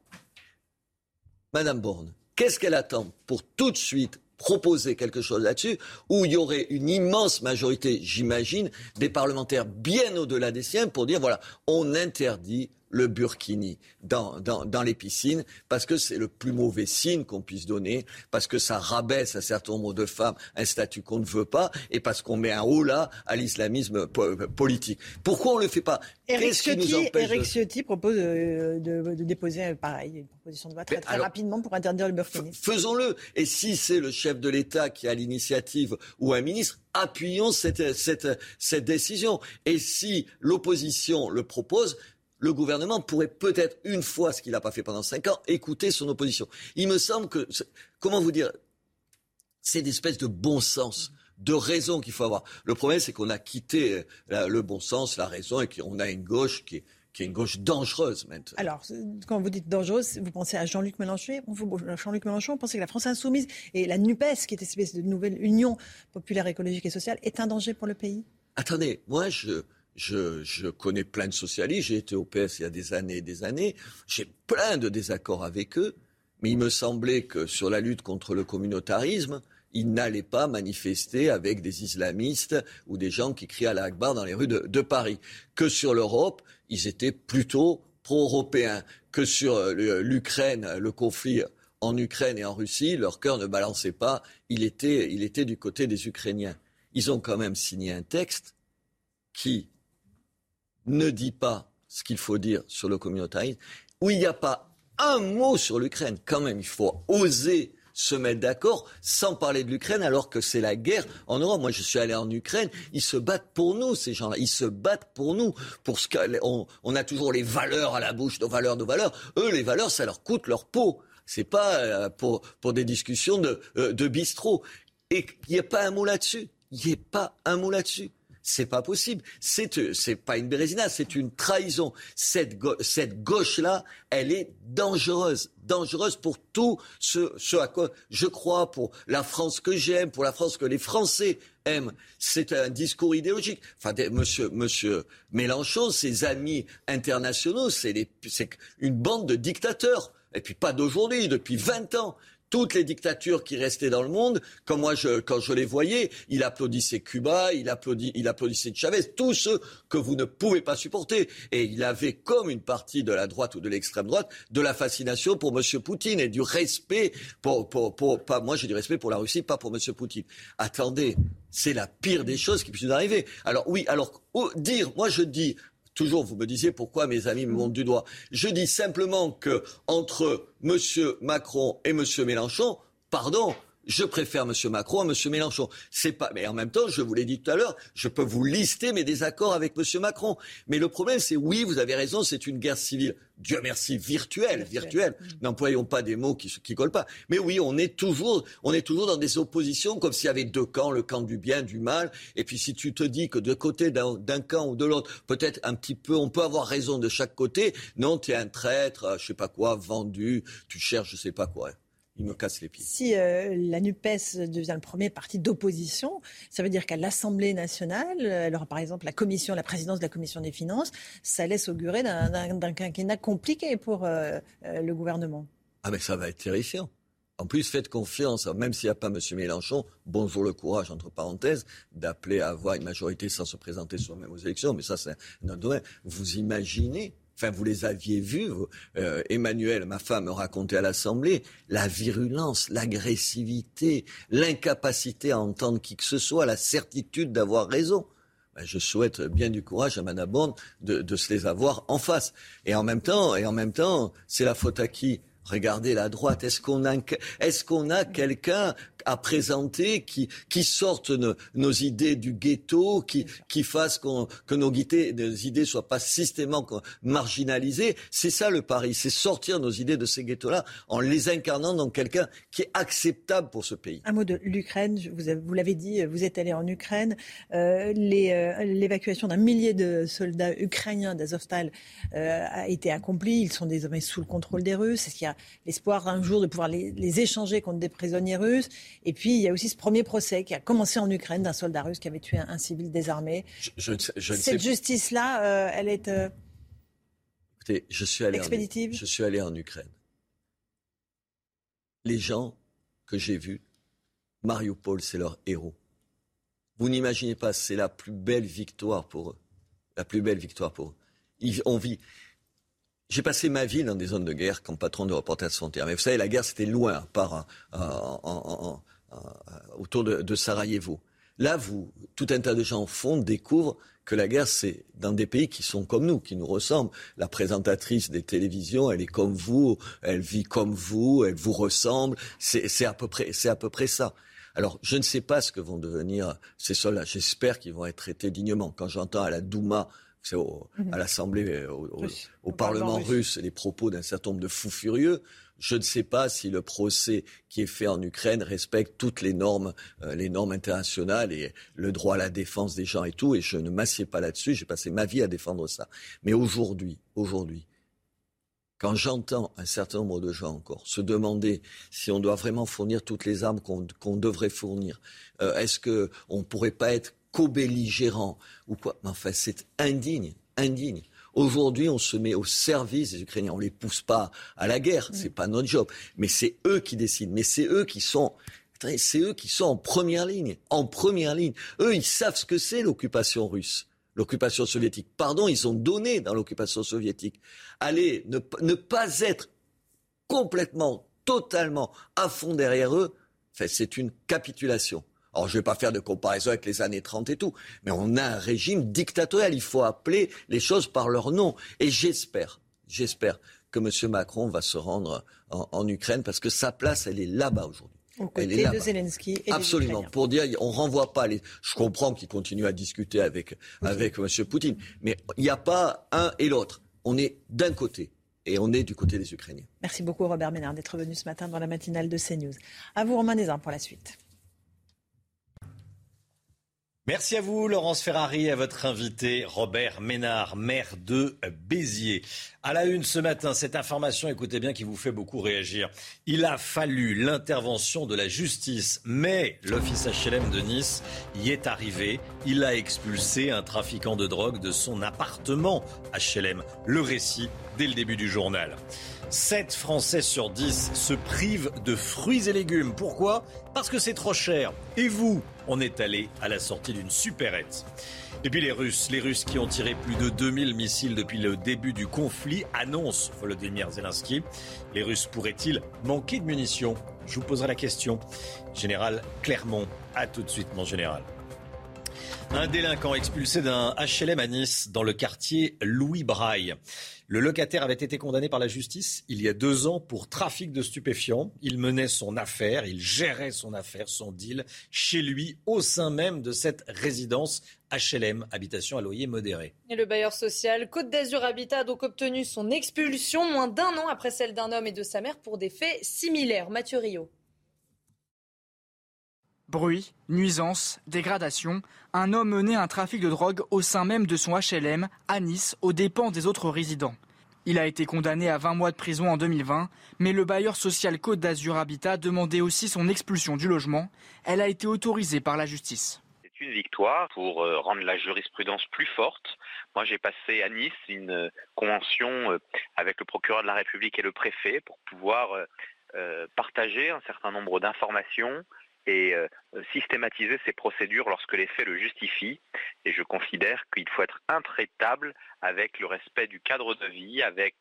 Madame Borne, qu'est-ce qu'elle attend pour tout de suite proposer quelque chose là-dessus, où il y aurait une immense majorité, j'imagine, des parlementaires bien au-delà des siens pour dire, voilà, on interdit le burkini dans, dans, dans, les piscines parce que c'est le plus mauvais signe qu'on puisse donner, parce que ça rabaisse un certain nombre de femmes un statut qu'on ne veut pas et parce qu'on met un haut là à l'islamisme politique. Pourquoi on ne le fait pas? Eric Ciotti, propose euh, de, de, déposer euh, pareil, une proposition de loi très, très rapidement pour interdire le burkini. Faisons-le. Et si c'est le chef de l'État qui a l'initiative ou un ministre, appuyons cette, cette, cette décision. Et si l'opposition le propose, le gouvernement pourrait peut-être, une fois ce qu'il n'a pas fait pendant cinq ans, écouter son opposition. Il me semble que, comment vous dire, c'est une espèce de bon sens de raison qu'il faut avoir. Le problème, c'est qu'on a quitté euh, le bon sens, la raison, et qu'on a une gauche qui est, une gauche dangereuse maintenant. Alors, quand vous dites dangereuse, vous pensez à Jean-Luc Mélenchon Jean-Luc Mélenchon, vous pensez que la France insoumise et la NUPES, qui est une espèce de nouvelle union populaire, écologique et sociale, est un danger pour le pays? Attendez, moi, je, je, connais plein de socialistes, j'ai été au PS il y a des années et des années, j'ai plein de désaccords avec eux, mais il me semblait que sur la lutte contre le communautarisme, ils n'allaient pas manifester avec des islamistes ou des gens qui crient à la Akbar dans les rues de, Paris. Que sur l'Europe, ils étaient plutôt pro-européens. Que sur l'Ukraine, le conflit en Ukraine et en Russie, leur cœur ne balançait pas, il était, il était du côté des Ukrainiens. Ils ont quand même signé un texte qui ne dit pas ce qu'il faut dire sur le communautarisme, où il n'y a pas un mot sur l'Ukraine. Quand même, il faut oser se mettre d'accord sans parler de l'Ukraine alors que c'est la guerre en Europe. Moi, je suis allé en Ukraine. Ils se battent pour nous, ces gens-là. Ils se battent pour nous. Pour ce qu'on on a toujours les valeurs à la bouche, nos valeurs, nos valeurs. Eux, les valeurs, ça leur coûte leur peau. C'est pas euh, pour, des discussions de, euh, de bistrot. Et il n'y a pas un mot là-dessus. Il n'y a pas un mot là-dessus. C'est pas possible. C'est euh, c'est pas une bérésina, c'est une trahison. Cette, cette gauche-là, elle est dangereuse, dangereuse pour tout ce, ce à quoi je crois, pour la France que j'aime, pour la France que les Français aiment. C'est un discours idéologique. Enfin, monsieur, monsieur Mélenchon, ses amis internationaux, c'est une bande de dictateurs. Et puis pas d'aujourd'hui, depuis 20 ans toutes les dictatures qui restaient dans le monde, comme moi, je, quand je les voyais, il applaudissait Cuba, il, applaudissait Chavez, tous ceux que vous ne pouvez pas supporter. Et il avait, comme une partie de la droite ou de l'extrême droite, de la fascination pour M. Poutine et du respect pour, pour, pour pas, moi j'ai du respect pour la Russie, pas pour M. Poutine. Attendez, c'est la pire des choses qui puissent nous arriver. Alors oui, alors dire, moi je dis, Toujours, vous me disiez pourquoi mes amis me montrent du doigt. Je dis simplement que entre M. Macron et M. Mélenchon, pardon, je préfère M. Macron à M. Mélenchon. C'est pas, mais en même temps, je vous l'ai dit tout à l'heure, je peux vous lister mes désaccords avec M. Macron. Mais le problème, c'est oui, vous avez raison, c'est une guerre civile. Dieu merci, virtuelle, virtuelle. N'employons pas des mots qui, qui collent pas. Mais oui, on est toujours, on est toujours dans des oppositions comme s'il y avait deux camps, le camp du bien, du mal. Et puis si tu te dis que de côté d'un camp ou de l'autre, peut-être un petit peu, on peut avoir raison de chaque côté. Non, tu es un traître, je sais pas quoi, vendu, tu cherches je sais pas quoi il me casse les pieds. Si euh, la NUPES devient le premier parti d'opposition, ça veut dire qu'à l'Assemblée nationale, alors par exemple la commission, la présidence de la commission des finances, ça laisse augurer d'un quinquennat compliqué pour euh, euh, le gouvernement. Ah mais ça va être terrifiant. En plus, faites confiance, même s'il n'y a pas M. Mélenchon, bonjour le courage, entre parenthèses, d'appeler à avoir une majorité sans se présenter soi-même aux élections, mais ça c'est notre domaine. Vous imaginez Enfin, vous les aviez vus. Euh, Emmanuel, ma femme, me racontait à l'Assemblée la virulence, l'agressivité, l'incapacité à entendre qui que ce soit, la certitude d'avoir raison. Ben, je souhaite bien du courage à Madame Borne de, de, se les avoir en face. Et en même temps, et en même temps, c'est la faute à qui? Regardez la droite. Est-ce qu'on a, est-ce qu'on a quelqu'un à présenter qui, qui sorte nos, idées du ghetto, qui, qui fasse que nos idées ne idées soient pas systématiquement marginalisées C'est ça le pari, c'est sortir nos idées de ces ghettos-là en les incarnant dans quelqu'un qui est acceptable pour ce pays. Un mot de l'Ukraine. Vous, vous l'avez dit, vous êtes allé en Ukraine. Euh, euh, l'évacuation d'un millier de soldats ukrainiens d'Azovstal euh, a été accomplie. Ils sont désormais sous le contrôle des Russes. Est-ce qu'il y a l'espoir un jour de pouvoir les, échanger contre des prisonniers russes? Et puis, il y a aussi ce premier procès qui a commencé en Ukraine d'un soldat russe qui avait tué un, civil désarmé. Cette justice-là, euh, elle est euh, Écoutez, je suis allé expéditive. En, je suis allé en Ukraine. Les gens que j'ai vus, Mariupol, c'est leur héros. Vous n'imaginez pas, c'est la plus belle victoire pour eux. La plus belle victoire pour eux. Ils, on vit. J'ai passé ma vie dans des zones de guerre comme patron de Reporters sans frontières. Mais vous savez, la guerre, c'était loin, par, autour de, Sarajevo. Là, vous, tout un tas de gens au fond découvrent que la guerre, c'est dans des pays qui sont comme nous, qui nous ressemblent. La présentatrice des télévisions, elle est comme vous, elle vit comme vous, elle vous ressemble. C'est à c'est à peu près ça. Alors, je ne sais pas ce que vont devenir ces soldats. J'espère qu'ils vont être traités dignement. Quand j'entends à la Douma Mhm. à l'Assemblée, euh, au, Parlement russe, les propos d'un certain nombre de fous furieux. Je ne sais pas si le procès qui est fait en Ukraine respecte toutes les normes, euh, les normes internationales et le droit à la défense des gens et tout. Et je ne m'assieds pas là-dessus. J'ai passé ma vie à défendre ça. Mais aujourd'hui, aujourd'hui, quand j'entends un certain nombre de gens encore se demander si on doit vraiment fournir toutes les armes qu'on devrait fournir, euh, est-ce qu'on ne pourrait pas être co-belligérant ou quoi. Mais enfin, c'est indigne, indigne. Aujourd'hui, on se met au service des Ukrainiens. On les pousse pas à la guerre, c'est pas notre job. Mais c'est eux qui décident. Mais c'est eux qui sont, c'est eux qui sont en première ligne, en première ligne. Eux, ils savent ce que c'est l'occupation russe l'occupation soviétique. Pardon, ils ont donné dans l'occupation soviétique. Allez, ne, ne, pas être complètement, totalement à fond derrière eux, c'est une capitulation. Alors, je ne vais pas faire de comparaison avec les années 30 et tout, mais on a un régime dictatorial. Il faut appeler les choses par leur nom. Et j'espère, j'espère que M. Macron va se rendre en, Ukraine parce que sa place, elle est là-bas aujourd'hui. Au côté de Zelensky et Absolument. Pour dire, on renvoie pas les. Je comprends qu'il continue à discuter avec avec M. Poutine, mais il n'y a pas un et l'autre. On est d'un côté et on est du côté des Ukrainiens. Merci beaucoup Robert Ménard d'être venu ce matin dans la matinale de CNews. À vous Romain Nézin pour la suite. Merci à vous, Laurence Ferrari, à votre invité, Robert Ménard, maire de Béziers. À la une ce matin, cette information, écoutez bien, qui vous fait beaucoup réagir. Il a fallu l'intervention de la justice, mais l'office HLM de Nice y est arrivé. Il a expulsé un trafiquant de drogue de son appartement HLM. Le récit dès le début du journal. 7 Français sur 10 se privent de fruits et légumes. Pourquoi? Parce que c'est trop cher. Et vous On est allé à la sortie d'une supérette. Et puis les Russes, les Russes qui ont tiré plus de 2000 missiles depuis le début du conflit, annoncent Volodymyr Zelensky. Les Russes pourraient-ils manquer de munitions? Je vous poserai la question. Général Clermont, à tout de suite mon général. Un délinquant expulsé d'un HLM à Nice dans le quartier Louis Braille. Le locataire avait été condamné par la justice il y a deux ans pour trafic de stupéfiants. Il menait son affaire, il gérait son affaire, son deal, chez lui, au sein même de cette résidence HLM, habitation à loyer modéré. Et le bailleur social Côte d'Azur Habitat a donc obtenu son expulsion moins d'un an après celle d'un homme et de sa mère pour des faits similaires. Mathieu Rio. Bruit, nuisance, dégradation. Un homme menait un trafic de drogue au sein même de son HLM à Nice, aux dépens des autres résidents. Il a été condamné à 20 mois de prison en 2020, mais le bailleur social Côte d'Azur Habitat demandait aussi son expulsion du logement. Elle a été autorisée par la justice. Une victoire pour euh, rendre la jurisprudence plus forte. Moi, j'ai passé à Nice une euh, convention euh, avec le procureur de la République et le préfet pour pouvoir partager un certain nombre d'informations et systématiser ces procédures lorsque les faits le justifient. Et je considère qu'il faut être intraitable avec le respect du cadre de vie, avec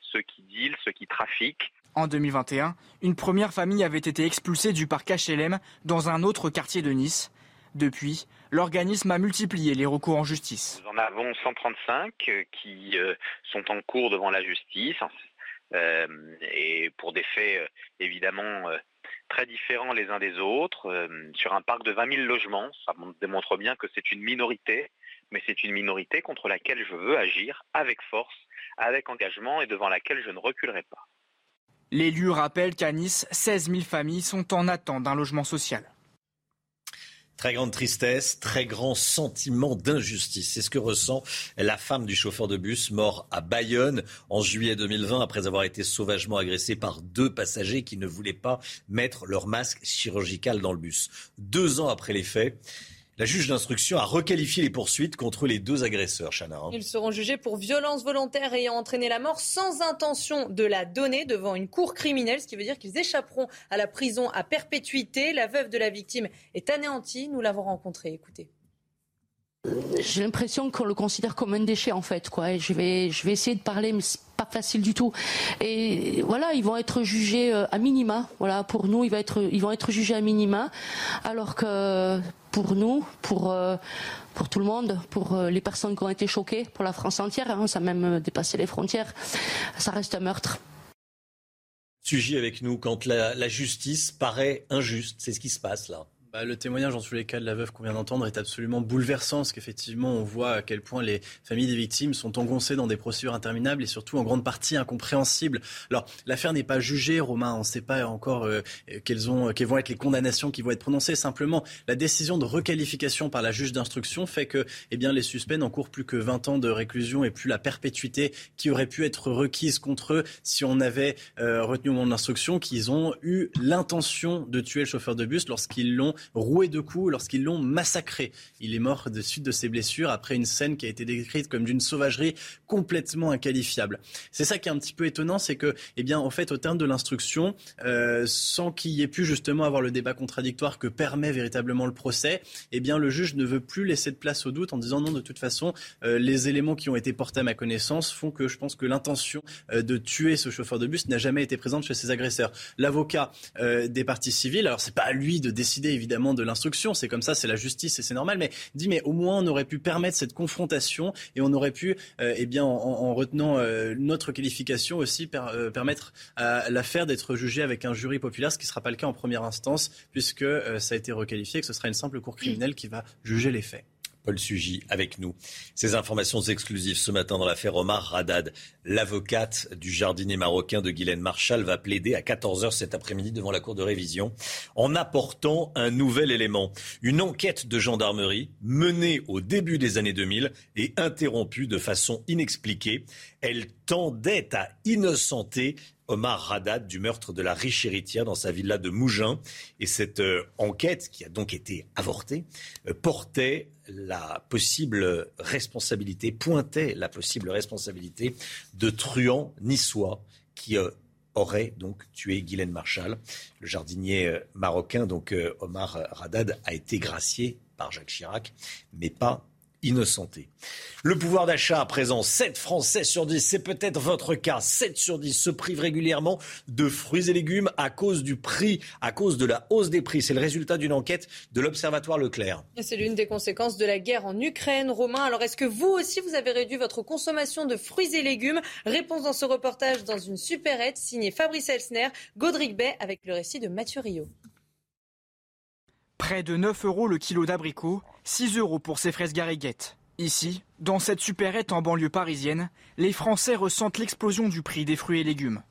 ceux qui dealent, ceux qui trafiquent. En 2021, une première famille avait été expulsée du parc HLM dans un autre quartier de Nice. Depuis, l'organisme a multiplié les recours en justice. Nous en avons 135 euh, qui sont en cours devant la justice et pour des faits évidemment très différents les uns des autres, euh, sur un parc de 20 000 logements. Ça démontre bien que c'est une minorité, mais c'est une minorité contre laquelle je veux agir avec force, avec engagement et devant laquelle je ne reculerai pas. L'élu rappelle qu'à Nice, 16 000 familles sont en attente d'un logement social. Très grande tristesse, très grand sentiment d'injustice. C'est ce que ressent la femme du chauffeur de bus mort à Bayonne en juillet 2020 après avoir été sauvagement agressée par deux passagers qui ne voulaient pas mettre leur masque chirurgical dans le bus. Deux ans après les faits, la juge d'instruction a requalifié les poursuites contre les deux agresseurs, Chana. Hein. Ils seront jugés pour violence volontaire ayant entraîné la mort sans intention de la donner devant une cour criminelle, ce qui veut dire qu'ils échapperont à la prison à perpétuité. La veuve de la victime est anéantie. Nous l'avons rencontrée. Écoutez. J'ai l'impression qu'on le considère comme un déchet en fait. Je, vais, essayer de parler, mais c'est pas facile du tout. Et voilà, ils vont être jugés euh, à minima. Voilà, pour nous, ils vont être, jugés à minima, alors que pour nous, pour euh, tout le monde, pour euh, les personnes qui ont été choquées, pour la France entière, hein, ça a même dépassé les frontières, ça reste un meurtre. Sujet avec nous quand la justice paraît injuste, c'est ce qui se passe là. Bah, le témoignage, en tous les cas, de la veuve qu'on vient d'entendre est absolument bouleversant, parce qu'effectivement, on voit à quel point les familles des victimes sont engoncées dans des procédures interminables et surtout en grande partie incompréhensibles. Alors, l'affaire n'est pas jugée, Romain, on ne sait pas encore euh, quelles, ont, quelles vont être les condamnations qui vont être prononcées. Simplement, la décision de requalification par la juge d'instruction fait que eh bien, les suspects n'encourent plus que 20 ans de réclusion et plus la perpétuité qui aurait pu être requise contre eux si on avait euh, retenu au moment de l'instruction qu'ils ont eu l'intention de tuer le chauffeur de bus lorsqu'ils l'ont roué de coups lorsqu'ils l'ont massacré. Il est mort de suite de ses blessures après une scène qui a été décrite comme d'une sauvagerie complètement inqualifiable. C'est ça qui est un petit peu étonnant, c'est que, eh bien, en fait, au terme de l'instruction, euh, sans qu'il y ait pu justement avoir le débat contradictoire que permet véritablement le procès, eh bien, le juge ne veut plus laisser de place au doute en disant non, de toute façon, euh, les éléments qui ont été portés à ma connaissance font que je pense que l'intention euh, de tuer ce chauffeur de bus n'a jamais été présente chez ses agresseurs. L'avocat des parties civiles, alors c'est pas à lui de décider évidemment évidemment de l'instruction. C'est comme ça, c'est la justice et c'est normal. Mais dit, mais au moins on aurait pu permettre cette confrontation et on aurait pu, eh bien, en, retenant notre qualification aussi, permettre à l'affaire d'être jugée avec un jury populaire, ce qui ne sera pas le cas en première instance, puisque ça a été requalifié, que ce sera une simple cour criminelle qui va juger les faits. Paul Sugy avec nous. Ces informations exclusives ce matin dans l'affaire Omar Haddad. L'avocate du jardinier marocain de Guylaine Marshall va plaider à 14h cet après-midi devant la Cour de révision en apportant un nouvel élément. Une enquête de gendarmerie menée au début des années 2000 et interrompue de façon inexpliquée. Elle tendait à innocenter Omar Haddad du meurtre de la riche héritière dans sa villa de Mougins. Et cette euh, enquête, qui a donc été avortée, euh, portait la possible responsabilité, pointait la possible responsabilité de truands niçois qui euh, auraient donc tué Guylaine Marshall. Le jardinier marocain, donc Omar Haddad, a été gracié par Jacques Chirac, mais pas innocenté. Le pouvoir d'achat à présent, 7 Français sur 10, c'est peut-être votre cas, 7 sur 10 se privent régulièrement de fruits et légumes à cause du prix, à cause de la hausse des prix. C'est le résultat d'une enquête de l'Observatoire Leclerc. C'est l'une des conséquences de la guerre en Ukraine. Romain, alors est-ce que vous aussi vous avez réduit votre consommation de fruits et légumes? Réponse dans ce reportage dans une supérette signée Fabrice Elsner, Godric Bay avec le récit de Mathieu Rio. Près de 9 euros le kilo d'abricots, 6 euros pour ces fraises gariguettes. Ici, dans cette supérette en banlieue parisienne, les Français ressentent l'explosion du prix des fruits et légumes.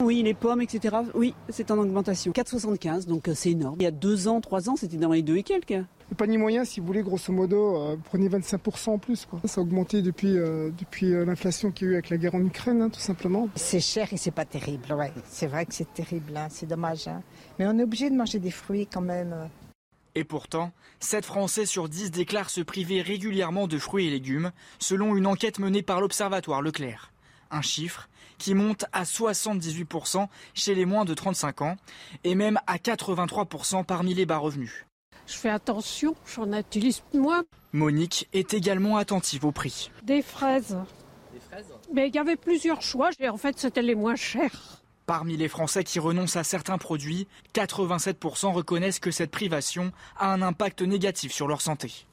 Oui, les pommes, etc. Oui, c'est en augmentation. 4,75, donc euh, c'est énorme. Il y a deux ans, trois ans, c'était dans les deux et quelques. Le panier moyen, si vous voulez, grosso modo, euh, prenez 25% en plus. Ça a augmenté depuis, euh, depuis l'inflation qu'il y a eu avec la guerre en Ukraine, hein, tout simplement. C'est cher et c'est pas terrible, ouais. C'est vrai que c'est terrible, hein. c'est dommage. Hein. Mais on est obligé de manger des fruits quand même. Et pourtant, 7 Français sur 10 déclarent se priver régulièrement de fruits et légumes, selon une enquête menée par l'Observatoire Leclerc. Un chiffre qui monte à 78% chez les moins de 35 ans et même à 83% parmi les bas revenus. Je fais attention, j'en utilise moins. Monique est également attentive au prix. Des fraises. Des fraises? Mais il y avait plusieurs choix et en fait c'était les moins chers. Parmi les Français qui renoncent à certains produits, 87% reconnaissent que cette privation a un impact négatif sur leur santé.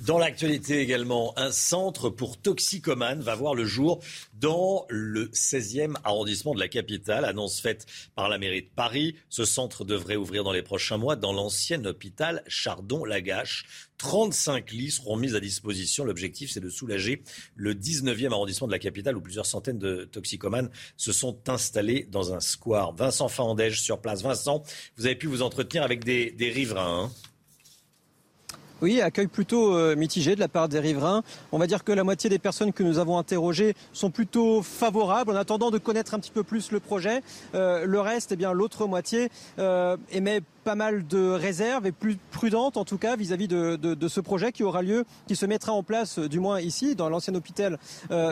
Dans l'actualité également, un centre pour toxicomanes va voir le jour dans le 16e arrondissement de la capitale. Annonce faite par la mairie de Paris. Ce centre devrait ouvrir dans les prochains mois dans l'ancien hôpital Chardon-Lagache. 35 lits seront mis à disposition. L'objectif, c'est de soulager le 19e arrondissement de la capitale où plusieurs centaines de toxicomanes se sont installés dans un square. Vincent Fandège sur place. Vincent, vous avez pu vous entretenir avec des, riverains. Hein oui, accueil plutôt euh, mitigé de la part des riverains. On va dire que la moitié des personnes que nous avons interrogées sont plutôt favorables en attendant de connaître un petit peu plus le projet. Euh, le reste, eh bien l'autre moitié euh, émet pas mal de réserves et plus prudentes en tout cas vis-à-vis de, ce projet qui aura lieu, qui se mettra en place du moins ici dans l'ancien hôpital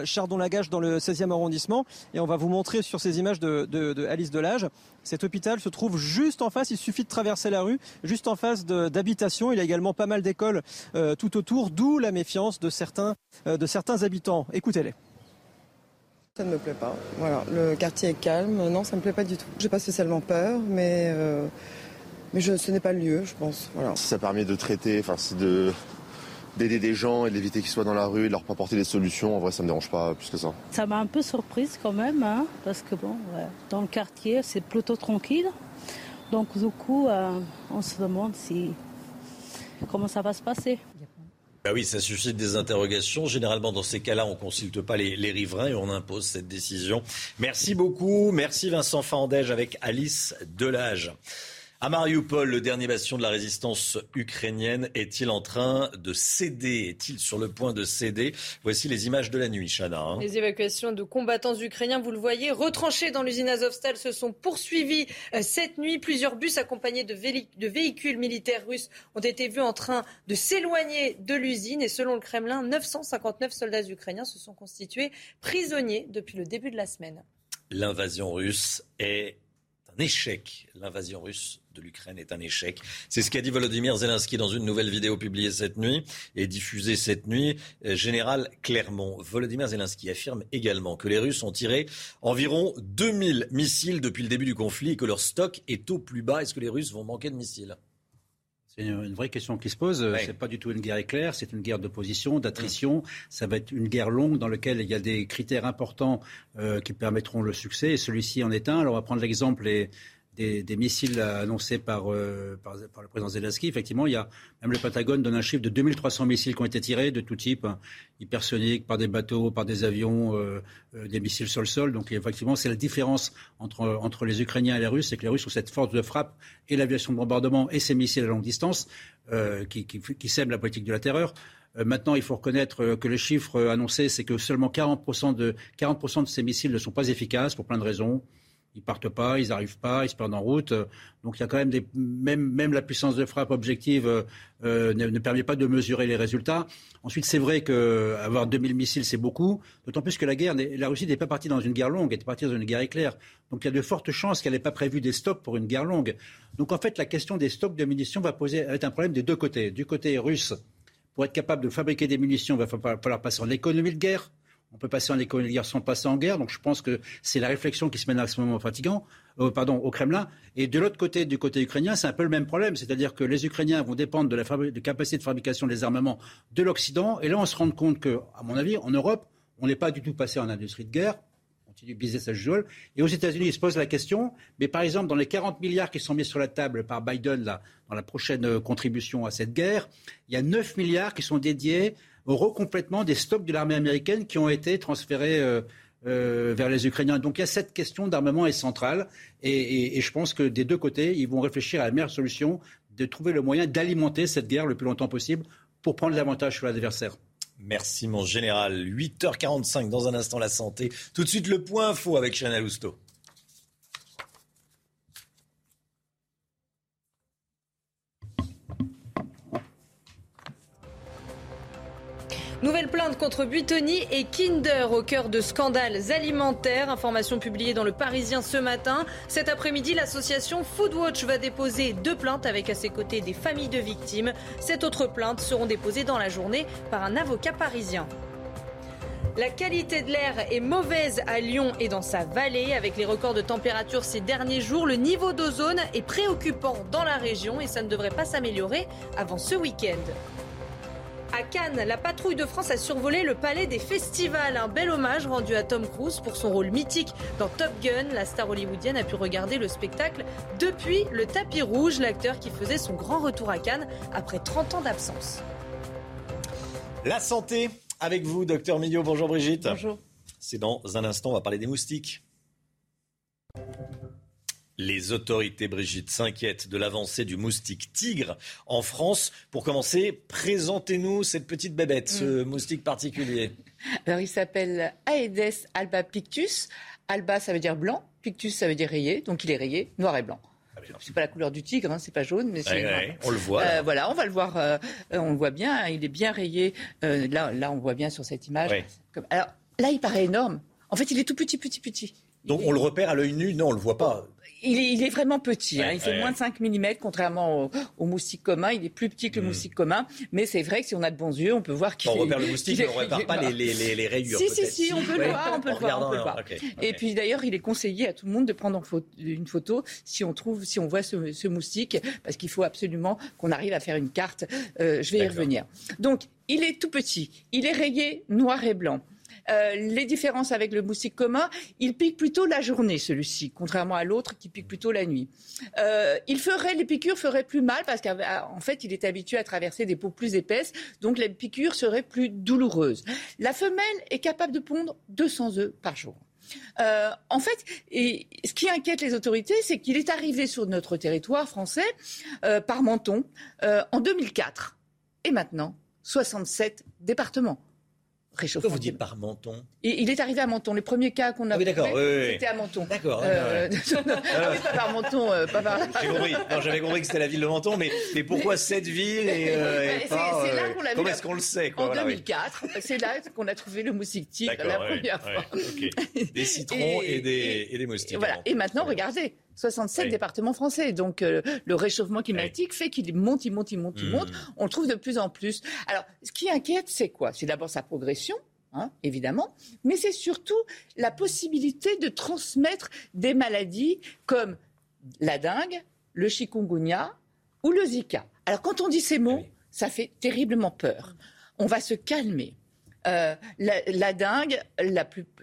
Chardon-Lagache dans le 16e arrondissement. Et on va vous montrer sur ces images de, Alice Delage. Cet hôpital se trouve juste en face, il suffit de traverser la rue, juste en face d'habitation. Il a également pas mal d'écoles euh, tout autour, d'où la méfiance de certains, euh, de certains habitants. Écoutez-les. Ça ne me plaît pas. Voilà, le quartier est calme. Non, ça ne me plaît pas du tout. J'ai pas spécialement peur, mais, euh, mais je, ce n'est pas le lieu, je pense. Voilà. Ça permet de traiter, enfin, c'est de d'aider des gens et d'éviter qu'ils soient dans la rue et de leur apporter des solutions. En vrai, ça ne me dérange pas plus que ça. Ça m'a un peu surprise quand même, hein, parce que bon, dans le quartier, c'est plutôt tranquille. Donc du coup, euh, on se demande si comment ça va se passer. Bah oui, ça suscite des interrogations. Généralement, dans ces cas-là, on ne consulte pas les, les, riverains et on impose cette décision. Merci beaucoup. Merci Vincent Fandège avec Alice Delage. À Mariupol, le dernier bastion de la résistance ukrainienne est-il en train de céder? Est-il sur le point de céder? Voici les images de la nuit, Chana. Hein. Les évacuations de combattants ukrainiens, vous le voyez, retranchés dans l'usine Azovstal se sont poursuivies euh, cette nuit. Plusieurs bus accompagnés de, de véhicules militaires russes ont été vus en train de s'éloigner de l'usine. Et selon le Kremlin, 959 soldats ukrainiens se sont constitués prisonniers depuis le début de la semaine. L'invasion russe est un échec. L'invasion russe de l'Ukraine est un échec. C'est ce qu'a dit Volodymyr Zelensky dans une nouvelle vidéo publiée cette nuit et diffusée cette nuit. Euh, Général Clermont, Volodymyr Zelensky affirme également que les Russes ont tiré environ 2000 missiles depuis le début du conflit et que leur stock est au plus bas. Est-ce que les Russes vont manquer de missiles? C'est une vraie question qui se pose. Ce C'est pas du tout une guerre éclair, c'est une guerre d'opposition, d'attrition. Ça va être une guerre longue dans laquelle il y a des critères importants euh, qui permettront le succès. Et celui-ci en est un. Alors on va prendre l'exemple des, missiles annoncés par, euh, par, le président Zelensky. Effectivement, il y a même le Pentagone donne un chiffre de 2300 missiles qui ont été tirés de tout type, hein, hypersoniques, par des bateaux, par des avions, euh, euh, des missiles sol-sol. Donc effectivement, c'est la différence entre, les Ukrainiens et les Russes, c'est que les Russes ont cette force de frappe et l'aviation de bombardement et ces missiles à longue distance qui, sèment la politique de la terreur. Maintenant, il faut reconnaître que le chiffre annoncé, c'est que seulement 40%, de, 40 de ces missiles ne sont pas efficaces pour plein de raisons ils partent pas, ils n'arrivent pas, ils se perdent en route. Donc il y a quand même des même même la puissance de frappe objective euh, ne, permet pas de mesurer les résultats. Ensuite, c'est vrai qu'avoir 2000 missiles c'est beaucoup, d'autant plus que la guerre, la Russie n'est pas partie dans une guerre longue, elle est partie dans une guerre éclair. Donc il y a de fortes chances qu'elle n'ait pas prévu des stocks pour une guerre longue. Donc en fait, la question des stocks de munitions va poser être un problème des deux côtés. Du côté russe, pour être capable de fabriquer des munitions, il va falloir passer en économie de guerre. On peut passer en économie de guerre sans passer en guerre. Donc je pense que c'est la réflexion qui se mène à ce moment fatigant, euh, pardon, au Kremlin. Et de l'autre côté, du côté ukrainien, c'est un peu le même problème. C'est-à-dire que les Ukrainiens vont dépendre de la capacité de fabrication des armements de l'Occident. Et là, on se rend compte que, à mon avis, en Europe, on n'est pas du tout passé en industrie de guerre. On business as usual. Et aux États-Unis, ils se posent la question. Mais par exemple, dans les 40 milliards qui sont mis sur la table par Biden là, dans la prochaine euh, contribution à cette guerre, il y a 9 milliards qui sont dédiés recomplètement des stocks de l'armée américaine qui ont été transférés euh, euh, vers les Ukrainiens. Donc il y a cette question d'armement est centrale et, je pense que des deux côtés, ils vont réfléchir à la meilleure solution de trouver le moyen d'alimenter cette guerre le plus longtemps possible pour prendre l'avantage sur l'adversaire. Merci mon général. 8h45 dans un instant la santé. Tout de suite le point info avec Chanel Housteau. Nouvelle plainte contre Buitoni et Kinder au cœur de scandales alimentaires. Information publiée dans le Parisien ce matin. Cet après-midi, l'association Foodwatch va déposer deux plaintes avec à ses côtés des familles de victimes. Sept autres plaintes seront déposées dans la journée par un avocat parisien. La qualité de l'air est mauvaise à Lyon et dans sa vallée. Avec les records de température ces derniers jours, le niveau d'ozone est préoccupant dans la région et ça ne devrait pas s'améliorer avant ce week-end. À Cannes, la patrouille de France a survolé le palais des festivals. Un bel hommage rendu à Tom Cruise pour son rôle mythique dans Top Gun. La star hollywoodienne a pu regarder le spectacle depuis le tapis rouge, l'acteur qui faisait son grand retour à Cannes après 30 ans d'absence. La santé avec vous, docteur Millot. Bonjour Brigitte. Bonjour. C'est dans un instant, on va parler des moustiques. Les autorités, Brigitte, s'inquiètent de l'avancée du moustique tigre en France. Pour commencer, présentez-nous cette petite bébête, ce mm. moustique particulier. (laughs) Alors, il s'appelle Aedes albapictus. Alba, ça veut dire blanc. Pictus, ça veut dire rayé. Donc, il est rayé, noir et blanc. Ah, c'est pas la couleur du tigre, hein, c'est pas jaune, mais c'est on le voit. Euh, voilà, on va le voir. Euh, on le voit bien. Il est bien rayé. Euh, là, là, on voit bien sur cette image. Alors là, il paraît énorme. En fait, il est tout petit, petit, petit. Donc on le repère à l'œil nu? Non, on le voit pas il est, vraiment petit. Hein. il fait moins de 5 mm, contrairement au, moustique commun. Il est plus petit que le hmm. moustique commun. Mais c'est vrai que si on a de bons yeux, on peut voir qu'il On repère le moustique, mais on ne repère pas les, rayures. Si, si, si, on peut le voir. On peut le voir, on peut le voir. Et puis d'ailleurs, il est conseillé à tout le monde de prendre une photo si on trouve, si on voit ce, moustique, parce qu'il faut absolument qu'on arrive à faire une carte. Euh, je vais y revenir. Donc, il est tout petit. Il est rayé noir et blanc. Euh, les différences avec le moustique commun, il pique plutôt la journée, celui-ci, contrairement à l'autre qui pique plutôt la nuit. Euh, il ferait, les piqûres feraient plus mal parce qu'en fait, il est habitué à traverser des peaux plus épaisses, donc les piqûres seraient plus douloureuses. La femelle est capable de pondre 200 œufs par jour. Euh, en fait, ce qui inquiète les autorités, c'est qu'il est arrivé sur notre territoire français par Menton en 2004. Et maintenant, 67 départements réchauffement. Vous dites par Menton Et Il est arrivé à Menton. Les premiers cas qu'on a ah oui, d'accord, c'était à Menton. D'accord. Euh, (laughs) ah oui, pas par Menton, euh, pas par. J'ai compris. j'avais compris que c'était la ville de Menton, mais, mais pourquoi cette ville et, euh, et pas, C'est là qu'on l'a Comment est-ce qu'on le sait quoi, En 2004, c'est là qu'on a trouvé le moustique tigre la première fois. Des citrons (laughs) et, des, et des moustiques. Voilà. Et maintenant, regardez. 67 départements français. Donc le réchauffement climatique fait qu'il monte, il monte, il monte, il monte. Hmm. On le trouve de plus en plus. Alors, ce qui inquiète, c'est quoi? C'est d'abord sa progression. Hein, évidemment, mais c'est surtout la possibilité de transmettre des maladies comme la dengue, le chikungunya ou le Zika. Alors quand on dit ces mots, ça fait terriblement peur. On va se calmer. Euh, la, dingue,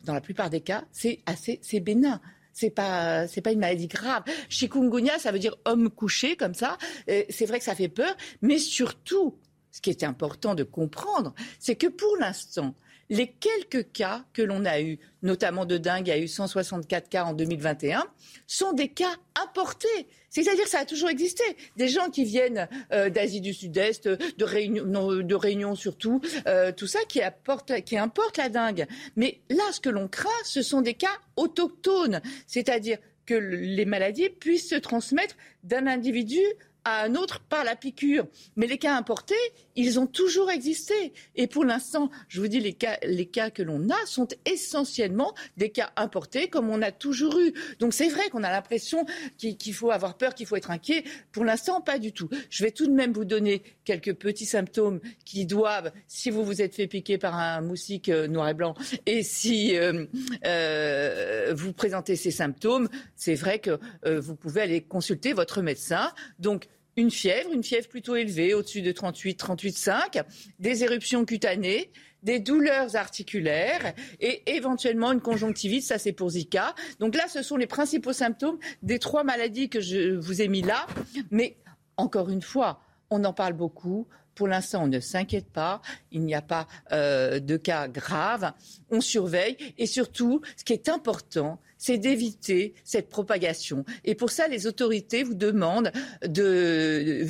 dans la plupart des cas, c'est assez, c'est bénin. C'est pas, pas une maladie grave. Chikungunya, ça veut dire homme couché comme ça. C'est vrai que ça fait peur, mais surtout, ce qui est important de comprendre, c'est que pour l'instant, les quelques cas que l'on a eus, notamment de dingue, il y a eu 164 cas en 2021, sont des cas importés. C'est-à-dire que ça a toujours existé. Des gens qui viennent euh, d'Asie du Sud-Est, de Réunion, de surtout, euh, tout ça qui, apporte, qui importe la dingue. Mais là, ce que l'on craint, ce sont des cas autochtones. C'est-à-dire que les maladies puissent se transmettre d'un individu à un autre par la piqûre. Mais les cas importés, ils ont toujours existé. Et pour l'instant, je vous dis, les cas, que l'on a sont essentiellement des cas importés, comme on a toujours eu. Donc c'est vrai qu'on a l'impression qu'il faut avoir peur, qu'il faut être inquiet. Pour l'instant, pas du tout. Je vais tout de même vous donner quelques petits symptômes qui doivent, si vous vous êtes fait piquer par un moustique euh, noir et blanc, et si euh, euh, vous présentez ces symptômes, c'est vrai que vous pouvez aller consulter votre médecin. Donc une fièvre, une fièvre plutôt élevée, au-dessus de 38, 38,5, des éruptions cutanées, des douleurs articulaires et éventuellement une conjonctivite, ça c'est pour Zika. Donc là, ce sont les principaux symptômes des trois maladies que je vous ai mis là. Mais encore une fois, on en parle beaucoup. Pour l'instant, on ne s'inquiète pas. Il n'y a pas euh, de cas graves. On surveille. Et surtout, ce qui est important, c'est d'éviter cette propagation. Et pour ça, les autorités vous demandent de...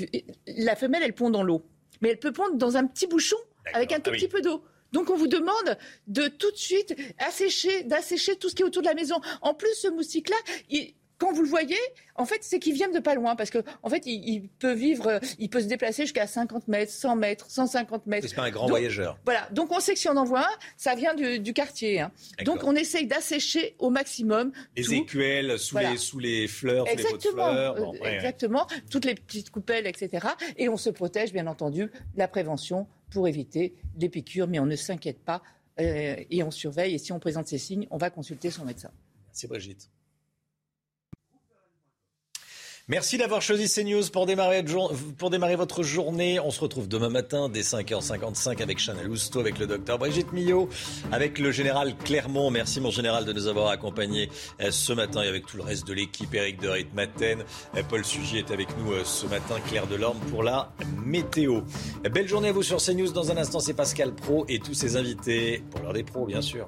La femelle, elle pond dans l'eau. Mais elle peut pondre dans un petit bouchon avec un tout ah petit peu d'eau. Donc on vous demande de tout de suite assécher, d'assécher tout ce qui est autour de la maison. En plus, ce moustique-là, il, quand vous le voyez, en fait, c'est qu'il vient de pas loin parce que, en fait, il, peut vivre, il peut se déplacer jusqu'à 50 mètres, 100 mètres, 150 mètres. C'est pas un grand voyageur. Voilà. Donc, on sait que si on en voit un, ça vient du, quartier. Hein. Donc, on essaye d'assécher au maximum. Les écuelles sous, les, sous les fleurs, exactement, sous les fleurs. Euh, exactement. Toutes les petites coupelles, etc. Et on se protège, bien entendu, la prévention pour éviter les piqûres, mais on ne s'inquiète pas euh, et on surveille. Et si on présente ces signes, on va consulter son médecin. Merci Brigitte. Merci d'avoir choisi CNews pour démarrer, pour démarrer votre journée. On se retrouve demain matin dès 5h55 avec Chanel Housteau, avec le docteur Brigitte Millot, avec le général Clermont. Merci mon général de nous avoir accompagnés euh, ce matin et avec tout le reste de l'équipe. Eric de Maten, euh, Paul Sugy est avec nous euh, ce matin, Claire Delorme pour la météo. Belle journée à vous sur CNews. Dans un instant, c'est Pascal Pro et tous ses invités pour l'heure des pros, bien sûr.